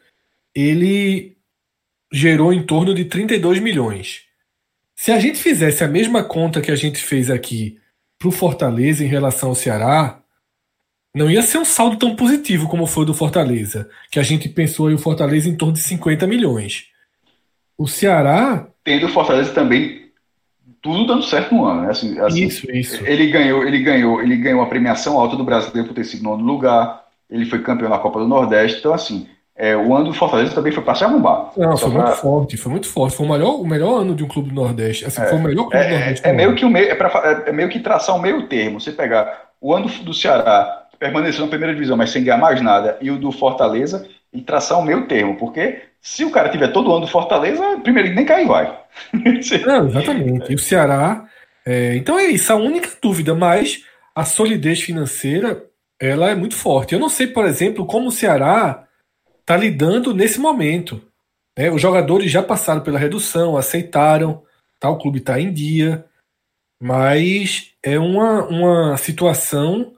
S1: ele gerou em torno de 32 milhões. Se a gente fizesse a mesma conta que a gente fez aqui para o Fortaleza em relação ao Ceará, não ia ser um saldo tão positivo como foi do Fortaleza, que a gente pensou aí o Fortaleza em torno de 50 milhões. O Ceará.
S3: Tendo o Fortaleza também tudo dando certo no ano, né? Assim, assim,
S1: isso, isso.
S3: Ele ganhou, ele ganhou, ele ganhou a premiação alta do brasileiro por ter sido nono lugar. Ele foi campeão na Copa do Nordeste. Então, assim, é, o ano do Fortaleza também foi para se arrumar.
S1: Não, foi pra... muito forte, foi muito forte. Foi o melhor, o melhor ano de um clube do Nordeste. Assim, é, foi o melhor clube
S3: é,
S1: do Nordeste.
S3: É, meio que o meio, é, pra, é, meio que traçar um meio termo. Você pegar o ano do Ceará, permaneceu na primeira divisão, mas sem ganhar mais nada, e o do Fortaleza, e traçar um meio termo. Porque se o cara tiver todo ano do Fortaleza, primeiro nem cai vai.
S1: Não, exatamente. E o Ceará. É, então é isso, a única dúvida, mas a solidez financeira ela é muito forte. Eu não sei, por exemplo, como o Ceará está lidando nesse momento. Né? Os jogadores já passaram pela redução, aceitaram, tá? o clube está em dia, mas é uma, uma situação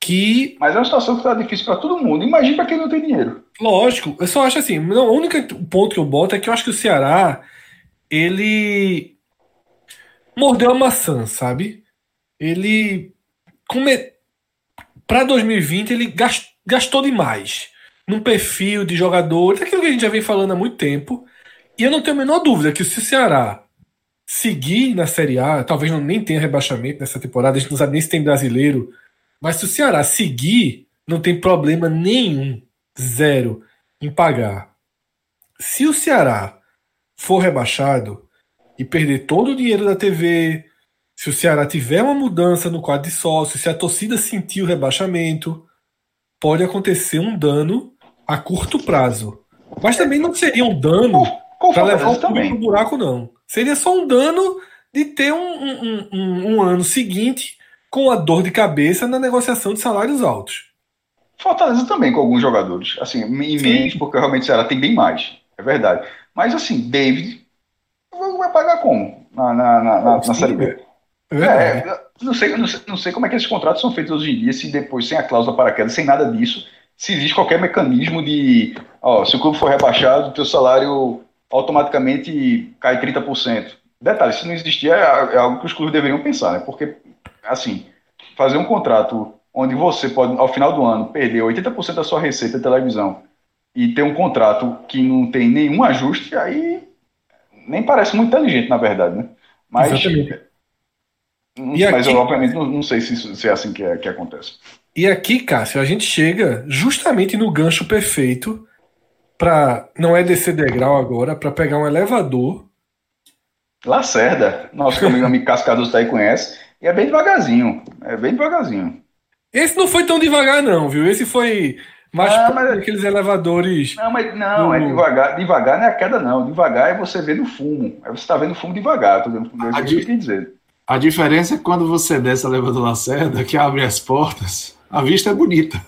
S1: que.
S3: Mas é uma situação que está difícil para todo mundo. Imagina para quem não tem dinheiro.
S1: Lógico, eu só acho assim. Não, o único ponto que eu boto é que eu acho que o Ceará ele mordeu a maçã, sabe? Ele come... para 2020 ele gastou demais num perfil de jogadores, aquilo que a gente já vem falando há muito tempo. E eu não tenho a menor dúvida que se o Ceará seguir na Série A, talvez não nem tenha rebaixamento nessa temporada, a gente não sabe nem se tem brasileiro, mas se o Ceará seguir, não tem problema nenhum, zero, em pagar. Se o Ceará for rebaixado e perder todo o dinheiro da TV, se o Ceará tiver uma mudança no quadro de sócio, se a torcida sentir o rebaixamento, pode acontecer um dano a curto prazo. Mas também não seria um dano para levar o clube pro buraco, não. Seria só um dano de ter um, um, um, um, ano seguinte com a dor de cabeça na negociação de salários altos.
S3: Fortaleza também com alguns jogadores. Assim, em menos, porque realmente Ceará tem bem mais. É verdade. Mas assim, David vai pagar como? Na, na, na, na, na Série B. É, é não, sei, não, sei, não sei como é que esses contratos são feitos hoje em dia, se depois, sem a cláusula para queda, sem nada disso, se existe qualquer mecanismo de, ó, se o clube for rebaixado, o teu salário automaticamente cai 30%. Detalhe, se não existir, é, é algo que os clubes deveriam pensar, né? Porque, assim, fazer um contrato onde você pode, ao final do ano, perder 80% da sua receita de televisão e ter um contrato que não tem nenhum ajuste, aí nem parece muito inteligente, na verdade, né? Mas, Exatamente. Mas aqui, eu, obviamente, não, não sei se, se, é assim que, é, que acontece.
S1: E aqui, Cássio, a gente chega justamente no gancho perfeito para não é descer degrau agora, para pegar um elevador.
S3: Lacerda, nosso amigo amigo Cascadoso tá aí conhece, e é bem devagarzinho, é bem devagarzinho.
S1: Esse não foi tão devagar não, viu? Esse foi mais ah, mas... aqueles elevadores.
S3: Não, mas não, do... é devagar. Devagar não é a queda, não. Devagar é você ver no fumo. É você está vendo fumo devagar. Tô vendo, é o que eu dizer.
S4: A diferença é que quando você desce a Leva do Lacerda, que abre as portas, a vista é bonita.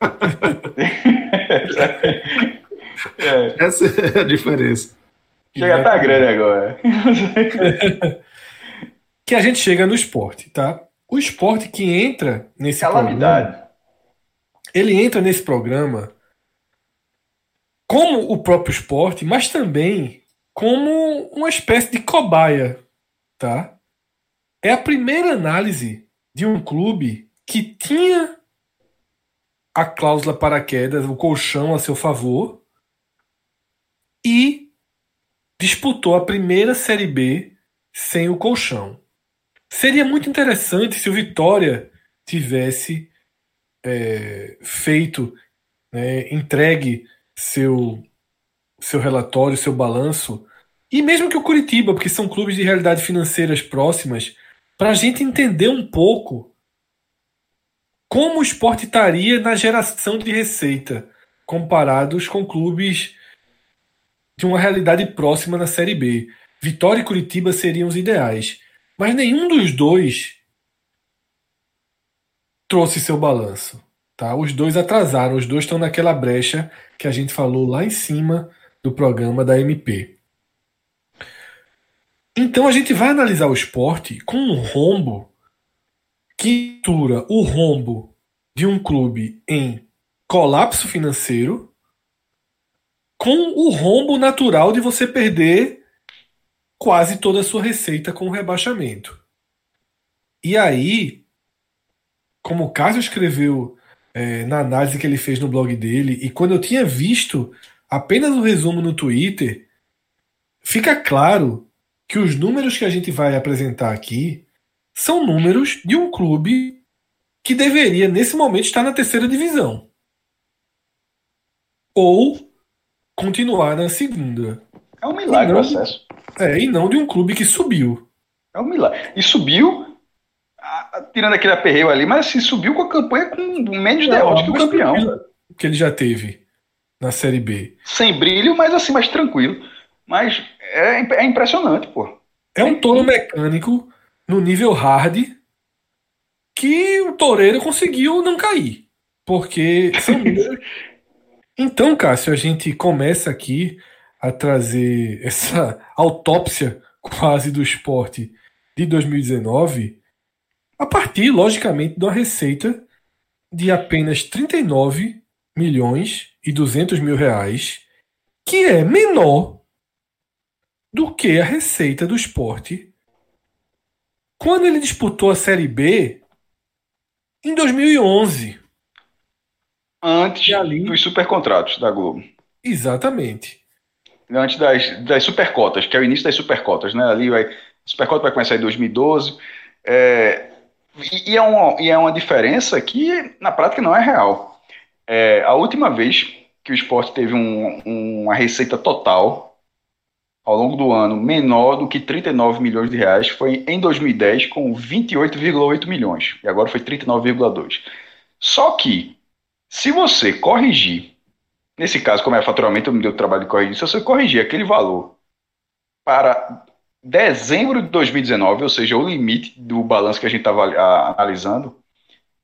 S3: É,
S4: Essa é a diferença.
S3: chega a tá grande agora.
S1: Que a gente chega no esporte, tá? O esporte que entra nesse programa,
S3: Calamidade.
S1: ele entra nesse programa como o próprio esporte, mas também como uma espécie de cobaia, tá? É a primeira análise de um clube que tinha a cláusula paraquedas, o colchão a seu favor, e disputou a primeira Série B sem o colchão. Seria muito interessante se o Vitória tivesse é, feito, né, entregue seu, seu relatório, seu balanço, e mesmo que o Curitiba, porque são clubes de realidades financeiras próximas, para a gente entender um pouco como o esporte estaria na geração de receita, comparados com clubes de uma realidade próxima na Série B. Vitória e Curitiba seriam os ideais. Mas nenhum dos dois trouxe seu balanço. Tá? Os dois atrasaram, os dois estão naquela brecha que a gente falou lá em cima do programa da MP. Então a gente vai analisar o esporte com um rombo que mistura o rombo de um clube em colapso financeiro com o rombo natural de você perder quase toda a sua receita com o rebaixamento. E aí, como o Cássio escreveu é, na análise que ele fez no blog dele, e quando eu tinha visto apenas o resumo no Twitter, fica claro que os números que a gente vai apresentar aqui são números de um clube que deveria, nesse momento, estar na terceira divisão. Ou continuar na segunda.
S3: É um milagre o acesso.
S1: É, e não de um clube que subiu.
S3: É um milagre. E subiu, tirando aquele aperreio ali, mas assim, subiu com a campanha com menos derrotas que o campeão.
S1: Que ele já teve na Série B.
S3: Sem brilho, mas assim, mais tranquilo. Mas é, é impressionante, pô.
S1: É um touro mecânico no nível hard que o toureiro conseguiu não cair. Porque. Então, Cássio, a gente começa aqui a trazer essa autópsia quase do esporte de 2019 a partir, logicamente, de uma receita de apenas 39 milhões e 200 mil reais, que é menor do que a receita do esporte quando ele disputou a Série B em 2011.
S3: Antes
S1: ali?
S3: dos supercontratos da Globo.
S1: Exatamente.
S3: Antes das, das supercotas, que é o início das supercotas, né? Ali vai. Supercota vai começar em 2012. É, e, e é uma, e é uma diferença que na prática não é real. É, a última vez que o esporte teve um- uma receita total ao longo do ano menor do que 39 milhões de reais foi em 2010 com 28,8 milhões e agora foi 39,2. Só que se você corrigir, nesse caso como é faturamento, eu me deu trabalho de corrigir, se você corrigir aquele valor para dezembro de 2019, ou seja, o limite do balanço que a gente estava analisando,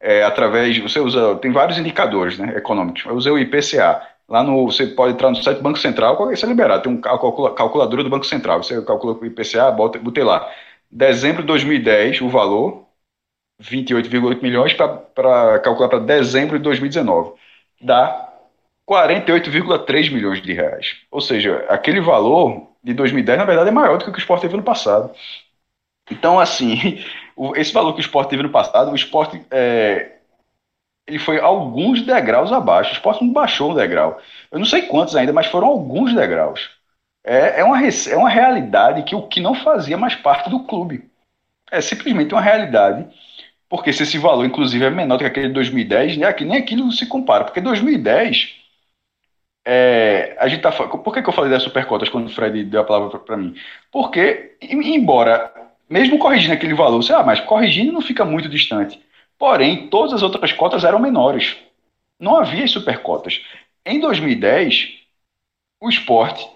S3: é, através, você usa, tem vários indicadores né, econômicos. Eu usei o IPCA. Lá no, você pode entrar no site do Banco Central, isso é liberado, tem um calcula- calculadora do Banco Central. Você calcula o IPCA, bota, botei lá. Dezembro de 2010, o valor, 28,8 milhões, para calcular para dezembro de 2019. Dá 48,3 milhões de reais. Ou seja, aquele valor de 2010, na verdade, é maior do que o que o Sport teve no passado. Então, assim, esse valor que o Sport teve no passado, o Sport é, ele foi alguns degraus abaixo. O Sport não baixou um degrau. Eu não sei quantos ainda, mas foram alguns degraus. É, é, uma, é uma realidade que o que não fazia mais parte do clube. É simplesmente uma realidade. Porque se esse valor, inclusive, é menor do que aquele de 2010, né, aqui, nem aquilo se compara. Porque 2010, é, a gente tá, por que, que eu falei das supercotas quando o Fred deu a palavra para mim? Porque, em- embora, mesmo corrigindo aquele valor, sei lá, mas corrigindo não fica muito distante. Porém, todas as outras cotas eram menores. Não havia as supercotas. Em 2010, o esporte,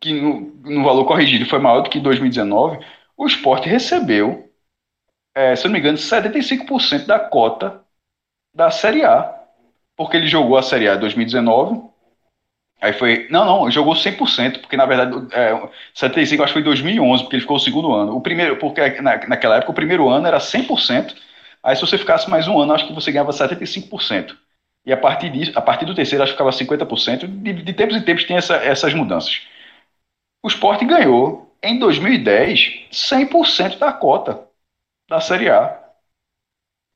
S3: que no, no valor corrigido foi maior do que em 2019, o esporte recebeu, é, se não me engano, 75% da cota da Série A. Porque ele jogou a Série A em 2019. Aí foi. Não, não, jogou 100%, porque na verdade, é, 75 acho que foi em 2011, porque ele ficou o segundo ano. O primeiro, porque na, naquela época o primeiro ano era 100%. Aí se você ficasse mais um ano, acho que você ganhava 75%. E a partir disso, a partir do terceiro, acho que ficava 50%. De, de tempos em tempos tem essa, essas mudanças. O Sport ganhou, em 2010, 100% da cota da Série A.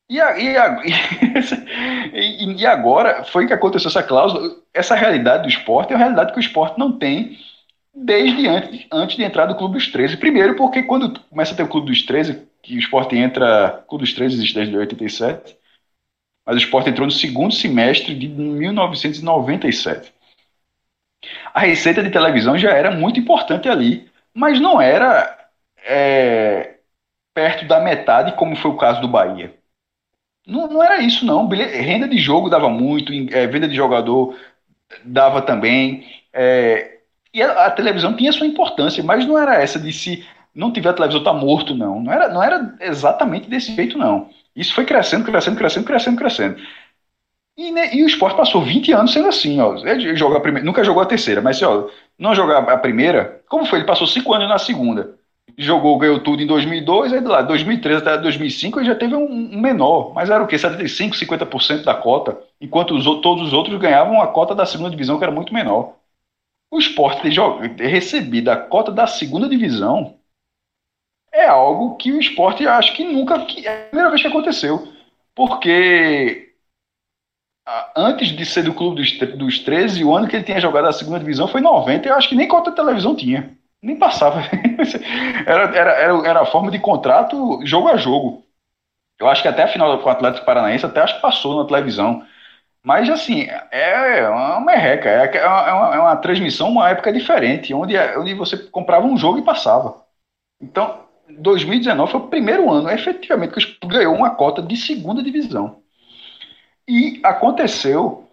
S3: E, a, e, a, e, e, agora foi que aconteceu essa cláusula. Essa realidade do esporte é uma realidade que o esporte não tem desde antes, antes de entrar do Clube dos 13. Primeiro, porque quando começa a ter o Clube dos 13, que o esporte entra. O Clube dos 13 existe desde 87, mas o esporte entrou no segundo semestre de 1997. A receita de televisão já era muito importante ali, mas não era é, perto da metade, como foi o caso do Bahia. Não, não era isso, não. Renda de jogo dava muito, é, venda de jogador dava também. É, e a, a, televisão tinha sua importância, mas não era essa de se não tiver a televisão tá morto, não. Não era, não era exatamente desse jeito, não. Isso foi crescendo, crescendo, crescendo, crescendo, crescendo. E, né, e o esporte passou 20 anos sendo assim, ó. Ele joga a primeira, nunca jogou a terceira, mas ó, não jogar a primeira, como foi? Ele passou 5 anos na segunda. Jogou, ganhou tudo em 2002, aí lá, 2013 até 2005 ele já teve um, menor, mas era o quê? 75, 50% da cota, enquanto os, todos os outros ganhavam a cota da segunda divisão, que era muito menor. O esporte ter, ter recebido a cota da segunda divisão é algo que o esporte acho que nunca. Que é a primeira vez que aconteceu. Porque antes de ser do clube dos, dos 13, o ano que ele tinha jogado a segunda divisão foi 90, eu acho que nem cota de televisão tinha. Nem passava. era, era, era, era forma de contrato jogo a jogo. Eu acho que até a final com o Atlético Paranaense até acho que passou na televisão. Mas assim, é uma merreca, é, é uma, é uma transmissão, uma época diferente, onde, onde você comprava um jogo e passava. Então, 2019 foi o primeiro ano, efetivamente, que ganhou uma cota de segunda divisão. E aconteceu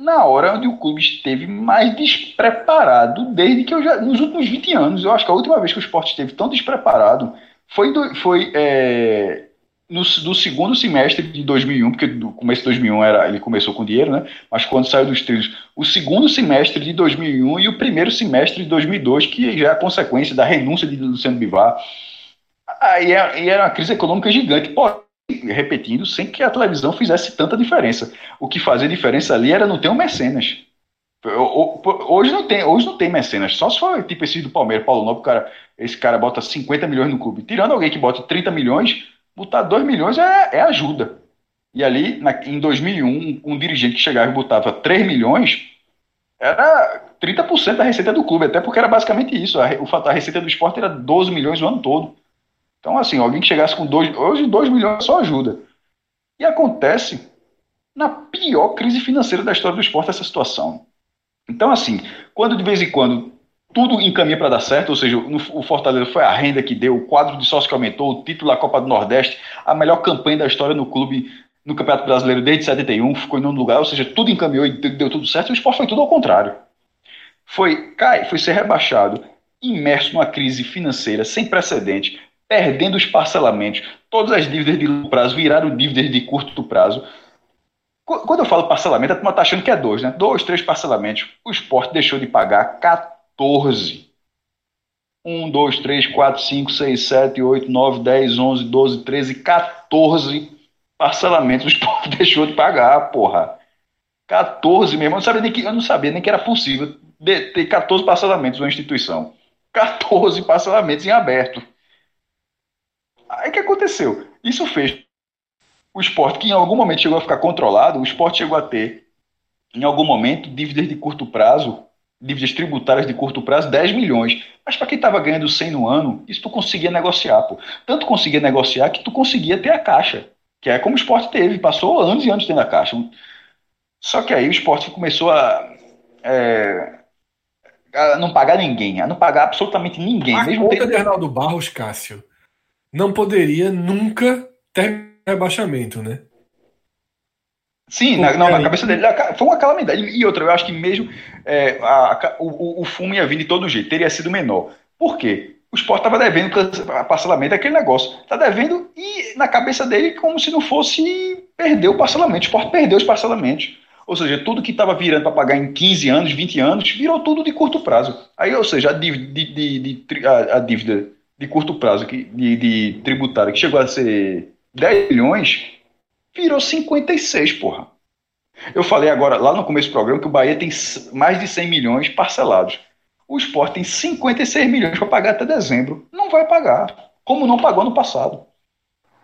S3: na hora onde o clube esteve mais despreparado desde que eu já. Nos últimos 20 anos. Eu acho que a última vez que o esporte esteve tão despreparado foi, do, foi é, no, do segundo semestre de 2001, porque do começo de 2001 era, ele começou com dinheiro, né? Mas quando saiu dos trilhos, o segundo semestre de 2001 e o primeiro semestre de 2002, que já é a consequência da renúncia de Luciano Bivar Aí é, era uma crise econômica gigante, pô, repetindo, sem que a televisão fizesse tanta diferença. O que fazia diferença ali era não ter um mecenas. Hoje não tem, hoje não tem mecenas, só se for tipo esse do Palmeiras, Paulo Nobre, cara, esse cara bota 50 milhões no clube. Tirando alguém que bota 30 milhões, botar 2 milhões é, é ajuda. E ali, na, em 2001, um dirigente que chegava e botava 3 milhões, era 30% da receita do clube, até porque era basicamente isso. A, a receita do esporte era 12 milhões o ano todo. Então, assim, alguém que chegasse com 2 hoje 2 milhões só ajuda. E acontece na pior crise financeira da história do esporte essa situação. Então, assim, quando de vez em quando tudo encaminha para dar certo, ou seja, o Fortaleza foi a renda que deu, o quadro de sócio que aumentou, o título da Copa do Nordeste, a melhor campanha da história no clube, no Campeonato Brasileiro desde 71, ficou em nono lugar, ou seja, tudo encaminhou e deu tudo certo, o esporte foi tudo ao contrário. Foi, cai, foi ser rebaixado, imerso numa crise financeira sem precedente, perdendo os parcelamentos. Todas as dívidas de longo prazo viraram dívidas de curto prazo. Quando eu falo parcelamento, a turma está achando que é dois, né? Dois, três parcelamentos. O esporte deixou de pagar 14. 1, 2, 3, 4, 5, 6, 7, 8, 9, 10, 11, 12, 13, 14 parcelamentos o esporte deixou de pagar, porra. 14 mesmo. Eu não sabia nem que, eu não sabia nem que era possível ter 14 parcelamentos numa instituição. 14 parcelamentos em aberto. Aí o que aconteceu? Isso fez o esporte, que em algum momento chegou a ficar controlado, o esporte chegou a ter, em algum momento, dívidas de curto prazo, dívidas tributárias de curto prazo, 10 milhões. Mas para quem estava ganhando 100 no ano, isso tu conseguia negociar, pô. Tanto conseguia negociar que tu conseguia ter a caixa, que é como o esporte teve, passou anos e anos tendo a caixa. Só que aí o esporte começou a, é, a não pagar ninguém, a não pagar absolutamente ninguém.
S1: A mesmo conta de Arnaldo Barros, Cássio, não poderia nunca ter rebaixamento, né?
S3: Sim, na, não, na cabeça dele foi uma calamidade. E outra, eu acho que mesmo é, a, a, o, o fumo ia vir de todo jeito, teria sido menor. Por quê? O esporte estava devendo parcelamento, aquele negócio. Está devendo e na cabeça dele como se não fosse perder o parcelamento. O esporte perdeu os parcelamentos. Ou seja, tudo que estava virando para pagar em 15 anos, 20 anos, virou tudo de curto prazo. Aí, ou seja, a dívida de, de, de a, a, dívida de curto prazo que, de, de tributária, que chegou a ser 10 milhões, virou 56, porra. Eu falei agora, lá no começo do programa, que o Bahia tem mais de 100 milhões parcelados. O esporte tem 56 milhões para pagar até dezembro. Não vai pagar. Como não pagou no passado.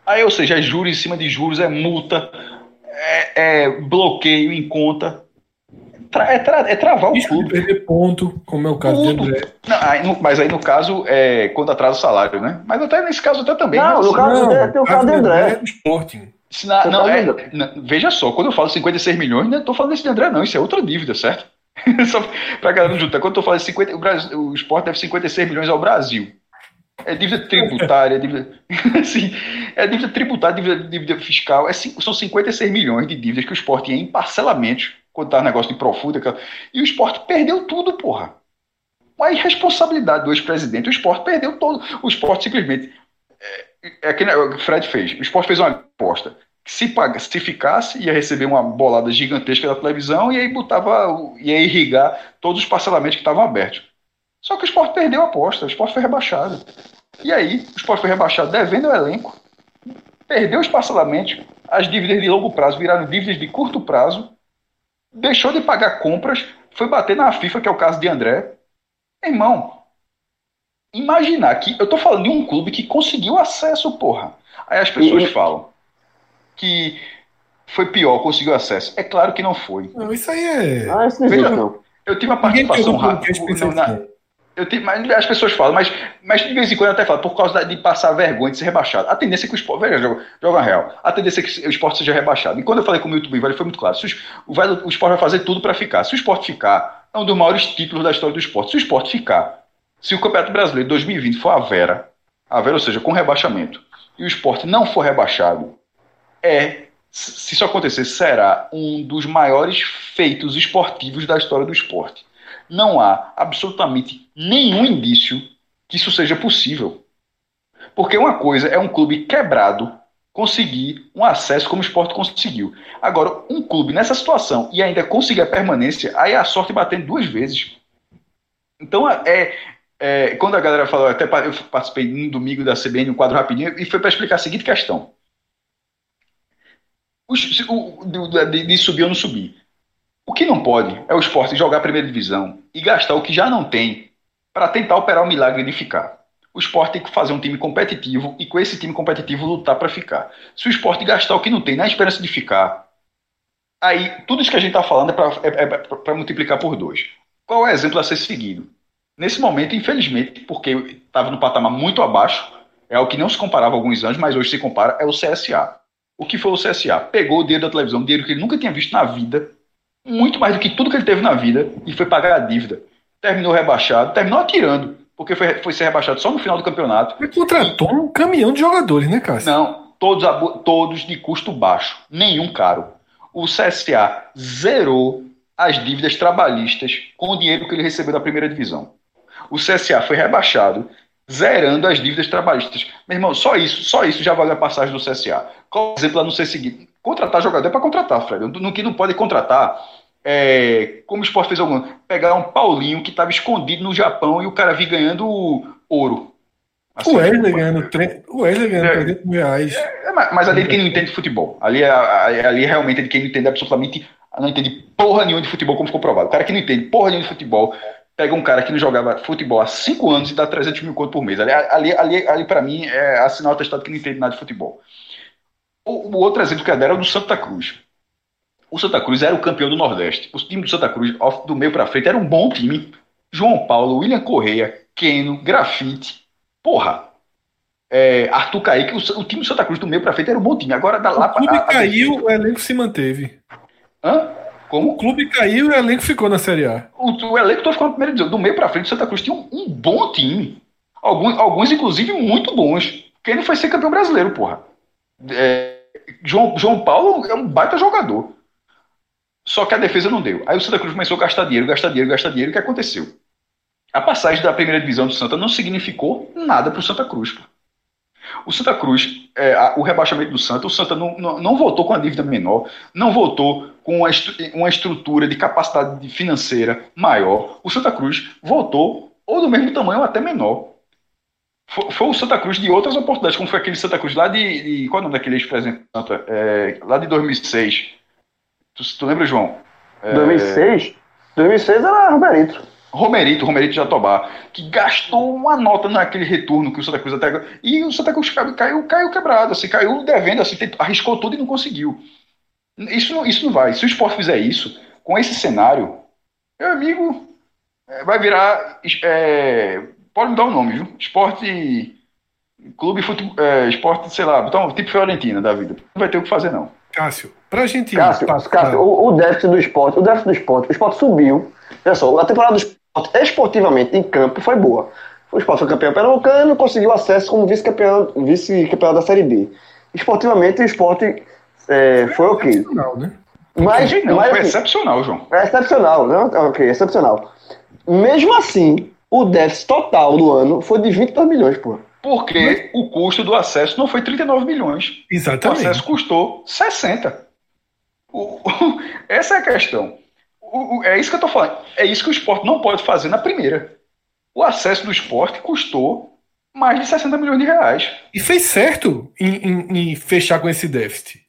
S3: Aí, ou seja, é juros em cima de juros, é multa, é, é bloqueio em conta. Tra, é, tra, é, travar o clube.
S1: perder ponto, como é o caso
S3: Tudo.
S1: de André.
S3: Não, aí, no, mas aí no caso é quando atrasa o salário, né? Mas até nesse caso até também.
S2: Não,
S3: mas,
S2: no caso
S1: Não,
S2: é, tem o caso de André.
S1: é do Sporting.
S3: se na- não, é, na- veja só, quando eu falo 56 milhões, não estou falando desse de André, não. Isso é outra dívida, certo? só pra galera não juntar. Quando eu tô falando 50, o, Brasil, o esporte deve 56 milhões ao Brasil. É dívida tributária, é dívida, assim, é dívida tributária, dívida, dívida fiscal. É, são 56 milhões de dívidas que o esporte em parcelamentos, quando tá negócio de profunda. E o esporte perdeu tudo, porra. Uma irresponsabilidade do ex-presidente. O esporte perdeu todo. O esporte simplesmente. É, é que o Fred fez. O esporte fez uma aposta. Se, se ficasse, ia receber uma bolada gigantesca da televisão e aí botava. ia irrigar todos os parcelamentos que estavam abertos. Só que o esporte perdeu a aposta, o esporte foi rebaixado. E aí, o esporte foi rebaixado devendo o elenco, perdeu os parcelamentos, as dívidas de longo prazo viraram dívidas de curto prazo, deixou de pagar compras, foi bater na FIFA, que é o caso de André. Irmão, imaginar que. Eu tô falando de um clube que conseguiu acesso, porra. Aí as pessoas
S2: E-
S3: falam que foi pior, conseguiu acesso. É claro que não foi.
S1: Não, isso aí é.
S2: Ah, isso não
S3: Veja-
S2: não.
S3: Eu tive uma participação rápida. na-. Eu tenho, mas as pessoas falam, mas, mas de vez em quando até falo, por causa de passar vergonha, de ser rebaixado. A tendência é que o esporte, veja, joga, joga real, a tendência é que o esporte seja rebaixado. E quando eu falei com o Milton Bivalho, foi muito claro. Se o, es- o, vai- o esporte vai fazer tudo para ficar. Se o esporte ficar, é um dos maiores títulos da história do esporte. Se o esporte ficar, se o Campeonato Brasileiro 2020 for a Vera, a Vera, ou seja, com rebaixamento, e o esporte não for rebaixado, é, se isso acontecer, será um dos maiores feitos esportivos da história do esporte não há absolutamente nenhum indício que isso seja possível. Porque uma coisa é um clube quebrado conseguir um acesso como o esporte conseguiu. Agora, um clube nessa situação e ainda conseguir a permanência, aí é a sorte batendo duas vezes. Então, é, é, quando a galera falou, até eu participei no domingo da CBN, um quadro rapidinho, e foi para explicar a seguinte questão. O- de, de subir ou não subir. O que não pode é o esporte jogar a primeira divisão e gastar o que já não tem para tentar operar o milagre de ficar. O esporte tem que fazer um time competitivo e com esse time competitivo lutar para ficar. Se o esporte gastar o que não tem na esperança de ficar, aí tudo isso que a gente está falando é para multiplicar por dois. Qual é o exemplo a ser seguido? Nesse momento, infelizmente, porque estava no patamar muito abaixo, é o que não se comparava há alguns anos, mas hoje se compara, é o CSA. O que foi o CSA? Pegou o dinheiro da televisão, dinheiro que ele nunca tinha visto na vida, muito mais do que tudo que ele teve na vida, e foi pagar a dívida. Terminou rebaixado, terminou atirando, porque foi, foi ser rebaixado só no final do campeonato.
S1: Ele contratou um caminhão de jogadores, né, Cássio?
S3: Não, todos, todos de custo baixo, nenhum caro. O CSA zerou as dívidas trabalhistas com o dinheiro que ele recebeu da primeira divisão. O CSA foi rebaixado, zerando as dívidas trabalhistas. Meu irmão, só isso, só isso já vale a passagem do CSA. Qual exemplo a não ser seguinte? Contratar jogador é para contratar, Fred. No que não pode contratar, é, como o esporte fez algum, pegar um Paulinho que estava escondido no Japão e o cara vir ganhando ouro. Assim,
S1: o Wesley ganhando, tre... o Wesley ganhando
S3: É.
S1: 300 mil reais.
S3: É, mas mas ali é de quem não entende futebol. Ali é, ali é realmente de quem não entende absolutamente. Não entende porra nenhuma de futebol, como ficou provado. O cara que não entende porra nenhuma de futebol pega um cara que não jogava futebol há 5 anos e dá 300 mil conto por mês. Ali, ali, ali, ali para mim, é assinar o testado que não entende nada de futebol. O, o outro exemplo que eu der é o do Santa Cruz. O Santa Cruz era o campeão do Nordeste. O time do Santa Cruz, do meio pra frente, era um bom time. João Paulo, William Correia, Keno, Grafite. Porra, é, Arthur Kaique, o, o time do Santa Cruz do meio pra frente era um bom time. Agora da lá
S1: O clube
S3: a- a-
S1: caiu, o elenco se manteve.
S3: Hã?
S1: O
S3: Como?
S1: clube caiu e o elenco ficou na Série A.
S3: O, o elenco todo ficou na primeira divisão. Do meio pra frente, o Santa Cruz tinha um, um bom time. Alguns, alguns, inclusive, muito bons. Quem não foi ser campeão brasileiro, porra. É, João, João Paulo é um baita jogador. Só que a defesa não deu. Aí o Santa Cruz começou a gastar dinheiro, gastar dinheiro, gastar dinheiro. O que aconteceu? a passagem da primeira divisão do Santa não significou nada para o Santa Cruz. O Santa Cruz, é, a, o rebaixamento do Santa, o Santa não, não, não voltou com a dívida menor, não voltou com uma, estru- uma estrutura de capacidade financeira maior. O Santa Cruz voltou ou do mesmo tamanho ou até menor. Foi, foi o Santa Cruz de outras oportunidades, como foi aquele Santa Cruz lá de. de qual é o nome daquele ex-presidente Santa? É, lá de 2006. Tu, tu lembra, João? É,
S2: 2006? 2006 era.
S3: Romerito, Romerito de Jatobá, que gastou uma nota naquele retorno que o Santa Cruz até agora. E o Santa Cruz caiu, caiu, quebrado, assim, caiu devendo, assim, tentou- arriscou tudo e não conseguiu. Isso não, isso não vai. Se o esporte fizer isso, com esse cenário, meu amigo, é, vai virar. é, pode mudar o nome, viu? Esporte. Clube futebol. É, esporte, sei lá, então, tipo Fiorentina da vida. Não vai ter o que fazer, não.
S1: Cássio, pra gente
S2: Cássio,
S1: passar-
S2: Cássio o, o déficit do esporte, o déficit do esporte, o esporte subiu. Olha só, a temporada do esporte, esportivamente, em campo, foi boa. O esporte foi campeão pernambucano, conseguiu acesso como vice-campeão vice -campeão da Série B. Esportivamente, o esporte é, foi ok.
S1: Não, né?
S2: Mas,
S3: Não,
S2: mas
S3: foi
S2: assim,
S3: excepcional, João.
S2: é excepcional, né? Ok, excepcional. Mesmo assim, o déficit total do ano foi de 22 milhões, pô.
S3: Porque o custo do acesso não foi 39 milhões. O
S1: Exatamente.
S3: acesso custou 60. O- o- essa é a questão. O- é isso que eu tô falando. É isso que o esporte não pode fazer na primeira. O acesso do esporte custou mais de 60 milhões de reais.
S1: E fez certo em, em- em fechar com esse déficit.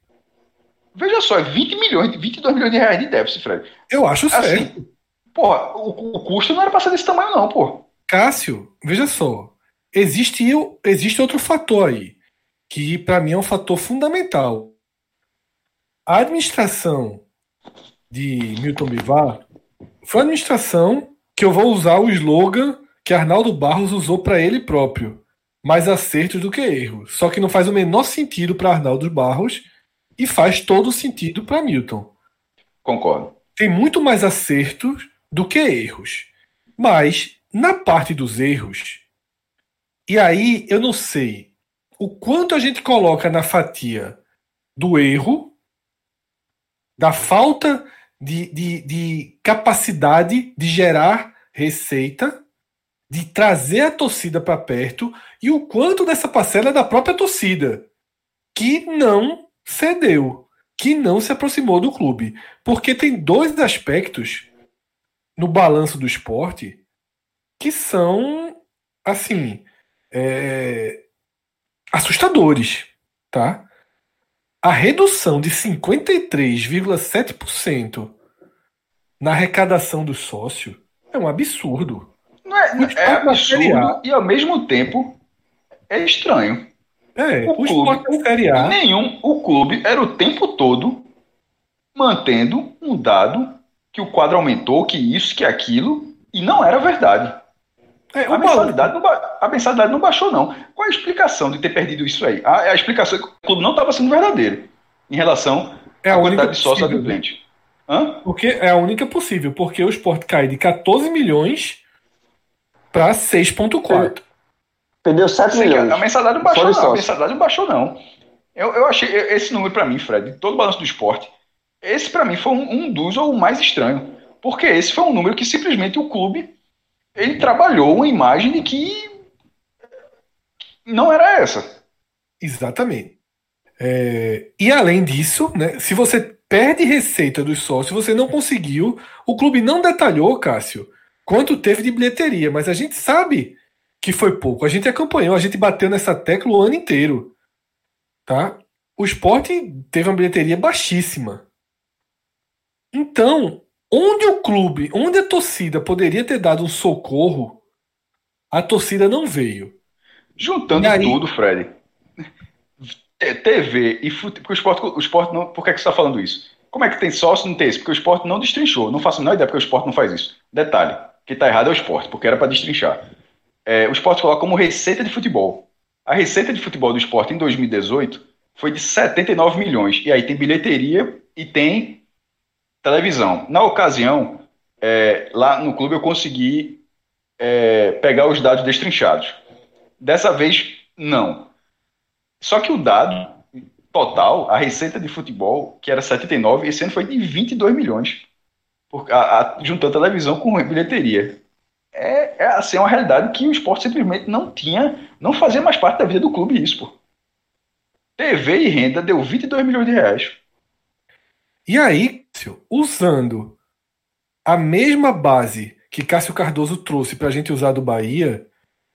S3: Veja só, é 20 milhões, 22 milhões de reais de déficit, Fred.
S1: Eu acho certo.
S3: Assim, porra, o, o custo não era pra ser desse tamanho, não, pô.
S1: Cássio, veja só. Existe, existe outro fator aí, que para mim é um fator fundamental. A administração de Milton Bivar foi a administração que eu vou usar o slogan que Arnaldo Barros usou para ele próprio. Mais acertos do que erros. Só que não faz o menor sentido para Arnaldo Barros e faz todo sentido para Milton
S3: Concordo.
S1: tem muito mais acertos do que erros. Mas, na parte dos erros, e aí eu não sei o quanto a gente coloca na fatia do erro, da falta de, de, de capacidade de gerar receita, de trazer a torcida para perto, e o quanto dessa parcela é da própria torcida, que não cedeu, que não se aproximou do clube. Porque tem dois aspectos no balanço do esporte que são, assim, é, assustadores, tá? A redução de 53,7% na arrecadação do sócio é um absurdo.
S3: Não é,
S1: O
S3: é absurdo e ao mesmo tempo é estranho.
S1: É,
S3: O
S1: o,
S3: clube-
S1: A.
S3: Nenhum, o clube era o tempo todo mantendo um dado que o quadro aumentou, que isso, que aquilo, e não era verdade.
S1: É,
S3: A mensalidade, não ba- a mensalidade não baixou, não. Qual é a explicação de ter perdido isso aí? A, a explicação é que o clube não estava sendo verdadeiro em relação
S1: é a
S3: à
S1: única
S3: quantidade de sócios
S1: possível, né?
S3: adimplentes. Hã?
S1: Porque é a única possível, porque o esporte cai de 14 milhões para 6,4.
S2: Perdeu 7
S3: Sim,
S2: milhões.
S3: a mensalidade não baixou, não. A mensalidade não baixou, não. Eu, eu achei esse número para mim, Fred, de todo o balanço do esporte, esse para mim foi um, um dos ou o mais estranho. Porque esse foi um número que simplesmente o clube ele trabalhou uma imagem que não era essa.
S1: Exatamente. É, e além disso, né, se você perde receita dos sócios, você não conseguiu. O clube não detalhou, Cássio, quanto teve de bilheteria, mas a gente sabe que foi pouco. A gente acompanhou, a gente bateu nessa tecla o ano inteiro. Tá? O esporte teve uma bilheteria baixíssima. Então, onde o clube, onde a torcida poderia ter dado um socorro, a torcida não veio.
S3: Juntando
S1: aí?
S3: tudo, Fred. TV e futebol. Porque o esporte, o esporte não. Por que, que você está falando isso? Como é que tem sócio não tem isso? Porque o esporte não destrinchou. Não faço a menor ideia porque o esporte não faz isso. Detalhe: que está errado é o esporte, porque era para destrinchar. É, o esporte coloca como receita de futebol. A receita de futebol do esporte em 2018 foi de 79 milhões. E aí tem bilheteria e tem televisão. Na ocasião, é, lá no clube eu consegui é, pegar os dados destrinchados. Dessa vez, não. Só que o dado total, a receita de futebol, que era 79, esse ano foi de 22 milhões. Por, a, a, juntando televisão com bilheteria. é, é assim, é uma realidade que o esporte simplesmente não tinha, não fazia mais parte da vida do clube isso, pô. TV e renda deu 22 milhões de reais.
S1: E aí, Cássio, usando a mesma base que Cássio Cardoso trouxe para a gente usar do Bahia,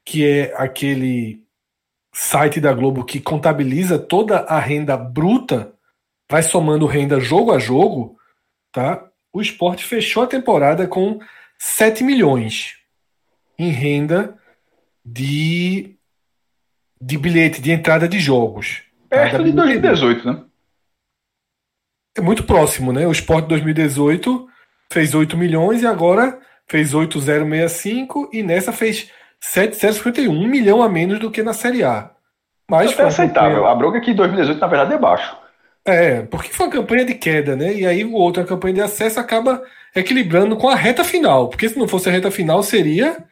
S1: que é aquele site da Globo que contabiliza toda a renda bruta, vai somando renda jogo a jogo, tá? O esporte fechou a temporada com 7 milhões em renda de, de bilhete, de entrada de jogos. tá?
S3: Perto
S1: Da
S3: de
S1: bilheteria.
S3: 2018, né?
S1: É muito próximo, né? O Sport 2018 fez 8 milhões e agora fez 8,065 e nessa fez 7,051, um milhão a menos do que na Série A. Mas foi
S3: aceitável.
S1: campanha-
S3: A bronca é que 2018, na verdade, é baixo.
S1: É, porque foi uma campanha de queda, né? E aí o outro, a campanha de acesso, acaba equilibrando com a reta final. Porque se não fosse a reta final, seria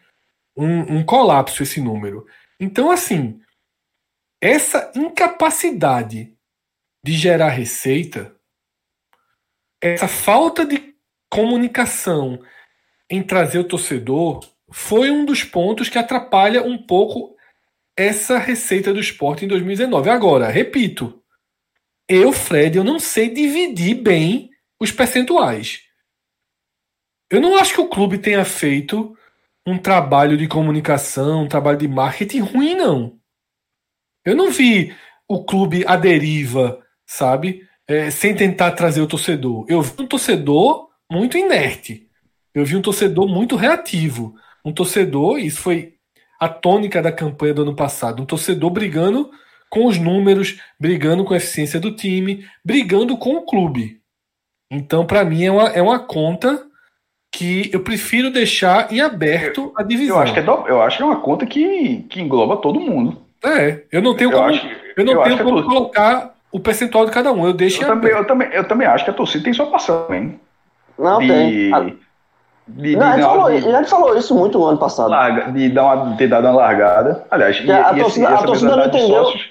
S1: um, um colapso esse número. Então, assim, essa incapacidade de gerar receita, essa falta de comunicação em trazer o torcedor, foi um dos pontos que atrapalha um pouco essa receita do esporte em 2019. Agora, repito, eu, Fred, eu não sei dividir bem os percentuais. Eu não acho que o clube tenha feito um trabalho de comunicação, um trabalho de marketing ruim, não. Eu não vi o clube à deriva, sabe? É, sem tentar trazer o torcedor. Eu vi um torcedor muito inerte. Eu vi um torcedor muito reativo. Um torcedor, isso foi a tônica da campanha do ano passado, um torcedor brigando com os números, brigando com a eficiência do time, brigando com o clube. Então, para mim, é uma, é uma conta que eu prefiro deixar em aberto a divisão.
S3: Eu acho que é, eu acho que é uma conta que, que engloba todo mundo.
S1: É, eu não tenho
S3: Eu
S1: como,
S3: acho,
S1: eu não
S3: eu
S1: tenho
S3: que
S1: como colocar o percentual de cada um. Eu deixo
S3: eu também, eu, também, eu também acho que a torcida tem sua passão também.
S2: Não
S3: de,
S2: tem. A,
S3: de, de,
S2: não, a,
S3: hora
S2: falou,
S3: de-
S2: a falou isso muito no ano passado.
S3: larga, de dar uma, ter dado uma largada. Aliás, e,
S2: Que a
S3: e esse-
S2: torcida- a
S3: essa
S2: torcida não
S3: mensalidade de
S2: entendeu.
S3: sócios,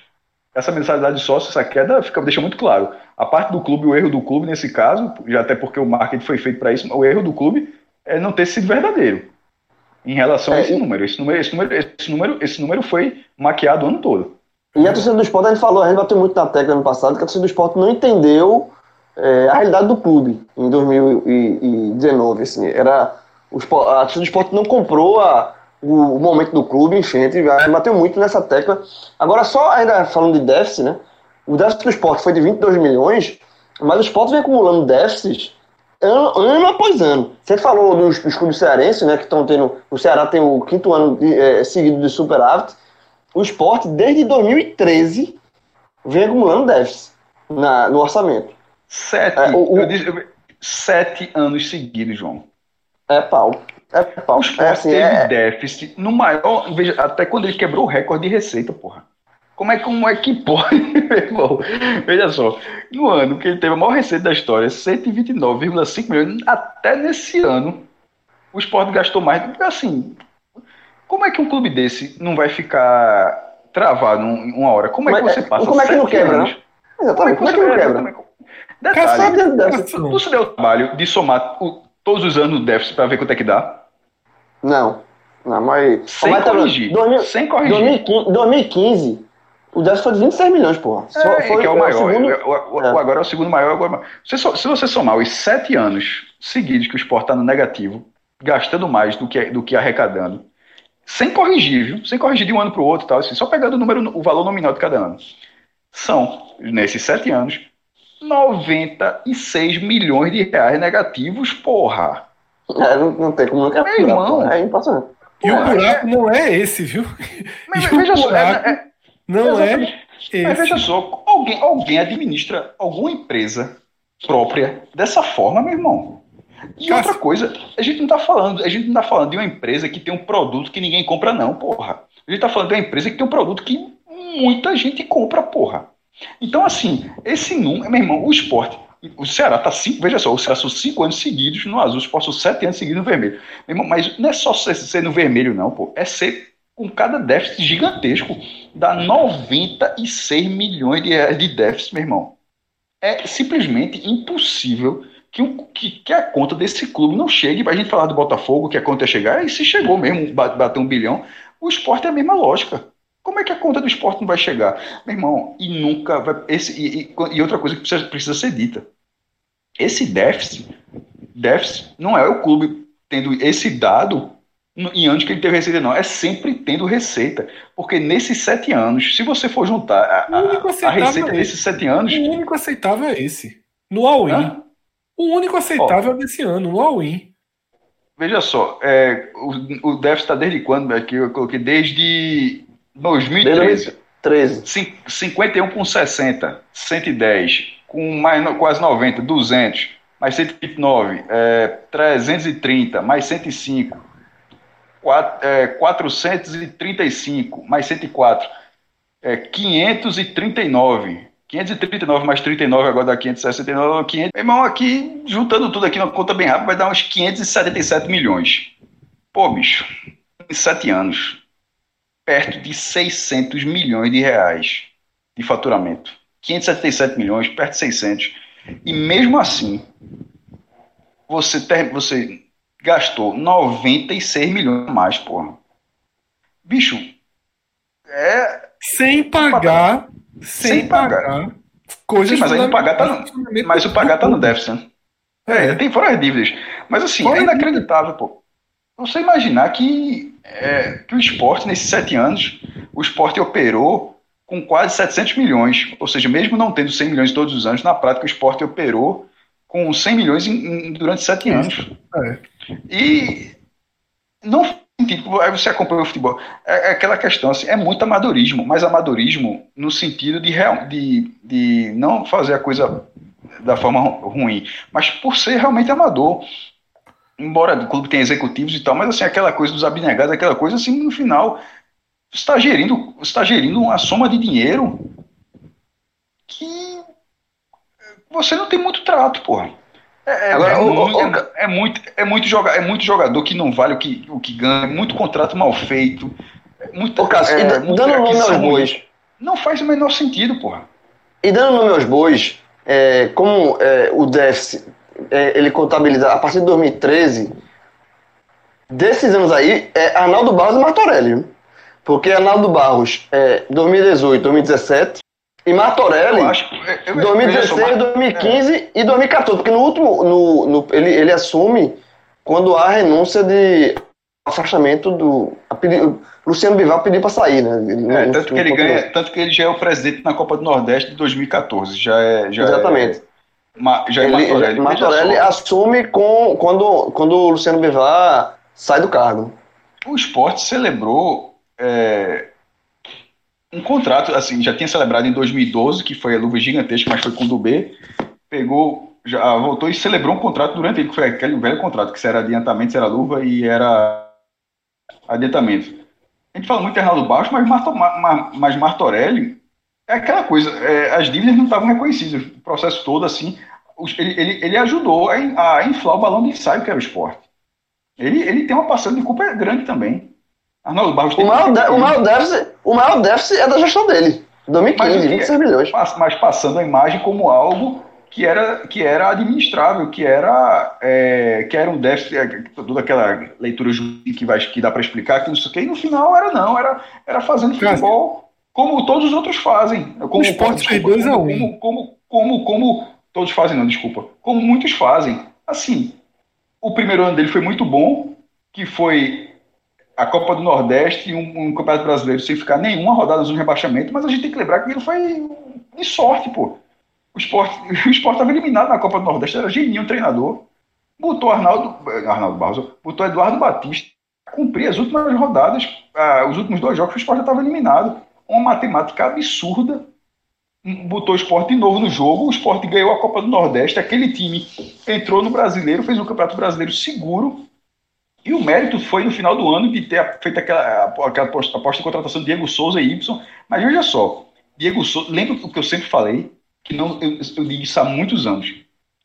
S3: essa mensalidade de sócios, essa queda fica, deixa muito claro. A parte do clube, o erro do clube nesse caso, já até porque o marketing foi feito para isso, o erro do clube é não ter sido verdadeiro em relação a
S2: É,
S3: esse
S2: e-
S3: número. Esse número, esse número, esse número, esse número foi maquiado o ano todo.
S2: E a torcida do esporte, a gente falou, a gente bateu muito na tecla ano passado, que a torcida do esporte não entendeu é, a realidade do clube em 2019. Assim, era, o espo- a torcida do esporte não comprou a- o, o momento do clube, enfim, a gente bateu muito nessa tecla. Agora, só ainda falando de déficit, né? O déficit do esporte foi de 22 milhões, mas o esporte vem acumulando déficits ano, ano após ano. Você falou dos, dos clubes cearenses, né? Que estão tendo. O Ceará tem o quinto ano de, é, seguido de superávit. O esporte, desde 2013, vem acumulando déficit na, no orçamento.
S3: Sete,
S2: É, o- o-
S3: disse- eu- sete anos seguidos, João.
S2: É pau. É pau.
S3: O
S2: É
S3: esporte
S2: assim,
S3: teve
S2: é,
S3: déficit no maior. Veja, até quando ele quebrou o recorde de receita, porra. Como é, como é que pode, meu irmão? Veja só, no ano que ele teve a maior receita da história, 129,5 milhões, até nesse ano, o esporte gastou mais. Assim, como é que um clube desse não vai ficar travado em uma hora? Como é que você
S2: é,
S3: passa
S2: como é que não quebra,
S3: anos?
S2: né? exatamente. Como é que não quebra?
S3: Detalhe, tu se deu o trabalho de somar o- todos os anos do déficit para ver quanto é que dá?
S2: Não. Não, mas.
S3: Sem
S2: mas tá
S3: corrigir.
S2: 2000
S3: Sem corrigir.
S2: 2015, 2015, o déficit foi de 26 milhões, porra. Só
S3: É,
S2: foi,
S3: que é o
S2: é,
S3: maior.
S2: segundo-
S3: O- o- o-
S2: é.
S3: Agora é o segundo maior. Agora... Se, se você somar os sete anos seguidos que o esporte está no negativo, gastando mais do que, do que arrecadando, sem corrigir, viu? Sem corrigir de um ano para o outro, tal, assim, só pegando o número, o valor nominal de cada ano. São, nesses sete anos, 96 milhões de reais negativos, porra.
S2: É, não, não tem como quebrar.
S3: Meu irmão.
S2: porra, É impressionante.
S1: E o buraco não é esse, viu?
S3: Mas,
S1: E
S3: veja só, é- é-
S1: não é.
S3: Mas veja só, alguém, alguém administra alguma empresa própria dessa forma, meu irmão. E
S1: Cássio.
S3: outra coisa, a gente não tá falando, a gente não tá falando de uma empresa que tem um produto que ninguém compra, não, porra. A gente tá falando de uma empresa que tem um produto que muita gente compra, porra. Então, assim, esse número, meu irmão, o esporte. O Ceará tá cinco, veja só, o Ceará são cinco anos seguidos no azul, o esporte são sete anos seguidos no vermelho. Meu irmão, mas não é só ser, ser no vermelho, não, pô. É ser com cada déficit gigantesco. Dá 96 milhões de reais de déficit, meu irmão. É simplesmente impossível que, o- que, que a conta desse clube não chegue. Pra gente falar do Botafogo, que a conta ia chegar, e se chegou mesmo, ba- bateu um bilhão, o esporte é a mesma lógica. Como é que a conta do esporte não vai chegar? Meu irmão, e nunca vai. Esse, e, e- e outra coisa que precisa, precisa ser dita. Esse déficit, déficit não é o clube tendo esse dado em anos que ele teve receita, não. É sempre tendo receita. Porque nesses sete anos, se você for juntar a, a, a receita
S1: é
S3: desses sete anos.
S1: O único aceitável é esse. No all-in. O único aceitável é desse ano, no all-in.
S3: Veja só, é, o, o déficit está desde quando? Aqui eu coloquei desde 2013.
S2: 13.
S3: Cin- 51 com 60, 110, com mais quase 90, 200, mais 129, é, 330, mais 105, quat- é, 435, mais 104, é, 539. 539 mais 39, agora dá 569, 500. Meu irmão, aqui, juntando tudo aqui na conta bem rápido, vai dar uns 577 milhões. Pô, bicho, em sete anos perto de 600 milhões de reais de faturamento. 577 milhões, perto de 600. E mesmo assim, você, ter, você gastou 96 milhões a mais, porra. Bicho, é.
S1: Sem pagar. Sem,
S3: Sem pagar.
S1: pagar. Coisas
S3: Sim, mas aí o pagar tá no- Mas o pagar tá no déficit, né? É,
S1: É.
S3: tem fora as dívidas. Mas assim,
S1: Fora
S3: é inacreditável, pô. Você imaginar que, é, que o esporte, nesses sete anos, o esporte operou com quase 700 milhões. Ou seja, mesmo não tendo 100 milhões todos os anos, na prática o esporte operou com 100 milhões em- em- durante sete anos.
S1: É.
S3: E não sentido. Aí você acompanha o futebol. É, é aquela questão, assim, é muito amadorismo, mas amadorismo no sentido de, real, de, de não fazer a coisa da forma ru- ruim, mas por ser realmente amador. Embora o clube tenha executivos e tal, mas assim, aquela coisa dos abnegados, aquela coisa assim, no final, está gerindo, está gerindo uma soma de dinheiro que você não tem muito trato, porra. É, é-
S2: Agora,
S3: é
S2: o-
S3: muito,
S2: o-
S3: é- é muito, é muito joga, é muito jogador que não vale o que, o que ganha, muito contrato mal feito, é muito,
S2: Ô, Cássio, e
S3: muita
S2: dando nome aos bois,
S3: Não faz o menor sentido, porra.
S2: e dando nome aos bois, é, como é, o déficit, é, ele contabiliza a partir de 2013, desses anos aí, é Arnaldo Barros e Martorelli. Porque Arnaldo Barros é 2018, 2017, e Martorelli...
S3: Eu acho. Eu, eu,
S2: 2016,
S3: veja só,
S2: 2015 e 2014, porque no último, no, no- ele, ele assume quando há renúncia de afastamento do. pedi- Luciano Bivar pediu para sair, né?
S3: É, tanto, que ele ganha, tanto que ele já é o presidente na Copa do Nordeste de 2014. Já é. Já
S2: Exatamente.
S3: É, Ma- já é
S2: Ele,
S3: Martorelli.
S2: assume com, quando, quando o Luciano Bivar sai do cargo.
S3: o esporte celebrou é, um contrato, assim, já tinha celebrado em 2012, que foi a luva gigantesca, mas foi com o Dubê. Pegou, já voltou e celebrou um contrato durante ele, que foi aquele velho contrato, que era adiantamento, era luva e era adiantamento. A gente fala muito de Arnaldo Baixo, mas, Marto, Ma- Ma- mas Martorelli é aquela coisa, é, as dívidas não estavam reconhecidas, o processo todo, assim, ele, ele, ele ajudou a, a inflar o balão de ensaio que era o esporte. Ele, ele tem uma parcela de culpa grande também. Arnaldo Barros
S2: O maior, de- o, maior déficit, o maior déficit é da gestão dele.
S3: Mas
S2: 2015,
S3: o que é?
S2: 26 milhões.
S3: Mas passando a imagem como algo que era, que era administrável, que era, é, que era um déficit, é, toda aquela leitura jurídica que, vai, que dá para explicar, que não sei o que, e no final era não, era, era fazendo futebol como todos os outros fazem. Como,
S1: Sport fez
S3: desculpa,
S1: 2 a 1.
S3: como, como, como, como todos fazem, não, desculpa. Como muitos fazem. Assim, o primeiro ano dele foi muito bom, que foi a Copa do Nordeste e um, um Campeonato Brasileiro sem ficar nenhuma rodada no rebaixamento, mas a gente tem que lembrar que ele foi de sorte, pô. O esporte o estava eliminado na Copa do Nordeste, era Geninho o treinador. Botou Arnaldo, eh, Arnaldo Barros, botou Eduardo Batista, cumprir as últimas rodadas, ah, os últimos dois jogos, o Sport já estava eliminado. Uma matemática absurda. Botou o Sport de novo no jogo, o Sport ganhou a Copa do Nordeste, aquele time entrou no Brasileiro, fez um Campeonato Brasileiro seguro, e o mérito foi no final do ano de ter feito aquela, aquela aposta, de contratação de Diego Souza e Y. Mas veja só, Diego Souza, lembra o que eu sempre falei, que não, eu, eu digo isso há muitos anos,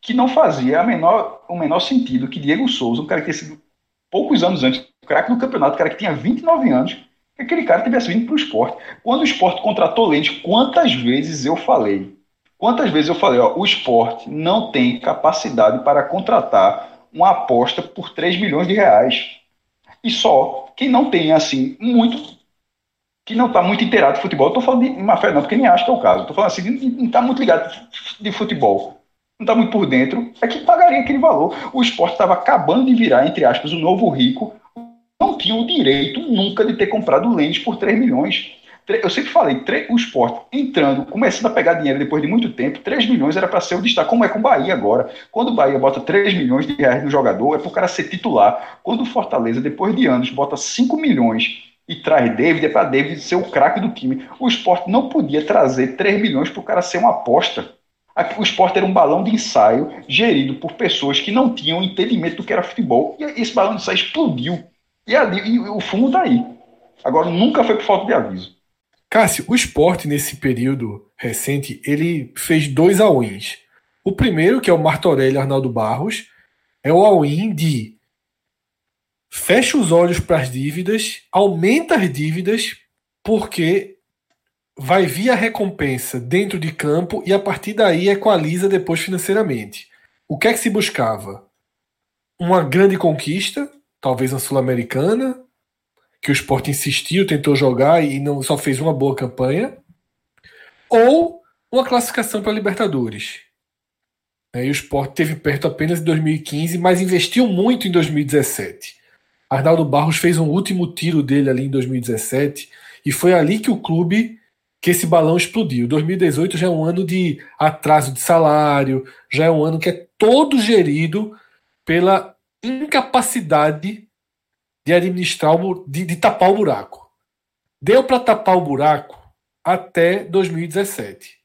S3: que não fazia a menor, o menor sentido que Diego Souza, um cara que tinha sido poucos anos antes, o craque do campeonato, um cara que tinha 29 anos, que aquele cara tivesse vindo para o esporte. Quando o esporte contratou Lentes, quantas vezes eu falei? Quantas vezes eu falei, ó, o esporte não tem capacidade para contratar uma aposta por 3 milhões de reais. E só quem não tem, assim, muito. Que não está muito inteirado de futebol. Tô falando de má fé, não, porque nem acho que é o caso. Estou falando assim, não está muito ligado de futebol. Não está muito por dentro. É que pagaria aquele valor. O esporte estava acabando de virar, entre aspas, o novo rico. Não tinha o direito nunca de ter comprado o por 3 milhões. Eu sempre falei, o esporte entrando, começando a pegar dinheiro depois de muito tempo, 3 milhões era para ser o destaque, como é com o Bahia agora. Quando o Bahia bota 3 milhões de reais no jogador, é para o cara ser titular. Quando o Fortaleza, depois de anos, bota 5 milhões e traz David, é para David ser o craque do time. O esporte não podia trazer 3 milhões para o cara ser uma aposta. O esporte era um balão de ensaio gerido por pessoas que não tinham entendimento do que era futebol. E esse balão de ensaio explodiu. E, ali, e o fumo está aí. Agora, nunca foi por falta de aviso.
S1: Cássio, o esporte nesse período recente, ele fez dois all-ins. O primeiro, que é o Martorelli Arnaldo Barros, é o all-in de fecha os olhos para as dívidas, aumenta as dívidas, porque vai vir a recompensa dentro de campo e a partir daí equaliza depois financeiramente. O que é que se buscava? Uma grande conquista, talvez a Sul-Americana, que o Sport insistiu, tentou jogar e não só fez uma boa campanha, ou uma classificação para Libertadores. E o Sport teve perto apenas em 2015, mas investiu muito em 2017. Arnaldo Barros fez um último tiro dele ali em 2017 e foi ali que o clube que esse balão explodiu. 2018 já é um ano de atraso de salário, já é um ano que é todo gerido pela incapacidade de administrar, o, de, de tapar o buraco. Deu para tapar o buraco até 2017.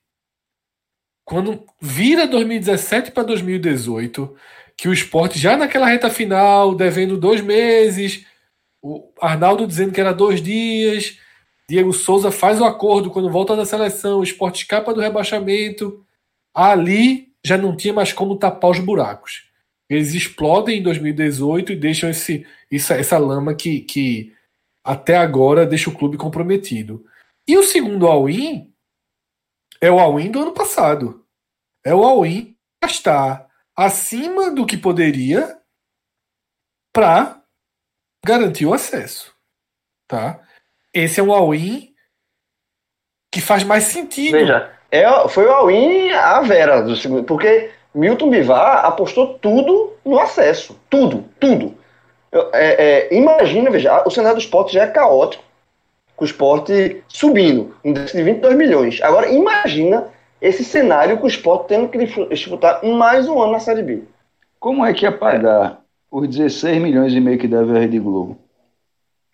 S1: Quando vira 2017 para 2018, que o esporte já naquela reta final, devendo dois meses, o Arnaldo dizendo que era dois dias, Diego Souza faz o acordo quando volta da seleção, o esporte escapa do rebaixamento. Ali já não tinha mais como tapar os buracos. Eles explodem em 2018 e deixam esse, essa, essa lama que, que até agora deixa o clube comprometido. E o segundo all-in é o all-in do ano passado. É o all-in gastar acima do que poderia para garantir o acesso. Tá? Esse é um all-in que faz mais sentido.
S2: Veja, é, foi o all-in à vera do segundo, porque Milton Bivar apostou tudo no acesso. Tudo, tudo. É, é, imagina, veja, o cenário do esporte já é caótico, com o esporte subindo, um de 22 milhões. Agora, imagina esse cenário com o esporte tendo que disputar mais um ano na Série B.
S3: Como é que ia pagar os 16 milhões e meio que deve a Rede Globo?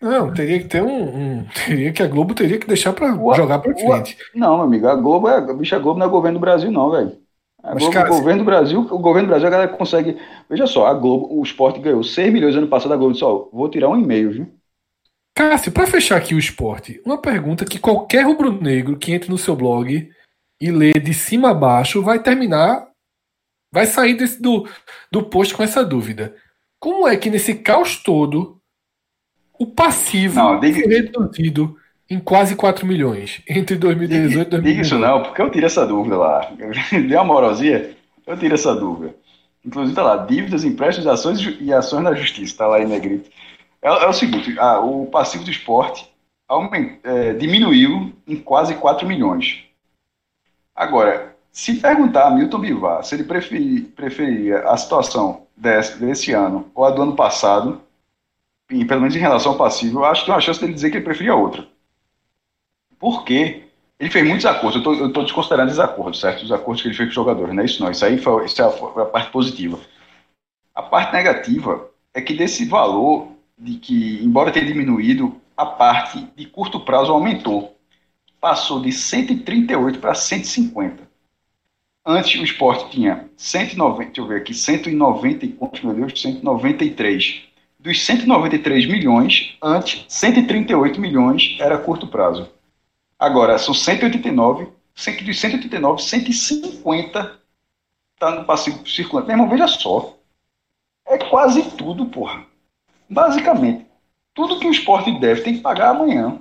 S1: Não, teria que ter um. um teria que a Globo teria que deixar para jogar para frente.
S3: Não, meu amigo, a Globo é. Bicha Globo não é governo do Brasil, não, velho. Mas, Globo, cara, o governo do Brasil, o governo do Brasil, a galera consegue. Veja só, a Globo, o esporte ganhou 6 milhões ano passado, a Globo disse, ó, vou tirar um e-mail, viu?
S1: Cássio, para fechar aqui o esporte, uma pergunta que qualquer rubro-negro que entre no seu blog e lê de cima a baixo vai terminar, vai sair desse, do, do post com essa dúvida. Como é que nesse caos todo o passivo
S3: não, diga...
S1: foi reduzido em quase 4 milhões entre 2018 e 2019.
S3: Diga isso não, porque eu tiro essa dúvida lá. Deu uma eu tiro essa dúvida. Inclusive tá lá, dívidas, empréstimos, ações e ações na justiça, tá lá em negrito. É, é o seguinte, ah, o passivo do esporte aument, é, diminuiu em quase 4 milhões. Agora, se perguntar a Milton Bivar se ele preferia, preferia a situação desse, desse ano ou a do ano passado, e pelo menos em relação ao passivo, eu acho que tem uma chance dele dizer que ele preferia outra. Porque ele fez muitos acordos. Eu estou desconsiderando desacordos, certo? Os acordos que ele fez com os jogadores, não é isso não. Isso aí foi, isso é a, foi a parte positiva. A parte negativa é que desse valor de que, embora tenha diminuído, a parte de curto prazo aumentou. Passou de 138 para 150. Antes o esporte tinha 190, deixa eu ver aqui, 190 e meu Deus, 193. Dos 193 milhões, antes 138 milhões era curto prazo. Agora, são 189, de 189, 150 tá no passivo circulante. Meu irmão, veja só. É quase tudo, porra. Basicamente, tudo que o esporte deve tem que pagar amanhã.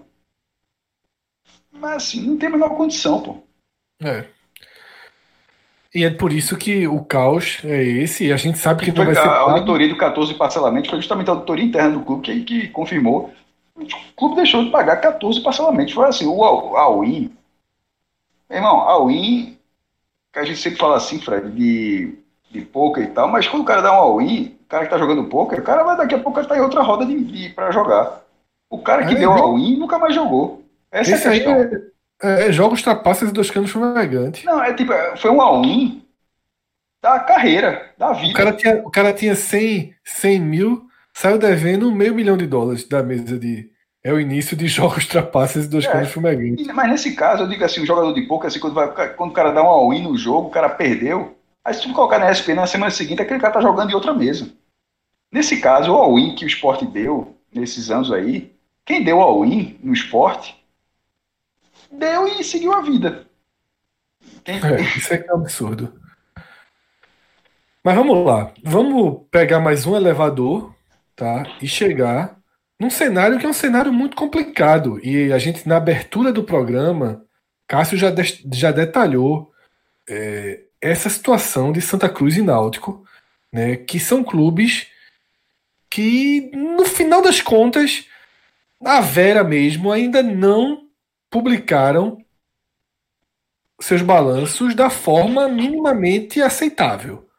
S3: Mas assim, não tem a menor condição, pô.
S1: É. E é por isso que o caos é esse, e a gente sabe que não vai ser.
S3: a
S1: pago.
S3: auditoria do 14 parcelamentos foi justamente a auditoria interna do clube que, que confirmou. O clube deixou de pagar 14 parcelamentos. Foi assim, o Al- a Win. Irmão, a Win, que a gente sempre fala assim, Fred, de, de poker e tal, mas quando o cara dá um all-in, o cara que tá jogando poker, o cara vai daqui a pouco tá em outra roda de, de, pra jogar. O cara que
S1: É,
S3: deu
S1: igual-
S3: all-in nunca mais jogou. Essa é a questão.
S1: é, é jogos trapaças e dois canos fumegantes.
S3: Não, é tipo, é- foi um all-in da carreira, da vida.
S1: O cara tinha, o cara tinha 100, 100 mil, saiu devendo meio milhão de dólares da mesa de. É o início de jogos trapaças e dois
S3: É.
S1: canos fumegantes.
S3: Mas nesse caso, eu digo assim, o jogador de poker, assim, quando, vai- quando o cara dá um all-in no jogo, o cara perdeu. Aí se tu colocar na ESPN na semana seguinte, aquele cara tá jogando em outra mesa. Nesse caso, o all-in que o esporte deu, nesses anos aí, quem deu all-in no esporte, deu e seguiu a vida. Quem-
S1: É, isso é que é um absurdo. Mas vamos lá. Vamos pegar mais um elevador, tá? E chegar num cenário que é um cenário muito complicado. E a gente, na abertura do programa, Cássio já, des- já detalhou é, essa situação de Santa Cruz e Náutico, né? Que são clubes que, no final das contas, a Vera mesmo ainda não publicaram seus balanços da forma minimamente aceitável,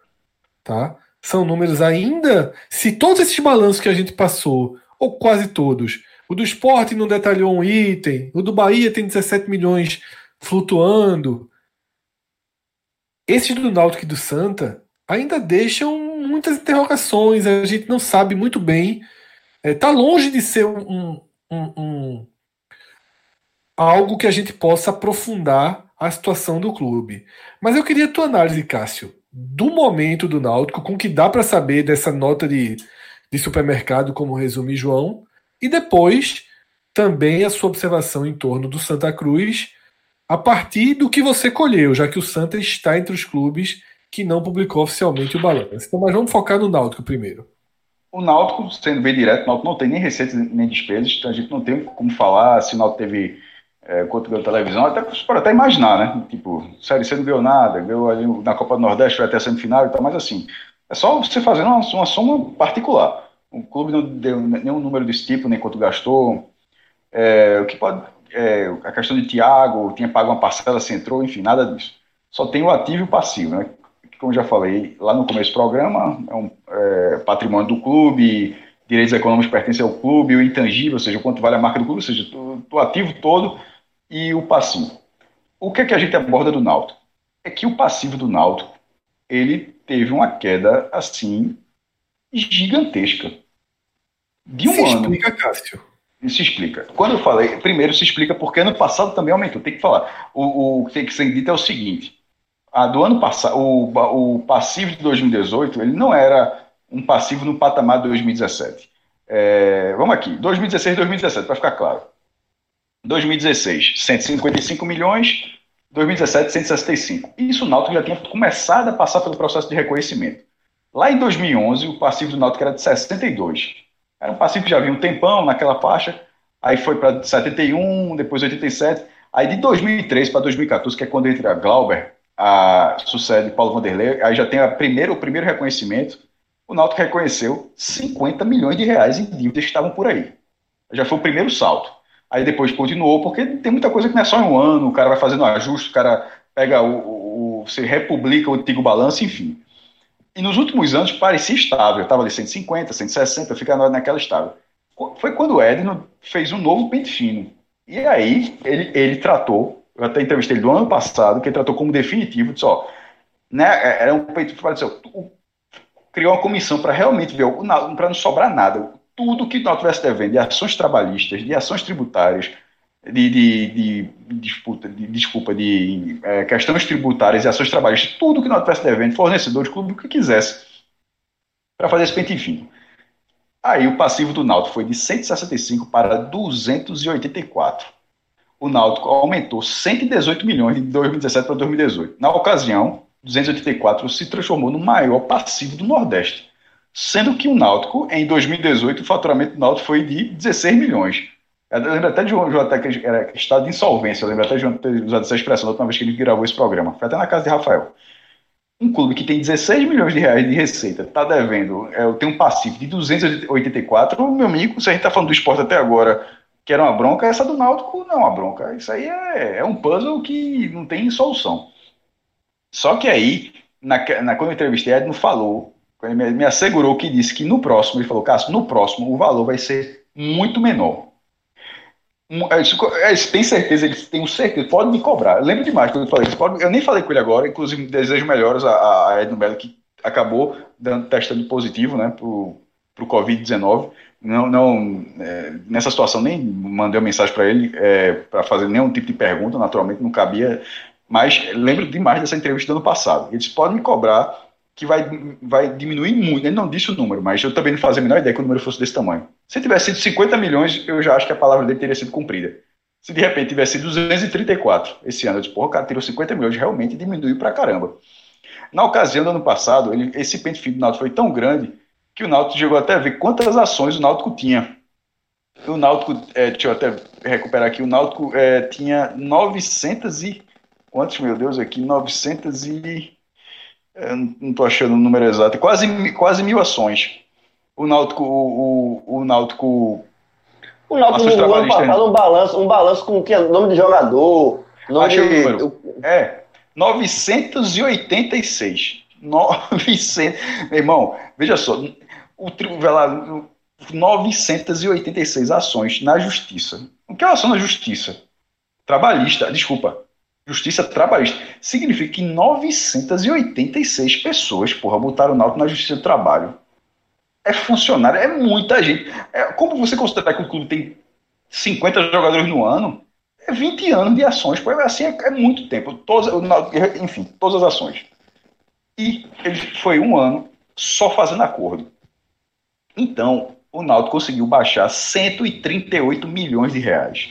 S1: tá? São números ainda, se todos esses balanços que a gente passou, ou quase todos, o do esporte não detalhou um item, o do Bahia tem 17 milhões flutuando, esses do Náutico e do Santa ainda deixam muitas interrogações, a gente não sabe muito bem, está longe de ser um, um- um- algo que a gente possa aprofundar a situação do clube. Mas eu queria a tua análise, Cássio, do momento do Náutico, com o que dá para saber dessa nota de, de supermercado, como resume João, e depois também a sua observação em torno do Santa Cruz, a partir do que você colheu, já que o Santa está entre os clubes que não publicou oficialmente o balanço. Então, mas vamos focar no Náutico primeiro.
S3: O Náutico, sendo bem direto, o Náutico não tem nem receitas nem despesas, então a gente não tem como falar se o Náutico teve é, quanto ganhou televisão, até pode até imaginar, né? Tipo, Série C não ganhou nada, ganhou ali na Copa do Nordeste, foi até a semifinal e tal, mas assim, é só você fazendo uma, uma soma particular. O clube não deu nenhum número desse tipo, nem quanto gastou. É, o que pode. é, a questão de Thiago, tinha pago uma parcela, se entrou, enfim, nada disso. Só tem o ativo e o passivo, né? Como já falei lá no começo do programa, é um é, patrimônio do clube, direitos econômicos pertencem ao clube, o intangível, ou seja, o quanto vale a marca do clube, ou seja, o ativo todo e o passivo. O que é que a gente aborda do Náutico? É que o passivo do Náutico, ele teve uma queda, assim, gigantesca. De um
S1: Se
S3: ano.
S1: explica, Cássio.
S3: Se explica. Quando eu falei, primeiro se explica porque ano passado também aumentou. Tem que falar. O, o que tem que ser dito é o seguinte: a do ano passado, o, passivo de 2018, ele não era um passivo no patamar de 2017. É, vamos aqui, 2016 e 2017, para ficar claro. 2016, 155 milhões, 2017, 165. Isso o Náutico já tinha começado a passar pelo processo de reconhecimento. Lá em 2011, o passivo do Náutico era de 62. Era um passivo que já vinha um tempão naquela faixa, aí foi para 71, depois 87. Aí de 2003 para 2014, que é quando entra Glauber, a, sucede Paulo Vanderlei, aí já tem a primeiro, o primeiro reconhecimento. O Náutico reconheceu 50 milhões de reais em dívidas que estavam por aí. Já foi o primeiro salto. Aí depois continuou, porque tem muita coisa que não é só em um ano, o cara vai fazendo ajuste, o cara pega o, o, você republica o antigo balanço, enfim. E nos últimos anos parecia estável, estava ali 150, 160, fica na- naquela estável. Foi quando o Edno fez um novo pente fino. E aí ele, ele tratou, eu até entrevistei ele do ano passado, que ele tratou como definitivo, disse, ó, né, era um pente fino, disse, ó, o- criou uma comissão para realmente ver, para não sobrar nada, tudo que nós tivesse devendo de ações trabalhistas, de ações tributárias, de, de, de, disputa, de desculpa, de é, questões tributárias e ações trabalhistas, tudo que nós tivesse devendo, fornecedores, clube, o que quisesse, para fazer esse pente fino. Aí o passivo do Náutico foi de 165 para 284. O Náutico aumentou 118 milhões de 2017 para 2018. Na ocasião, 284 se transformou no maior passivo do Nordeste. Sendo que o Náutico, em 2018, o faturamento do Náutico foi de 16 milhões. Eu lembro até de João, João até que era estado de insolvência. Eu lembro até de João ter usado essa expressão da última vez que ele gravou esse programa. Foi até na casa de Rafael. Um clube que tem 16 milhões de reais de receita, está devendo, é, tem um passivo de 284, meu amigo, se a gente está falando do esporte até agora, que era uma bronca, essa do Náutico não é uma bronca. Isso aí é, é um puzzle que não tem solução. Só que aí, na, na, quando eu entrevistei, ele não falou, me, me assegurou que disse que no próximo, ele falou, Cássio, no próximo o valor vai ser muito menor. É, é, tem certeza, eles têm certeza, pode me cobrar. Eu lembro demais quando eu falei isso. Eu nem falei com ele agora, inclusive desejo melhoras a, a Edno Mello, que acabou dando, testando positivo né, para o Covid-19. Não, não é, nessa situação nem mandei uma mensagem para ele é, para fazer nenhum tipo de pergunta, naturalmente não cabia. Mas lembro demais dessa entrevista do ano passado. Eles podem me cobrar que vai, vai diminuir muito. Ele não disse o número, mas eu também não fazia a menor ideia que o número fosse desse tamanho. Se tivesse sido 50 milhões, eu já acho que a palavra dele teria sido cumprida. Se de repente tivesse sido 234 esse ano, eu disse, porra, o cara tirou 50 milhões, realmente diminuiu pra caramba. Na ocasião do ano passado, ele, esse pente fino do Náutico foi tão grande que o Náutico chegou até a ver quantas ações o Náutico tinha. O Náutico, é, deixa eu até recuperar aqui, o Náutico é, tinha 900 e... Quantos, meu Deus, aqui? 900 e... Eu não estou achando o número exato, quase, quase mil ações. O Náutico, o, o, o Náutico.
S2: O Náutico ano passado um balanço, um balanço com o que? Nome de jogador. Nome
S3: Achei de... o número. É, 986. 900. Meu irmão, veja só. O, lá, 986 ações na justiça. O que é uma ação na justiça? Trabalhista, desculpa. Justiça Trabalhista. Significa que 986 pessoas, porra, botaram o Náutico na Justiça do Trabalho. É funcionário, é muita gente. É, como você considera que o clube tem 50 jogadores no ano? É 20 anos de ações, pô, assim é, é muito tempo. Todas, enfim, todas as ações. E ele foi um ano só fazendo acordo. Então, o Náutico conseguiu baixar 138 milhões de reais.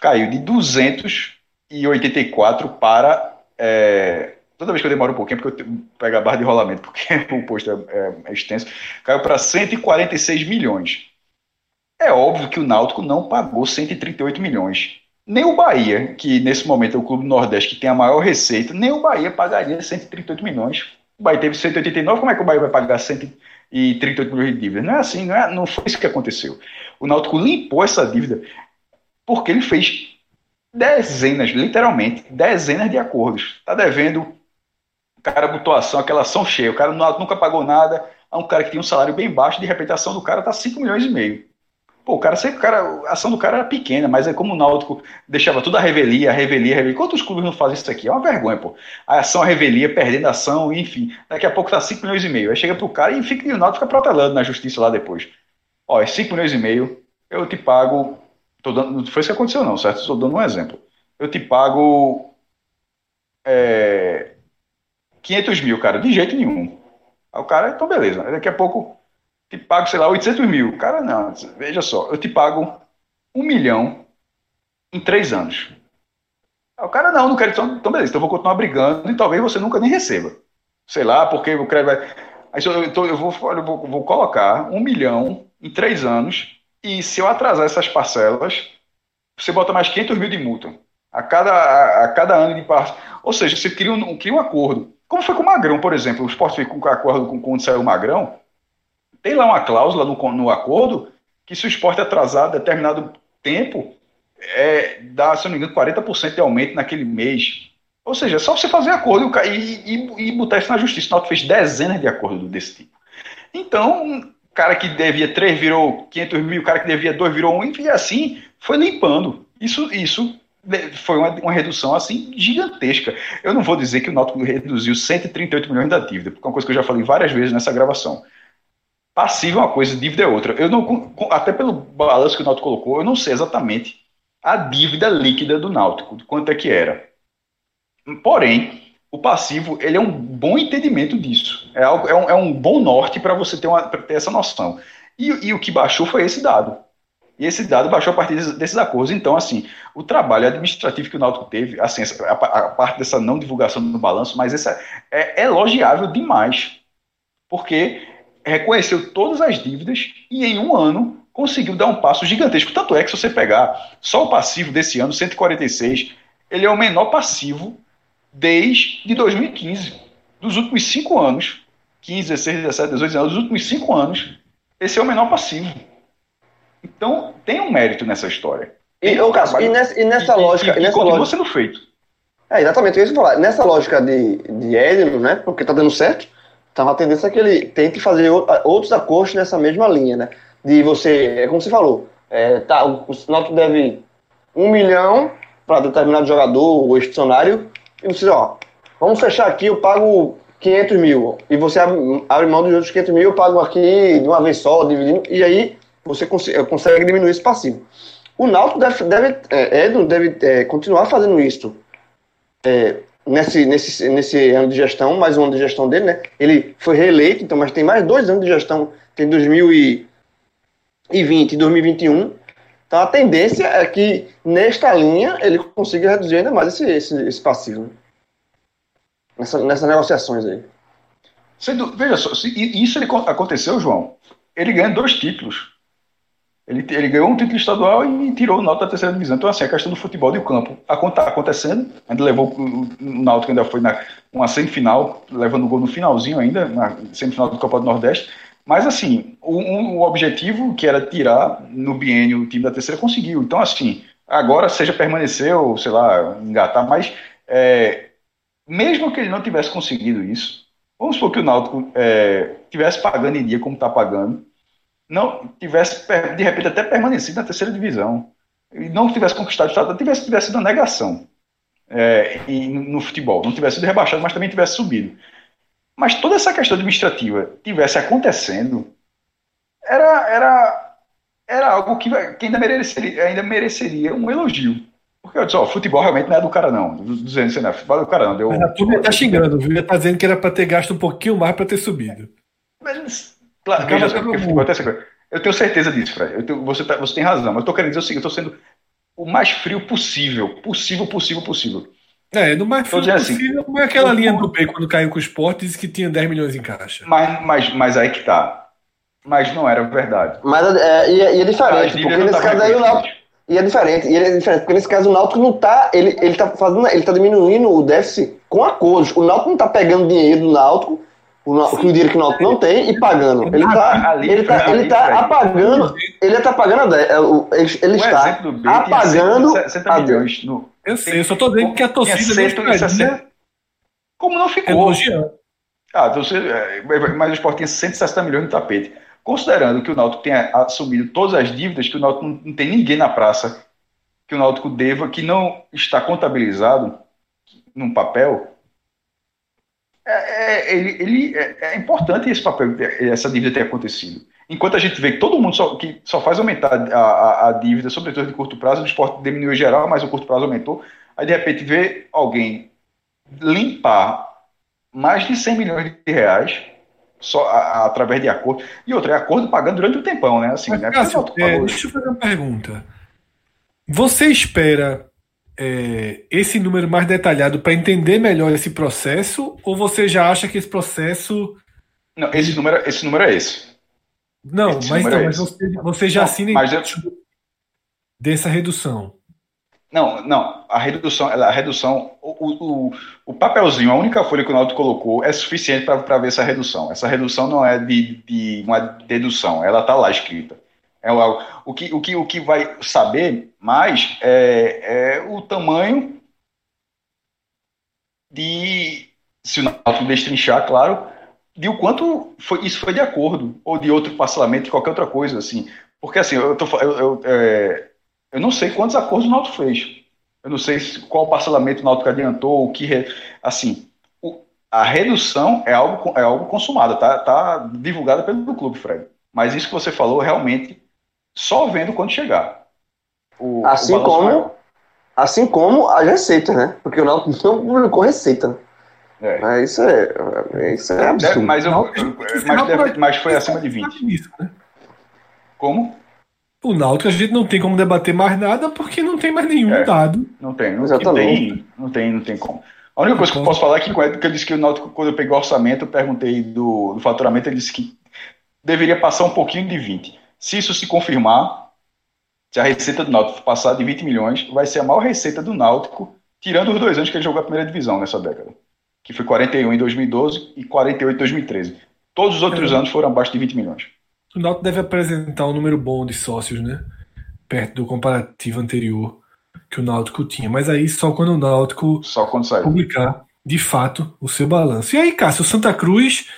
S3: Caiu de 200 e 84 para. É, toda vez que eu demoro um pouquinho, porque eu pego a barra de rolamento, porque o posto é, é, é extenso, caiu para 146 milhões. É óbvio que o Náutico não pagou 138 milhões. Nem o Bahia, que nesse momento é o clube nordeste que tem a maior receita, nem o Bahia pagaria 138 milhões. O Bahia teve 189, como é que o Bahia vai pagar 138 milhões de dívida? Não é assim, não, é, não foi isso que aconteceu. O Náutico limpou essa dívida porque ele fez dezenas, literalmente, dezenas de acordos. Tá devendo, o cara botou ação, aquela ação cheia, o cara nunca pagou nada, é um cara que tinha um salário bem baixo, de repente a ação do cara tá 5 milhões e meio. Pô, o cara sempre, o cara, a ação do cara era pequena, mas é como o Náutico deixava tudo a revelia, a revelia, a revelia. Quantos clubes não fazem isso aqui? É uma vergonha, pô. A ação, a revelia, perdendo a ação, enfim. Daqui a pouco tá 5 milhões e meio. Aí chega pro cara e fica, e o Náutico fica protelando na justiça lá depois. Ó, 5 milhões e meio, eu te pago Tô dando, não foi isso que aconteceu, não, certo? Estou dando um exemplo. Eu te pago é, 500 mil, cara, de jeito nenhum. Aí o cara, então beleza. Daqui a pouco te pago, sei lá, 800 mil. Cara, não, veja só, eu te pago um milhão em três anos. Aí o cara, não, não quero, então, então beleza, então eu vou continuar brigando e talvez você nunca nem receba. Sei lá, porque o crédito vai. Aí eu, então, eu, vou, eu vou, vou colocar um milhão em três anos e se eu atrasar essas parcelas, você bota mais 500 mil de multa a cada, a, a cada ano de parte. Ou seja, você cria um, cria um acordo. Como foi com o Magrão, por exemplo. O esporte fez com o acordo com, quando saiu o Magrão. Tem lá uma cláusula no, no acordo que se o esporte atrasar determinado tempo, é, dá, se não me engano, 40% de aumento naquele mês. Ou seja, é só você fazer acordo e, e, e botar isso na justiça. O Náutico fez dezenas de acordos desse tipo. Então, cara que devia 3 virou 500 mil, o cara que devia 2 virou 1, e assim foi limpando. Isso, isso foi uma, uma, redução assim gigantesca. Eu não vou dizer que o Náutico reduziu 138 milhões da dívida, porque é uma coisa que eu já falei várias vezes nessa gravação. Passivo é uma coisa, dívida é outra. Eu não, até pelo balanço que o Náutico colocou, eu não sei exatamente a dívida líquida do Náutico, quanto é que era. Porém, o passivo ele é um bom entendimento disso. É, algo, é, um, é um bom norte para você ter, uma, ter essa noção. E, e, o que baixou foi esse dado. E esse dado baixou a partir desses, acordos. Então, assim, o trabalho administrativo que o Náutico teve, assim, a, a parte dessa não divulgação do balanço, mas essa é, é elogiável demais. Porque reconheceu todas as dívidas e em um ano conseguiu dar um passo gigantesco. Tanto é que se você pegar só o passivo desse ano, 146, ele é o menor passivo desde 2015. dos últimos cinco anos, 15, 16, 17, 18 anos, dos últimos cinco anos, esse é o menor passivo. Então, tem um mérito nessa história.
S2: E, ô, Cássio, e nessa, e nessa lógica.
S3: E,
S2: e nessa
S3: continua
S2: lógica
S3: sendo feito.
S2: é, exatamente, eu ia falar. Nessa lógica de, de Edno, né? Porque tá dando certo, tá uma tendência que ele tente fazer outros acordos nessa mesma linha, né? De você, é como você falou, é, tá, o, o Náutico deve um milhão para determinado jogador ou ex-funcionário, e você, ó, vamos fechar aqui, eu pago 500 mil, e você abre, mão dos outros 500 mil, eu pago aqui de uma vez só, dividindo, e aí você cons- eh, consegue diminuir esse passivo. O Náutico deve, deve, é, deve é, continuar fazendo isso é, nesse, nesse, nesse ano de gestão, mais um ano de gestão dele, né? Ele foi reeleito, então, mas tem mais dois anos de gestão, tem 2020 e 2021. Então a tendência é que nesta linha ele consiga reduzir ainda mais esse, esse, esse passivo. Nessa, nessas negociações aí.
S3: Veja só, isso ele co- aconteceu, João. Ele ganha dois títulos. Ele, ele ganhou um título estadual e tirou o Náutico da terceira divisão. Então, assim, a questão do futebol de campo está acontecendo. Ainda levou o Náutico ainda foi na uma semifinal, levando o gol no finalzinho ainda, na semifinal do Copa do Nordeste. Mas, assim, o, um- o objetivo que era tirar no biênio o time da terceira conseguiu. Então, assim, agora seja permanecer ou, sei lá, engatar, mas é, mesmo que ele não tivesse conseguido isso, Vamos supor que o Náutico é, tivesse pagando em dia como está pagando, não tivesse de repente até permanecido na terceira divisão e não tivesse conquistado o estado, tivesse tivesse sido uma negação é, e no futebol, não tivesse sido rebaixado, mas também tivesse subido. Mas toda essa questão administrativa tivesse acontecendo, era era era algo que, que ainda mereceria ainda mereceria um elogio. Porque eu disse, ó, futebol realmente não é do cara não, do, do, do, não, futebol é do cara não. Deu,
S1: a turma tá xingando, viu? Tá dizendo que era pra ter gasto um pouquinho mais pra ter subido.
S3: Mas, claro, veja futebol essa coisa. Eu tenho certeza disso, Fred. Eu tenho- você, tá- você tem razão. Mas eu tô querendo dizer o seguinte: eu tô sendo o mais frio possível. Possível, possível, possível.
S1: É, no mais
S3: dizendo assim,
S1: possível, como é aquela
S3: o-
S1: linha do B quando caiu com o Sport, disse que tinha 10 milhões em caixa.
S3: Mas, mas, mas aí que tá. Mas não era verdade.
S2: Mas é, e, é- e é diferente,
S3: dívidas
S2: porque nesse
S3: estavam
S2: caso aí o Náutico. E é diferente, e é diferente, porque nesse caso o Náutico não tá, ele, ele tá fazendo, ele tá diminuindo o déficit com acordos. O Náutico não tá pegando dinheiro do Náutico, o, o dinheiro que o Náutico não tem e pagando. Ele tá,
S3: Ali,
S2: ele tá,
S3: ali,
S2: ele tá apagando, ele tá pagando, a dé- é, o- ele, ele está apagando
S3: 160
S2: a
S3: milhões. No,
S1: Eu sei, eu só tô dizendo que a torcida não
S3: 160. Como não ficou?
S1: elogiando.
S3: Ah, então você, é, mas o Sport tinha 160 milhões no tapete. Considerando que o Náutico tenha assumido todas as dívidas, que o Náutico não, não tem ninguém na praça que o Náutico deva, que não está contabilizado num papel, é, é- ele, ele- é, é importante esse papel, essa dívida ter acontecido. Enquanto a gente vê que todo mundo só, que só faz aumentar a, a, a dívida, sobretudo de curto prazo, o esporte diminuiu em geral, mas o curto prazo aumentou, aí de repente vê alguém limpar mais de 100 milhões de reais só a- através de acordo. E outra, é acordo pagando durante o tempão, né? Assim,
S1: Mas,
S3: né?
S1: Cássio, é,
S3: Náutico
S1: deixa eu fazer uma pergunta. Você espera é, esse número mais detalhado para entender melhor esse processo? Ou você já acha que esse processo.
S3: Não, esse número, esse número é esse.
S1: Não, mas, não,
S3: é
S1: mas você, você já
S3: Não,
S1: assina
S3: mas eu-
S1: dessa redução.
S3: Não, não, a redução, a redução, o, o, o papelzinho, a única folha que o Náutico colocou é suficiente para ver essa redução. Essa redução não é de, de uma dedução, ela está lá escrita. É o, o, que, o, que, o que vai saber mais é, é o tamanho de, se o Náutico destrinchar, claro, de o quanto foi, isso foi de acordo, ou de outro parcelamento, de qualquer outra coisa, assim. Porque, assim, eu, tô, eu, eu, é, eu não sei quantos acordos o Náutico fez. Eu não sei se- qual parcelamento o Náutico adiantou, o que. Assim, o- a redução é algo, é algo consumado, tá, tá divulgada pelo clube, Fred. Mas isso que você falou, realmente, só vendo quando chegar. O,
S2: Assim
S3: o
S2: como-
S3: maior.
S2: Assim como as receitas, né? Porque o Náutico não publicou receita.
S3: É.
S2: Mas isso é, é- isso é
S3: Deve-
S2: absurdo.
S3: mas, eu-
S1: Não,
S3: mas, deve- mas foi acima de 20.
S1: Isso, né?
S3: Como?
S1: O Náutico a gente não tem como debater mais nada porque não tem mais nenhum
S3: É.
S1: dado.
S3: Não tem, não,
S2: Exatamente.
S3: tem, não tem, não tem como. A única coisa que eu posso falar é que, que eu disse que o Náutico, quando eu peguei o orçamento, eu perguntei do, do faturamento, ele disse que deveria passar um pouquinho de 20. Se isso se confirmar, se a receita do Náutico passar de 20 milhões, vai ser a maior receita do Náutico, tirando os dois anos que ele jogou a primeira divisão nessa década. Que foi 41 em 2012 e 48 em 2013. Todos os outros
S1: É.
S3: anos foram abaixo de 20 milhões.
S1: O Náutico deve apresentar um número bom de sócios, né? Perto do comparativo anterior que o Náutico tinha. Mas aí só quando o Náutico
S3: Só quando
S1: publicar, de fato, o seu balanço. E aí, Cássio, o Santa Cruz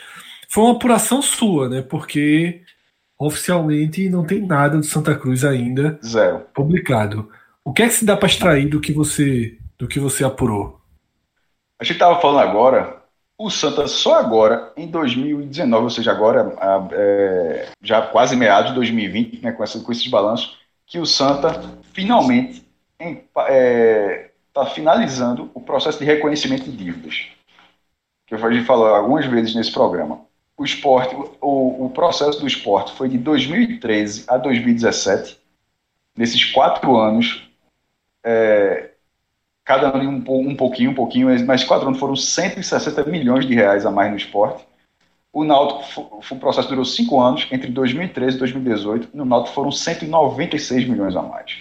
S1: foi uma apuração sua, né? Porque oficialmente não tem nada do Santa Cruz ainda
S3: Zero.
S1: publicado. O que é que se dá para extrair do que você do que você apurou?
S3: A gente estava falando agora, o Santa só agora, em 2019, ou seja, agora, é, já quase meados de 2020, né, com, essa, com esses balanços, que o Santa finalmente está finalizando o processo de reconhecimento de dívidas. Que a gente falou algumas vezes nesse programa. O esporte, o, o processo do esporte foi de 2013 a 2017. Nesses quatro anos, é, cada ano um, um pouquinho, um pouquinho, mas quatro anos foram 160 milhões de reais a mais no esporte. O Náutico, o processo durou cinco anos, entre 2013 e 2018, no Náutico foram 196 milhões a mais.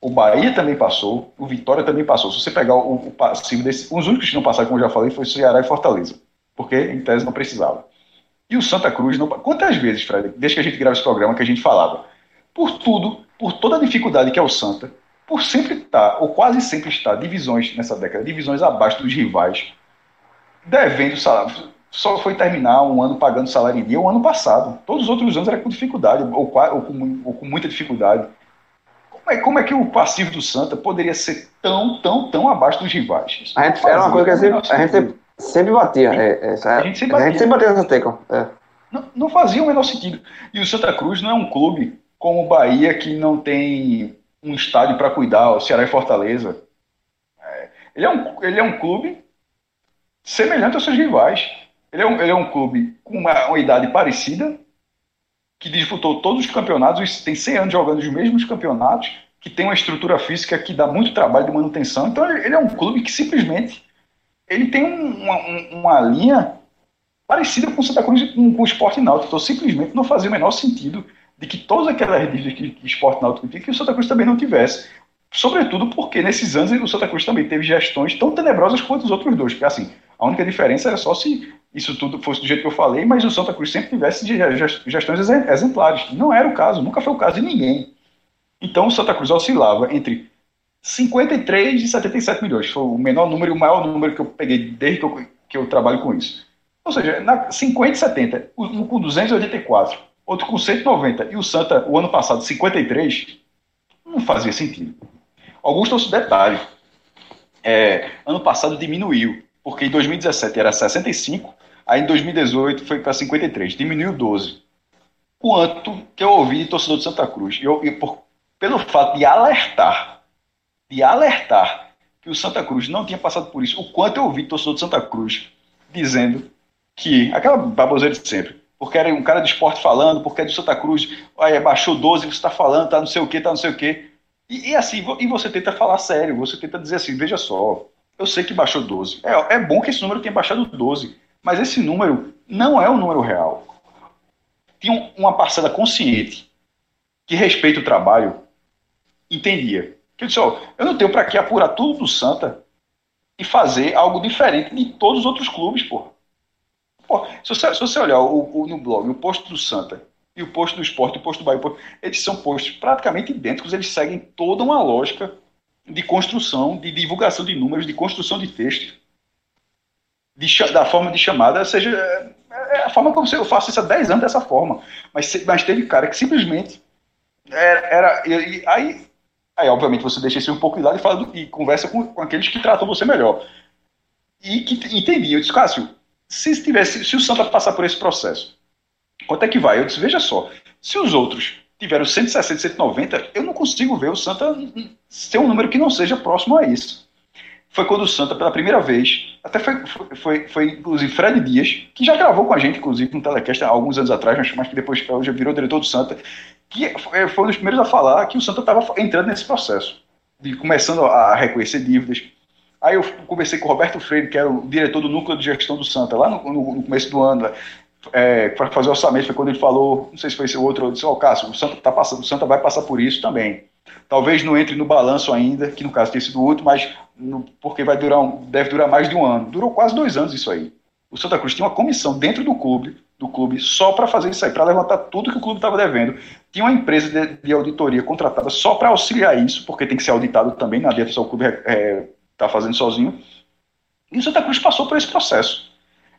S3: O Bahia também passou, o Vitória também passou. Se você pegar o, o passivo desse, os únicos que não passaram, como eu já falei, foi Ceará e Fortaleza, porque em tese não precisava. E o Santa Cruz, não, quantas vezes, Fred, desde que a gente grava esse programa, que a gente falava, por tudo, por toda a dificuldade que é o Santa, por sempre estar, ou quase sempre estar, divisões nessa década, divisões abaixo dos rivais, devendo salário. Só foi terminar um ano pagando salário em dia o ano passado. Todos os outros anos era com dificuldade, ou, ou com, ou com muita dificuldade. Como é, como é que o passivo do Santa poderia ser tão, tão, tão abaixo dos rivais? Isso
S2: A gente, era uma coisa que a
S3: fazia o
S2: gente, a gente
S3: menor
S2: sempre, sempre batia. É, é,
S3: A gente sempre
S2: a gente
S3: batia.
S2: sempre batia nessa tecla. É.
S3: Não, não fazia o menor sentido. E o Santa Cruz não é um clube como o Bahia que não tem um estádio para cuidar, o Ceará e Fortaleza. É, ele, é um, ele é um clube semelhante aos seus rivais. Ele é um, ele é um clube com uma, uma idade parecida, que disputou todos os campeonatos, tem 100 anos jogando os mesmos campeonatos, que tem uma estrutura física que dá muito trabalho de manutenção. Então ele, ele é um clube que simplesmente ele tem um- uma, um- uma linha parecida com o Santa Cruz com, com o Esporte Náutico. Então, simplesmente não fazia o menor sentido de que todas aquelas dívidas que, que Esporte Náutico tinha, que o Santa Cruz também não tivesse. Sobretudo porque nesses anos o Santa Cruz também teve gestões tão tenebrosas quanto os outros dois. Porque, assim, a única diferença era só se isso tudo fosse do jeito que eu falei, mas o Santa Cruz sempre tivesse gestões exe- exemplares. Não era o caso, nunca foi o caso de ninguém. Então, o Santa Cruz oscilava entre 53 e 77 milhões. Foi o menor número e o maior número que eu peguei desde que eu, que eu trabalho com isso. Ou seja, na 50 e 70, um com 284, outro com 190 e o Santa, o ano passado, 53, não fazia sentido. Augusto, outro detalhe. É, ano passado diminuiu, porque em 2017 era 65, aí em 2018 foi para 53, diminuiu 12. Quanto que eu ouvi de torcedor de Santa Cruz, eu, eu, por, pelo fato de alertar, de alertar que o Santa Cruz não tinha passado por isso, o quanto eu ouvi de torcedor de Santa Cruz dizendo que, aquela baboseira de sempre, porque era um cara de esporte falando, porque é do Santa Cruz, aí baixou 12, você está falando, tá não sei o que, tá não sei o que. E, e assim, e você tenta falar sério, você tenta dizer assim, veja só, eu sei que baixou 12. É, é bom que esse número tenha baixado 12, mas esse número não é um número real. Tinha um- uma parcela consciente que respeita o trabalho, entendia. Que eu disse, ó, eu não tenho para que apurar tudo do Santa e fazer algo diferente de todos os outros clubes, pô. Pô, se você, se você olhar o, o- no blog, o posto do Santa e o posto do esporte, o posto do Bahia, posto- eles são postos praticamente idênticos, eles seguem toda uma lógica de construção, de divulgação de números, de construção de texto, de da forma de chamada, seja, é, é a forma como eu faço isso há 10 anos dessa forma. Mas, mas teve cara que simplesmente era. era e, aí, aí, obviamente, você deixa isso um pouco de lado e, fala do- e conversa com, com aqueles que tratam você melhor. E que entendiam. Eu disse, Cássio, se, tivesse, se o Santa passar por esse processo, quanto é que vai? Eu disse, veja só, se os outros tiveram 160, 190, eu não consigo ver o Santa ser um número que não seja próximo a isso. Foi quando o Santa, pela primeira vez, até foi, foi, foi, foi, inclusive Fred Dias, que já gravou com a gente, inclusive, no Telecast há alguns anos atrás, mas- que depois hoje virou diretor do Santa, que foi foi um dos primeiros a falar que o Santa estava entrando nesse processo, de começando a reconhecer dívidas. Aí eu conversei com o Roberto Freire, que era o diretor do núcleo de gestão do Santa, lá no, no- no começo do ano, é, para fazer orçamento, foi quando ele falou, não sei se foi esse outro, eu disse, ó, Cássio, o Santa tá passando, o Santa vai passar por isso também. Talvez não entre no balanço ainda, que no caso tem sido o último, mas no- porque vai durar um- deve durar mais de um ano. Durou quase dois anos isso aí. O Santa Cruz tinha uma comissão dentro do clube, do clube só para fazer isso aí, para levantar tudo que o clube estava devendo. Tinha uma empresa de, de auditoria contratada só para auxiliar isso, porque tem que ser auditado também, não adianta só o clube está fazendo sozinho. E o Santa Cruz passou por esse processo.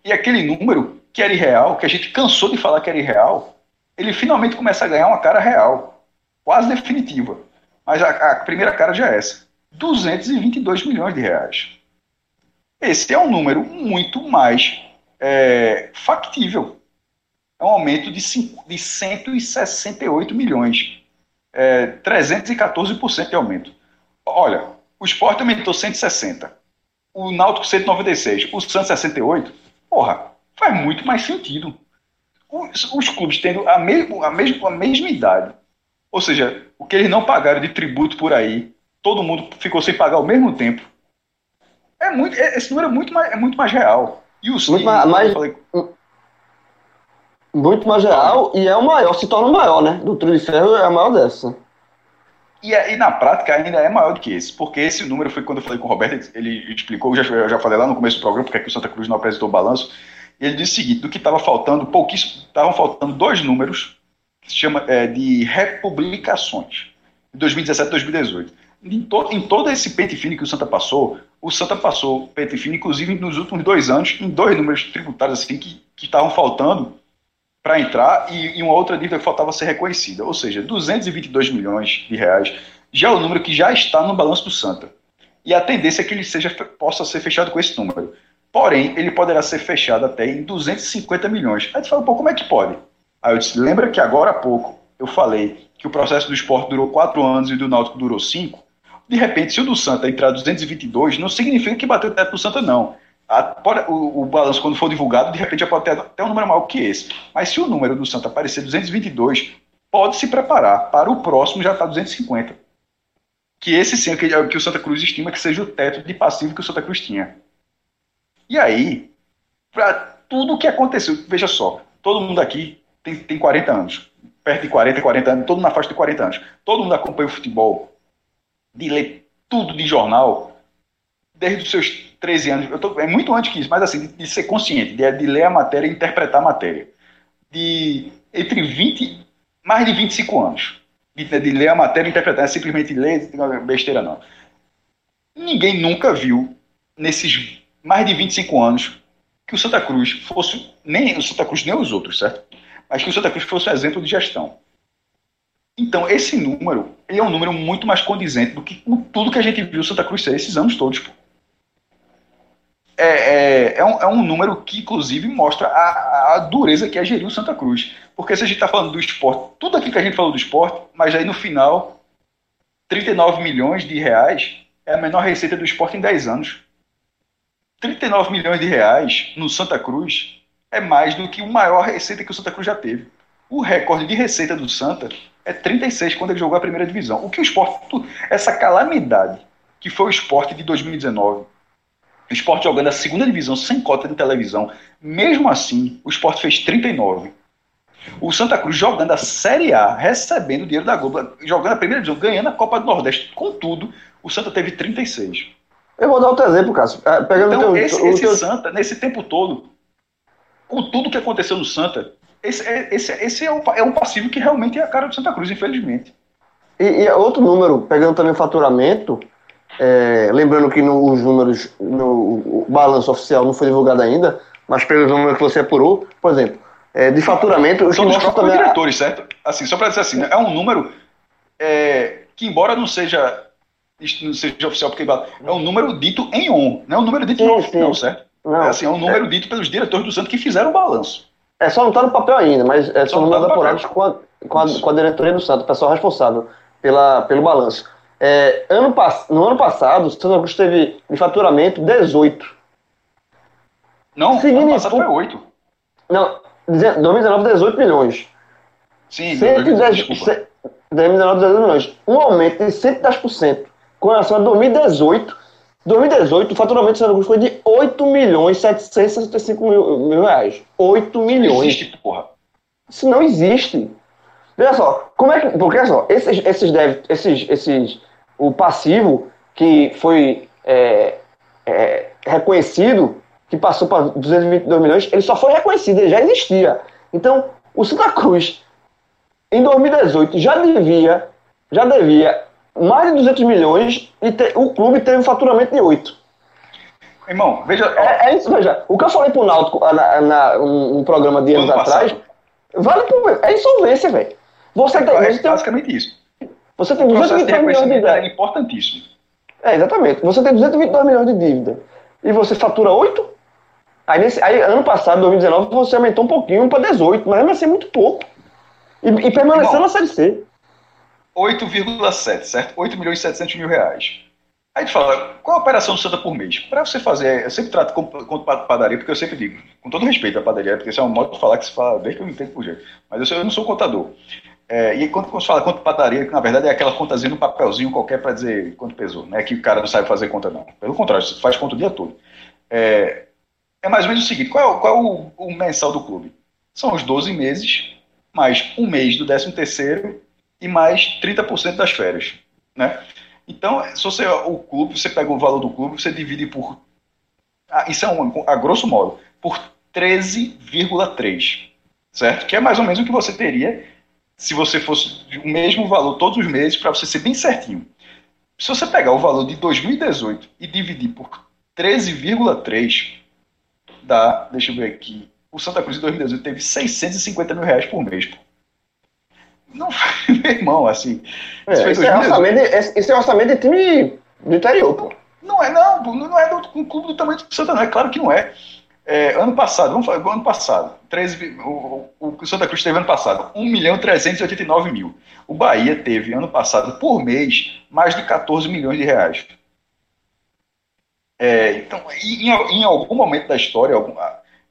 S3: E aquele número que era irreal, que a gente cansou de falar que era irreal, ele finalmente começa a ganhar uma cara real, quase definitiva. Mas a, a primeira cara já é essa: 222 milhões de reais. Esse é um número muito mais é, factível. É um aumento de, cinco- de 168 milhões. É, 314% de aumento. Olha, o Sport aumentou 160. O Náutico 196. O Santos 68. Porra, faz muito mais sentido. Os, os clubes tendo a, mesmo, a, mesmo, a mesma idade. Ou seja, o que eles não pagaram de tributo por aí, todo mundo ficou sem pagar ao mesmo tempo. É muito, é- esse número é muito mais, é muito mais real. E o
S2: Muito
S3: e-
S2: mais- mais-
S3: falei,
S2: Muito mais real e é o maior, se torna o maior, né? Do trio de ferro é a maior dessa.
S3: E, aí, na prática ainda é maior do que esse, porque esse número foi quando eu falei com o Roberto, ele explicou, já, eu já falei lá no começo do programa, porque aqui o Santa Cruz não apresentou o balanço, e ele disse o seguinte, do que estava faltando, pouquíssimo, estavam faltando dois números, que se chama é, de republicações, de 2017 e 2018. Em, to, em todo esse pente fino que o Santa passou, o Santa passou pente fino, inclusive nos últimos dois anos, em dois números tributários assim, que estavam faltando para entrar e, e uma outra dívida que faltava ser reconhecida. Ou seja, 222 milhões de reais já é o número que já está no balanço do Santa. E a tendência é que ele seja, possa ser fechado com esse número. Porém, ele poderá ser fechado até em 250 milhões. Aí tu fala, pô, como é que pode? Aí eu disse, lembra que agora há pouco eu falei que o processo do esporte durou quatro anos e do Náutico durou cinco? De repente, se o do Santa entrar 222, não significa que bateu o teto do Santa, não. A- pode- o, o balanço, quando for divulgado, de repente já pode ter até um número maior que esse. Mas se o número do Santa aparecer 222, pode se preparar para o próximo já está 250. Que esse sim é o que, é o que o Santa Cruz estima que seja o teto de passivo que o Santa Cruz tinha. E aí, para tudo o que aconteceu, veja só, todo mundo aqui tem, tem 40 anos, perto de 40, 40 anos, todo mundo na faixa de 40 anos. Todo mundo acompanha o futebol, de ler tudo de jornal, desde os seus 13 anos, eu tô- é muito antes que isso, mas assim, de, de ser consciente, de, de ler a matéria e interpretar a matéria. De entre 20, mais de 25 anos. De, de ler a matéria e interpretar, é simplesmente ler, é besteira não. Ninguém nunca viu, nesses mais de 25 anos, que o Santa Cruz fosse, nem o Santa Cruz nem os outros, certo? Mas que o Santa Cruz fosse exemplo de gestão. Então, esse número, ele é um número muito mais condizente do que tudo que a gente viu o Santa Cruz ser esses anos todos. pô. É, é, é, um, é um número que, inclusive, mostra a, a dureza que é gerir o Santa Cruz. Porque se a gente está falando do esporte, tudo aquilo que a gente falou do esporte, mas aí no final, 39 milhões de reais é a menor receita do esporte em 10 anos. 39 milhões de reais no Santa Cruz é mais do que o maior receita que o Santa Cruz já teve. O recorde de receita do Santa é 36 quando ele jogou a primeira divisão. O que o esporte, essa calamidade que foi o esporte de 2019, o esporte jogando a segunda divisão sem cota de televisão, mesmo assim, o esporte fez 39. O Santa Cruz jogando a Série A, recebendo o dinheiro da Globo, jogando a primeira divisão, ganhando a Copa do Nordeste, contudo, o Santa teve 36.
S2: Eu vou dar outro exemplo, Cássio. É, Pegando
S3: Então,
S2: o teu,
S3: esse, esse
S2: teu-
S3: Santa, nesse tempo todo, com tudo que aconteceu no Santa, esse, é- esse, esse é, um, é um passivo que realmente é a cara do Santa Cruz, infelizmente.
S2: E, e outro número, pegando também o faturamento, é, lembrando que no- os números, no, o balanço oficial não foi divulgado ainda, mas pelos números que você apurou, por exemplo, é, de faturamento,
S3: São
S2: mostra
S3: próprios
S2: também.
S3: diretores, certo? Assim, só para dizer assim, né, é um número é, que, embora não seja, não seja oficial, porque é um número dito em on, não é um número dito
S2: Sim,
S3: não, certo?
S2: Não,
S3: é, assim, é um número dito pelos diretores do Santos que fizeram o balanço.
S2: É, só não está no papel ainda, mas é,
S3: Só
S2: são
S3: tá
S2: números
S3: no
S2: apurados com a, com, a, com a diretoria do Santos, o pessoal responsável pela, pelo balanço. É, ano, no ano passado, o Santa Cruz teve de faturamento 18.
S3: Não,
S2: Sim,
S3: ano passado foi 8.
S2: Não, deze- 2019, 18 milhões.
S3: Sim,
S2: 110,
S3: desculpa.
S2: ce- 2019, 18 milhões. Um aumento de 110% com relação a 2018. 2018, o faturamento do Santa Cruz foi de 8 milhões 765 mil, mil reais. 8
S3: Não
S2: milhões.
S3: existe, porra.
S2: Isso não existe. Veja só, como é que. Porque olha só, esses, esses, deve, esses, esses. O passivo que foi é, é, reconhecido, que passou para 222 milhões, ele só foi reconhecido, ele já existia. Então, o Santa Cruz, em 2018, já devia, já devia mais de 200 milhões e te- o clube teve um faturamento de 8.
S3: Irmão, veja.
S2: É, é isso, veja. O que eu falei pro Náutico ah, na, na- um, um programa de anos
S3: ano
S2: atrás, vale pro. É insolvência, velho. Você tem,
S3: É
S2: tem,
S3: basicamente isso.
S2: você tem
S3: O processo de
S2: 222 milhões de
S3: é
S2: dívida.
S3: importantíssimo.
S2: É, exatamente. Você tem 222 milhões de dívida. E você fatura 8? Aí, nesse, aí ano passado, 2019, você aumentou um pouquinho para 18, mas mesmo assim é muito pouco. E, e permaneceu na Série C.
S3: 8,7, certo? 8 milhões e 700 mil reais. Aí tu fala, qual a operação do Santa por mês? Para você fazer, eu sempre trato como pa- padaria, porque eu sempre digo, com todo respeito à padaria, porque isso é um modo de falar que se fala desde que eu me entendo por jeito. Mas eu, eu não sou contador. É, e quando você fala quanto padaria, que na verdade é aquela contazinha no papelzinho qualquer para dizer quanto pesou, não é que o cara não sabe fazer conta, não. Pelo contrário, você faz conta o dia todo. É, é mais ou menos o seguinte: qual é, o- qual é o, o mensal do clube? São os 12 meses, mais um mês do 13 terceiro e mais 30% das férias. Né? Então, se você o clube, você pega o valor do clube, você divide por. ah, isso é um, a grosso modo, por 13,3. Certo? Que é mais ou menos o que você teria se você fosse o mesmo valor todos os meses, para você ser bem certinho. Se você pegar o valor de 2018 e dividir por 13,3, dá, deixa eu ver aqui, o Santa Cruz em 2018 teve 650 mil reais por mês. Pô. Não, meu irmão, assim.
S2: É,
S3: isso
S2: é
S3: 2018.
S2: orçamento isso é orçamento de time do interior, pô.
S3: Não é, não, não é do, um clube do tamanho do Santa, não. É claro que não é. É, ano passado, vamos falar, ano passado, 13, vi- o, o, o Santa Cruz teve ano passado 1 milhão 389 mil. O Bahia teve ano passado, por mês, mais de 14 milhões de reais. É, então, em, em algum momento da história, algum-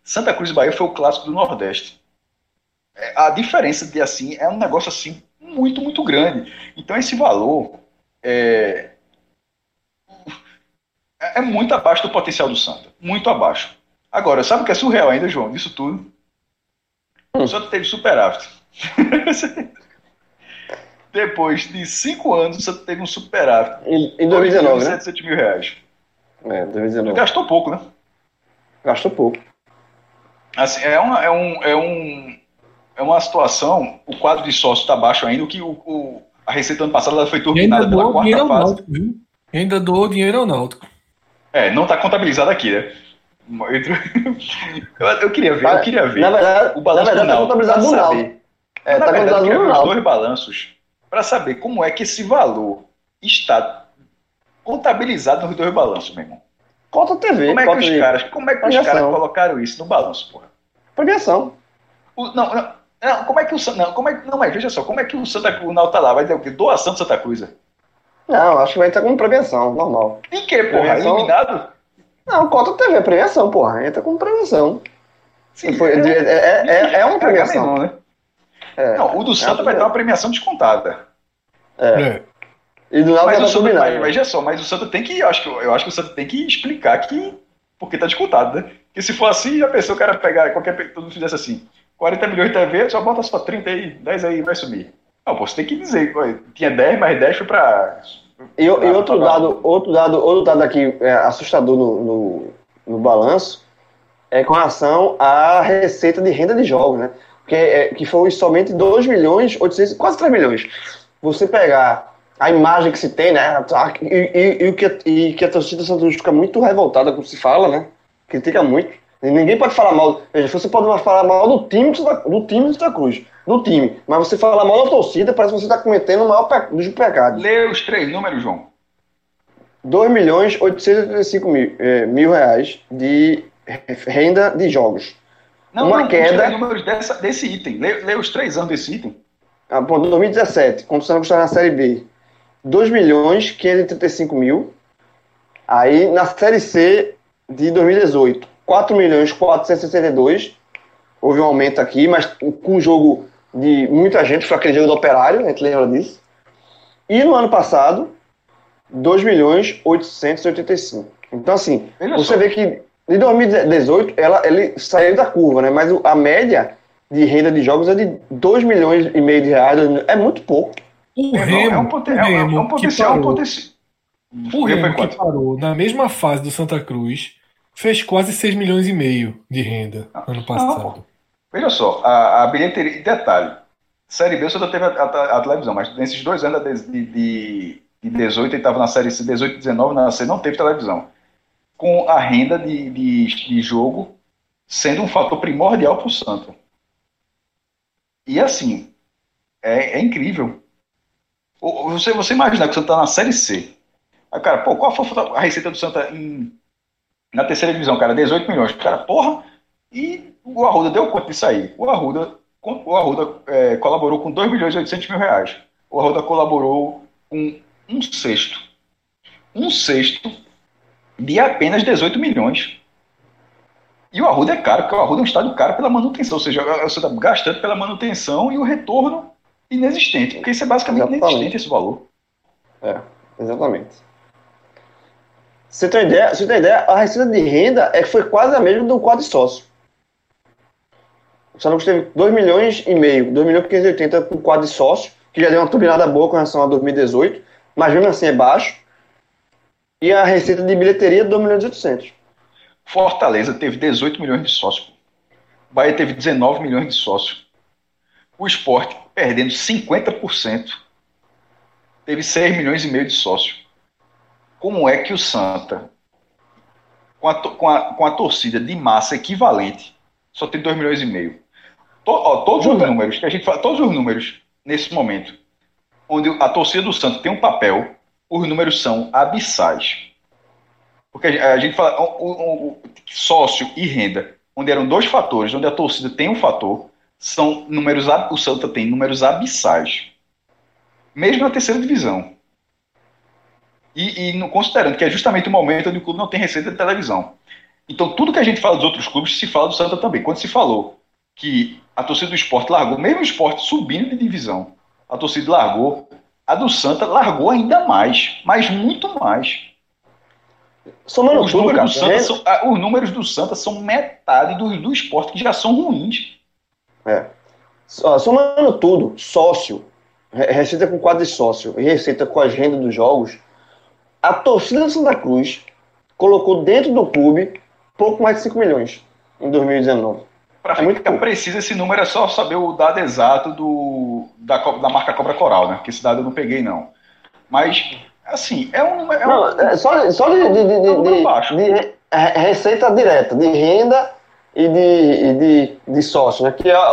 S3: Santa Cruz e Bahia foi o clássico do Nordeste. É, a diferença de assim é um negócio assim muito, muito grande. Então, esse valor é, é muito abaixo do potencial do Santa. Muito abaixo. Agora, sabe o que é surreal ainda, João, disso tudo? O Santa teve superávit. Depois de cinco anos, o Santa teve um superávit.
S2: Em, em 2019, né?
S3: 700 mil reais.
S2: É, 2019.
S3: Gastou pouco, né?
S2: Gastou pouco.
S3: Assim, é, uma, é, um, é, um, é uma situação, o quadro de sócio está baixo ainda, o que o, o- a receita ano passado ela foi
S1: ainda
S3: turbinada pela quarta fase.
S1: Náutico, viu? E ainda doou dinheiro ao Náutico.
S3: É, não está contabilizado aqui, né? Eu, eu queria ver, eu queria ver.
S2: Na verdade,
S3: o balanço
S2: na verdade
S3: do
S2: tá
S3: Náutico,
S2: contabilizado
S3: pra
S2: no. Náutico. É,
S3: Na
S2: tá
S3: verdade, eu queria ver os dois balanços para saber como é que esse valor está contabilizado nos dois balanços, meu irmão.
S2: Cota TV,
S3: Como é que os
S2: de
S3: caras, como é que os caras colocaram isso no balanço, porra?
S2: premiação.
S3: O- não, não, não, como é que o Santa, não, como é não, mas veja só, como é que o Santa Cruz, o Náutico tá lá, vai ter o quê? Doação do Santa Cruz?
S2: Não, acho que vai entrar como premiação, normal.
S3: E que, porra,
S2: Premiação.
S3: eliminado?
S2: Não, cota TV é premiação, porra. Entra como premiação.
S3: Sim,
S2: Foi- é, é, é, é uma premiação.
S3: mesmo, né?
S2: É.
S3: Não, o do Santa vai ter uma premiação descontada.
S2: É.
S1: É.
S2: E do Náutico
S3: Mas o
S2: tá
S3: Santa,
S2: combinado.
S3: mas, veja só, mas o Santa tem que, eu acho que, eu acho que o Santa tem que explicar que, porque tá descontado, né? Porque se for assim, já pensou o cara pegar, qualquer, todo mundo fizesse assim, 40 milhões de TV, só bota só 30 aí, 10 aí, vai subir. Não, pô, você tem que dizer, tinha 10, mais 10 foi pra...
S2: E, e outro dado, outro dado, outro dado aqui é, assustador no, no, no balanço é com relação à receita de renda de jogos, né? Que, é, que foi somente 2 milhões, 800, quase 3 milhões. Você pegar a imagem que se tem, né? E, e, e o que, e que a torcida do Cruz fica muito revoltada quando se fala, né? Critica muito. E ninguém pode falar mal. Veja, você pode falar mal do time do do time do Santa Cruz, do time. Mas você falar mal da torcida, parece que você está cometendo o maior pe- dos pecados.
S3: Lê os três números, João.
S2: 2 milhões 885 mil, eh, mil reais de renda de jogos.
S3: Não,
S2: Uma
S3: não,
S2: queda.
S3: os números dessa, desse item. Lê, lê os três anos desse item.
S2: Ah, pô, 2017, quando o Santa Cruz estava na Série B, 2 milhões 535 mil. Aí na Série C de 2018, 4 milhões 462. Houve um aumento aqui, mas com um jogo de muita gente, foi aquele jogo do Operário, a gente lembra disso. E no ano passado, 2 milhões 885. Então assim, você
S3: só.
S2: vê que de 2018 ela, ele saiu da curva, né? Mas a média de renda de jogos é de 2 milhões e meio de reais. É muito pouco.
S1: O
S3: É,
S1: Remo,
S3: é um, poten-
S1: o
S3: é um- é
S1: Remo
S3: um potencial. um
S1: parou-
S3: potencial.
S1: O Remo que parou na mesma fase do Santa Cruz fez quase 6 milhões e meio de renda ano passado.
S3: Veja só, a, a bilheteria. Detalhe: Série B só teve a, a- a televisão, mas nesses dois anos de, de, de 18, ele estava na Série C, 18 e 19, na C não teve televisão. Com a renda de, de, de jogo sendo um fator primordial para o Santa. E assim, é, é incrível. Você, você imaginar que o está na Série C. Aí, cara, pô, qual foi a receita do Santa em, na terceira divisão, cara? 18 milhões. Cara, porra, e o Arruda deu quanto disso aí? O Arruda, o Arruda é, colaborou com 2 milhões e 800 mil reais. O Arruda colaborou com um sexto. Um sexto de apenas 18 milhões. E o Arruda é caro, porque o Arruda é um estádio caro pela manutenção. Ou seja, você está gastando pela manutenção e o retorno inexistente. Porque isso é basicamente
S2: Exatamente.
S3: inexistente esse valor.
S2: É, exatamente. Você tem ideia, você tem ideia, a receita de renda é que foi quase a mesma do quadro de sócio. O Cruz teve 2 milhões e meio, 2 milhões e 580 com quadro de sócio, que já deu uma turbinada boa com relação a 2018, mas mesmo assim é baixo. E a receita de bilheteria 2 milhões e 800.
S3: Fortaleza teve 18 milhões de sócios. Bahia teve 19 milhões de sócios. O esporte, perdendo 50%, teve 6 milhões e meio de sócios. Como é que o Santa, com a, com a, com a torcida de massa equivalente, só tem 2 milhões e meio? To- ó, todos os números que a gente fala, todos os números nesse momento, onde a torcida do Santa tem um papel, os números são abissais. Porque a gente fala o, o- o sócio e renda, onde eram dois fatores, onde a torcida tem um fator, são números o Santa tem números abissais. Mesmo na terceira divisão. E, e no- considerando que é justamente o momento onde o clube não tem receita de televisão. Então, tudo que a gente fala dos outros clubes se fala do Santa também. Quando se falou que a torcida do esporte largou, mesmo o esporte subindo de divisão, a torcida largou, a do Santa largou ainda mais, mas muito mais.
S2: Somando
S3: Os
S2: tudo,
S3: números,
S2: cara,
S3: do Santa
S2: renda-
S3: são, ah, os números do Santa são metade do, do esporte, que já são ruins.
S2: É. Somando tudo, sócio, re- receita com quadro de sócio e receita com as rendas dos jogos, a torcida do Santa Cruz colocou dentro do clube pouco mais de 5 milhões em 2019.
S3: Para
S2: É muito
S3: ficar
S2: pouco.
S3: preciso esse número é só saber o dado exato do, da, da marca Cobra Coral, né? Porque esse dado eu não peguei, não. Mas, assim, é um número. É um,
S2: Não, é só, só de, de, de,
S3: É um
S2: de-
S3: baixo.
S2: de re- receita direta, de renda e de, e de, de sócio, né? Que é a,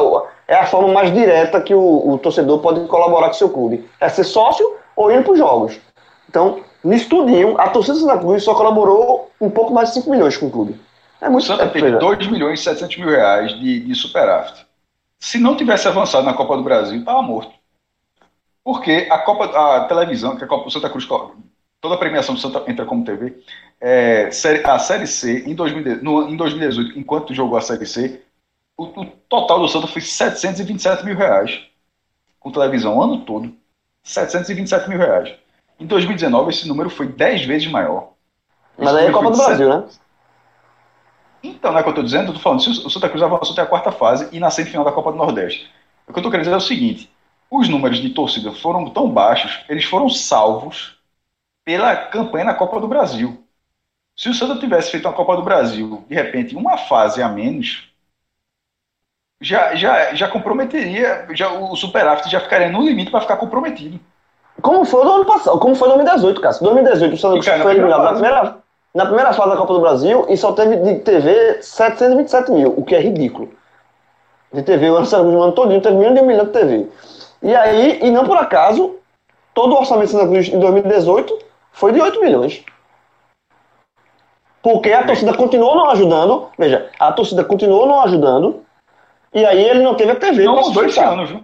S2: é a forma mais direta que o, o torcedor pode colaborar com o seu clube. É ser sócio ou ir para os jogos. Então, nisso tudinho, a torcida Santa Cruz só colaborou um pouco mais de 5 milhões com o clube. É
S3: o
S2: muito
S3: Santa
S2: é,
S3: teve
S2: veja,
S3: 2 milhões e 700 mil reais de, de superávit. Se não tivesse avançado na Copa do Brasil, estava morto. Porque a Copa, a televisão, que a Copa do Santa Cruz, toda a premiação do Santa entra como TV, é, a Série C, em, 2000 no- em 2018, enquanto jogou a Série C, o, o total do Santa foi 727 mil reais. Com televisão o ano todo. 727 mil reais. Em 2019, esse número foi 10 vezes maior.
S2: Mas aí é Copa do Brasil, né?
S3: Então, não é o que eu estou dizendo? Eu tô falando, se o Santa Cruz avançou até a quarta fase e na semifinal da Copa do Nordeste. O que eu estou querendo dizer é o seguinte: os números de torcida foram tão baixos, eles foram salvos pela campanha na Copa do Brasil. Se o Santa tivesse feito uma Copa do Brasil, de repente, uma fase a menos, já, já, já comprometeria, já, o superávit já ficaria no limite para ficar comprometido.
S2: Como foi no ano passado, como foi em 2018, Cássio. 2018, o Santa Cruz foi
S3: primeira
S2: eliminado na
S3: fase.
S2: primeira, na primeira fase da Copa do Brasil e só teve de TV 727 mil, o que é ridículo. De TV, o ano ano todinho, teve menos de um milhão de TV. E aí, e não por acaso, todo o orçamento de Santa Cruz em 2018 foi de 8 milhões. Porque a torcida continuou não ajudando, veja, a torcida continuou não ajudando, e aí ele não teve a TV
S3: Não mudou esse ano, viu?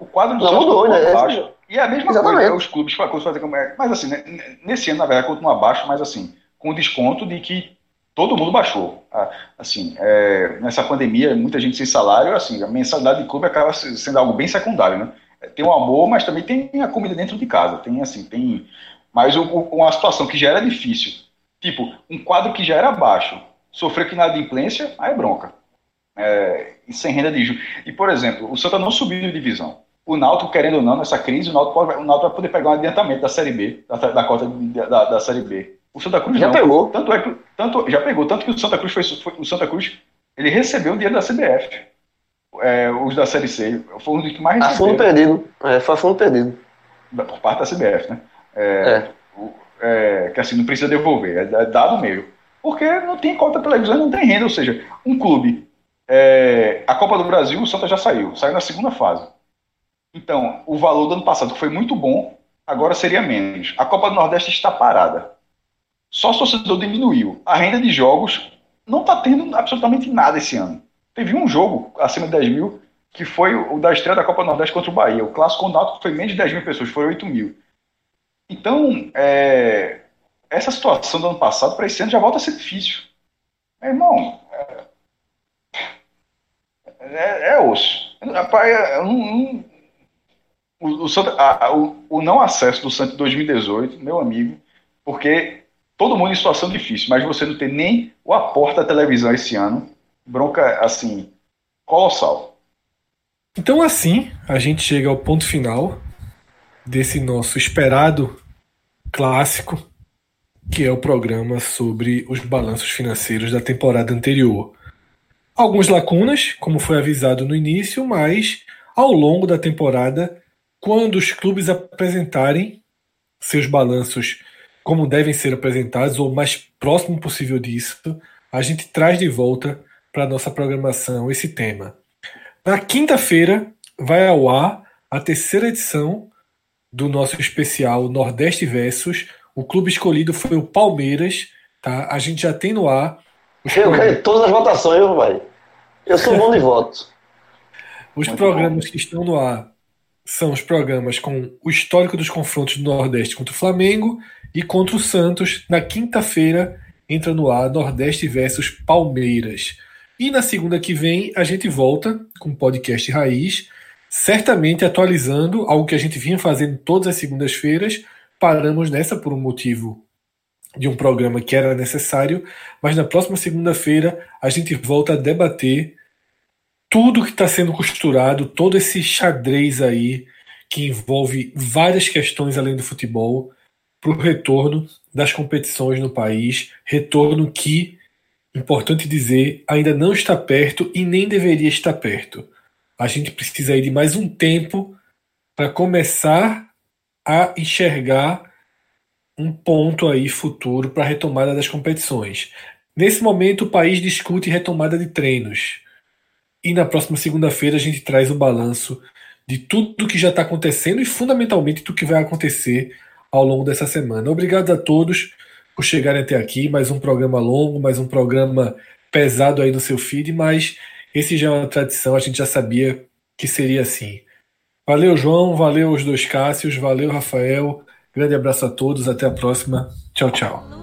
S3: O quadro do
S2: Não mudou, né?
S3: baixo. E é a mesma
S2: Exatamente.
S3: coisa, os clubes para fazer como é. Mas assim, né, nesse ano, na verdade, continua baixo, mas assim, com desconto de que todo mundo baixou. Ah, Assim, é, nessa pandemia, muita gente sem salário, assim, a mensalidade de clube acaba se- sendo algo bem secundário, né? Tem o amor, mas também tem a comida dentro de casa. Tem assim, tem. Mas uma situação que já era difícil, tipo, um quadro que já era baixo, sofrer que na adimplência, aí é bronca. É, e sem renda de juros. E, por exemplo, o Santa não subiu de divisão. O Náutico, querendo ou não, nessa crise, o Náutico, pode, o Náutico vai poder pegar um adiantamento da Série B, da, da cota de- da, da Série B. O Santa Cruz
S2: Já
S3: não.
S2: pegou.
S3: Tanto é que, tanto, já pegou, tanto que o Santa Cruz foi, foi- o Santa Cruz, ele recebeu o dinheiro da CBF. É, os da Série C, foi um dos que mais
S2: A fundo
S3: receberam
S2: perdido. É, foi a fundo perdido.
S3: por parte da CBF, né?
S2: É.
S3: O- é, que assim, não precisa devolver, é é dado mesmo. Porque não tem cota de televisão, não tem renda, ou seja, um clube, é, a Copa do Brasil, o Santa já saiu, saiu na segunda fase. Então, o valor do ano passado que foi muito bom, agora seria menos. A Copa do Nordeste está parada. Só o torcedor diminuiu. A renda de jogos não está tendo absolutamente nada esse ano. Teve um jogo acima de 10 mil, que foi o da estreia da Copa Nordeste contra o Bahia. O clássico Náutico foi menos de 10 mil pessoas, foram 8 mil. Então, é, essa situação do ano passado para esse ano já volta a ser difícil. Meu irmão, é, é, é osso. Rapaz, não- não- o, o Santa- a- o- o não acesso do Santos em 2018, meu amigo, porque todo mundo em situação difícil, mas você não ter nem o aporte da televisão esse ano, bronca, assim, colossal.
S1: Então, assim, a gente chega ao ponto final desse nosso esperado clássico, que é o programa sobre os balanços financeiros da temporada anterior. Algumas lacunas, como foi avisado no início, mas ao longo da temporada, quando os clubes apresentarem seus balanços como devem ser apresentados, ou o mais próximo possível disso, a gente traz de volta para a nossa programação esse tema. Na quinta-feira vai ao ar a terceira edição do nosso especial Nordeste Versus. O clube escolhido foi o Palmeiras, tá? A gente já tem no ar os,
S2: Eu ganhei todas as votações, viu, pai? Eu sou bom de voto.
S1: os
S3: Muito
S1: programas que estão no ar são os programas com o histórico dos confrontos do Nordeste contra o Flamengo e contra o Santos. Na quinta-feira entra no ar Nordeste versus Palmeiras. E na segunda que vem a gente volta com o podcast Raiz, certamente atualizando algo que a gente vinha fazendo todas as segundas-feiras. Paramos nessa por um motivo de um programa que era necessário, mas na próxima segunda-feira a gente volta a debater tudo que está sendo costurado, todo esse xadrez aí que envolve várias questões além do futebol para o retorno das competições no país, retorno que, importante dizer, ainda não está perto e nem deveria estar perto. A gente precisa de mais um tempo para começar a enxergar um ponto aí futuro para a retomada das competições. Nesse momento, o país discute retomada de treinos. E na próxima segunda-feira a gente traz o balanço de tudo que já está acontecendo e fundamentalmente do que vai acontecer ao longo dessa semana. Obrigado a todos por chegarem até aqui. Mais um programa longo, mais um programa pesado aí no seu feed, mas esse já é uma tradição, a gente já sabia que seria assim. Valeu, João, valeu os dois Cássios, valeu, Rafael. Grande abraço a todos, até a próxima. Tchau, tchau.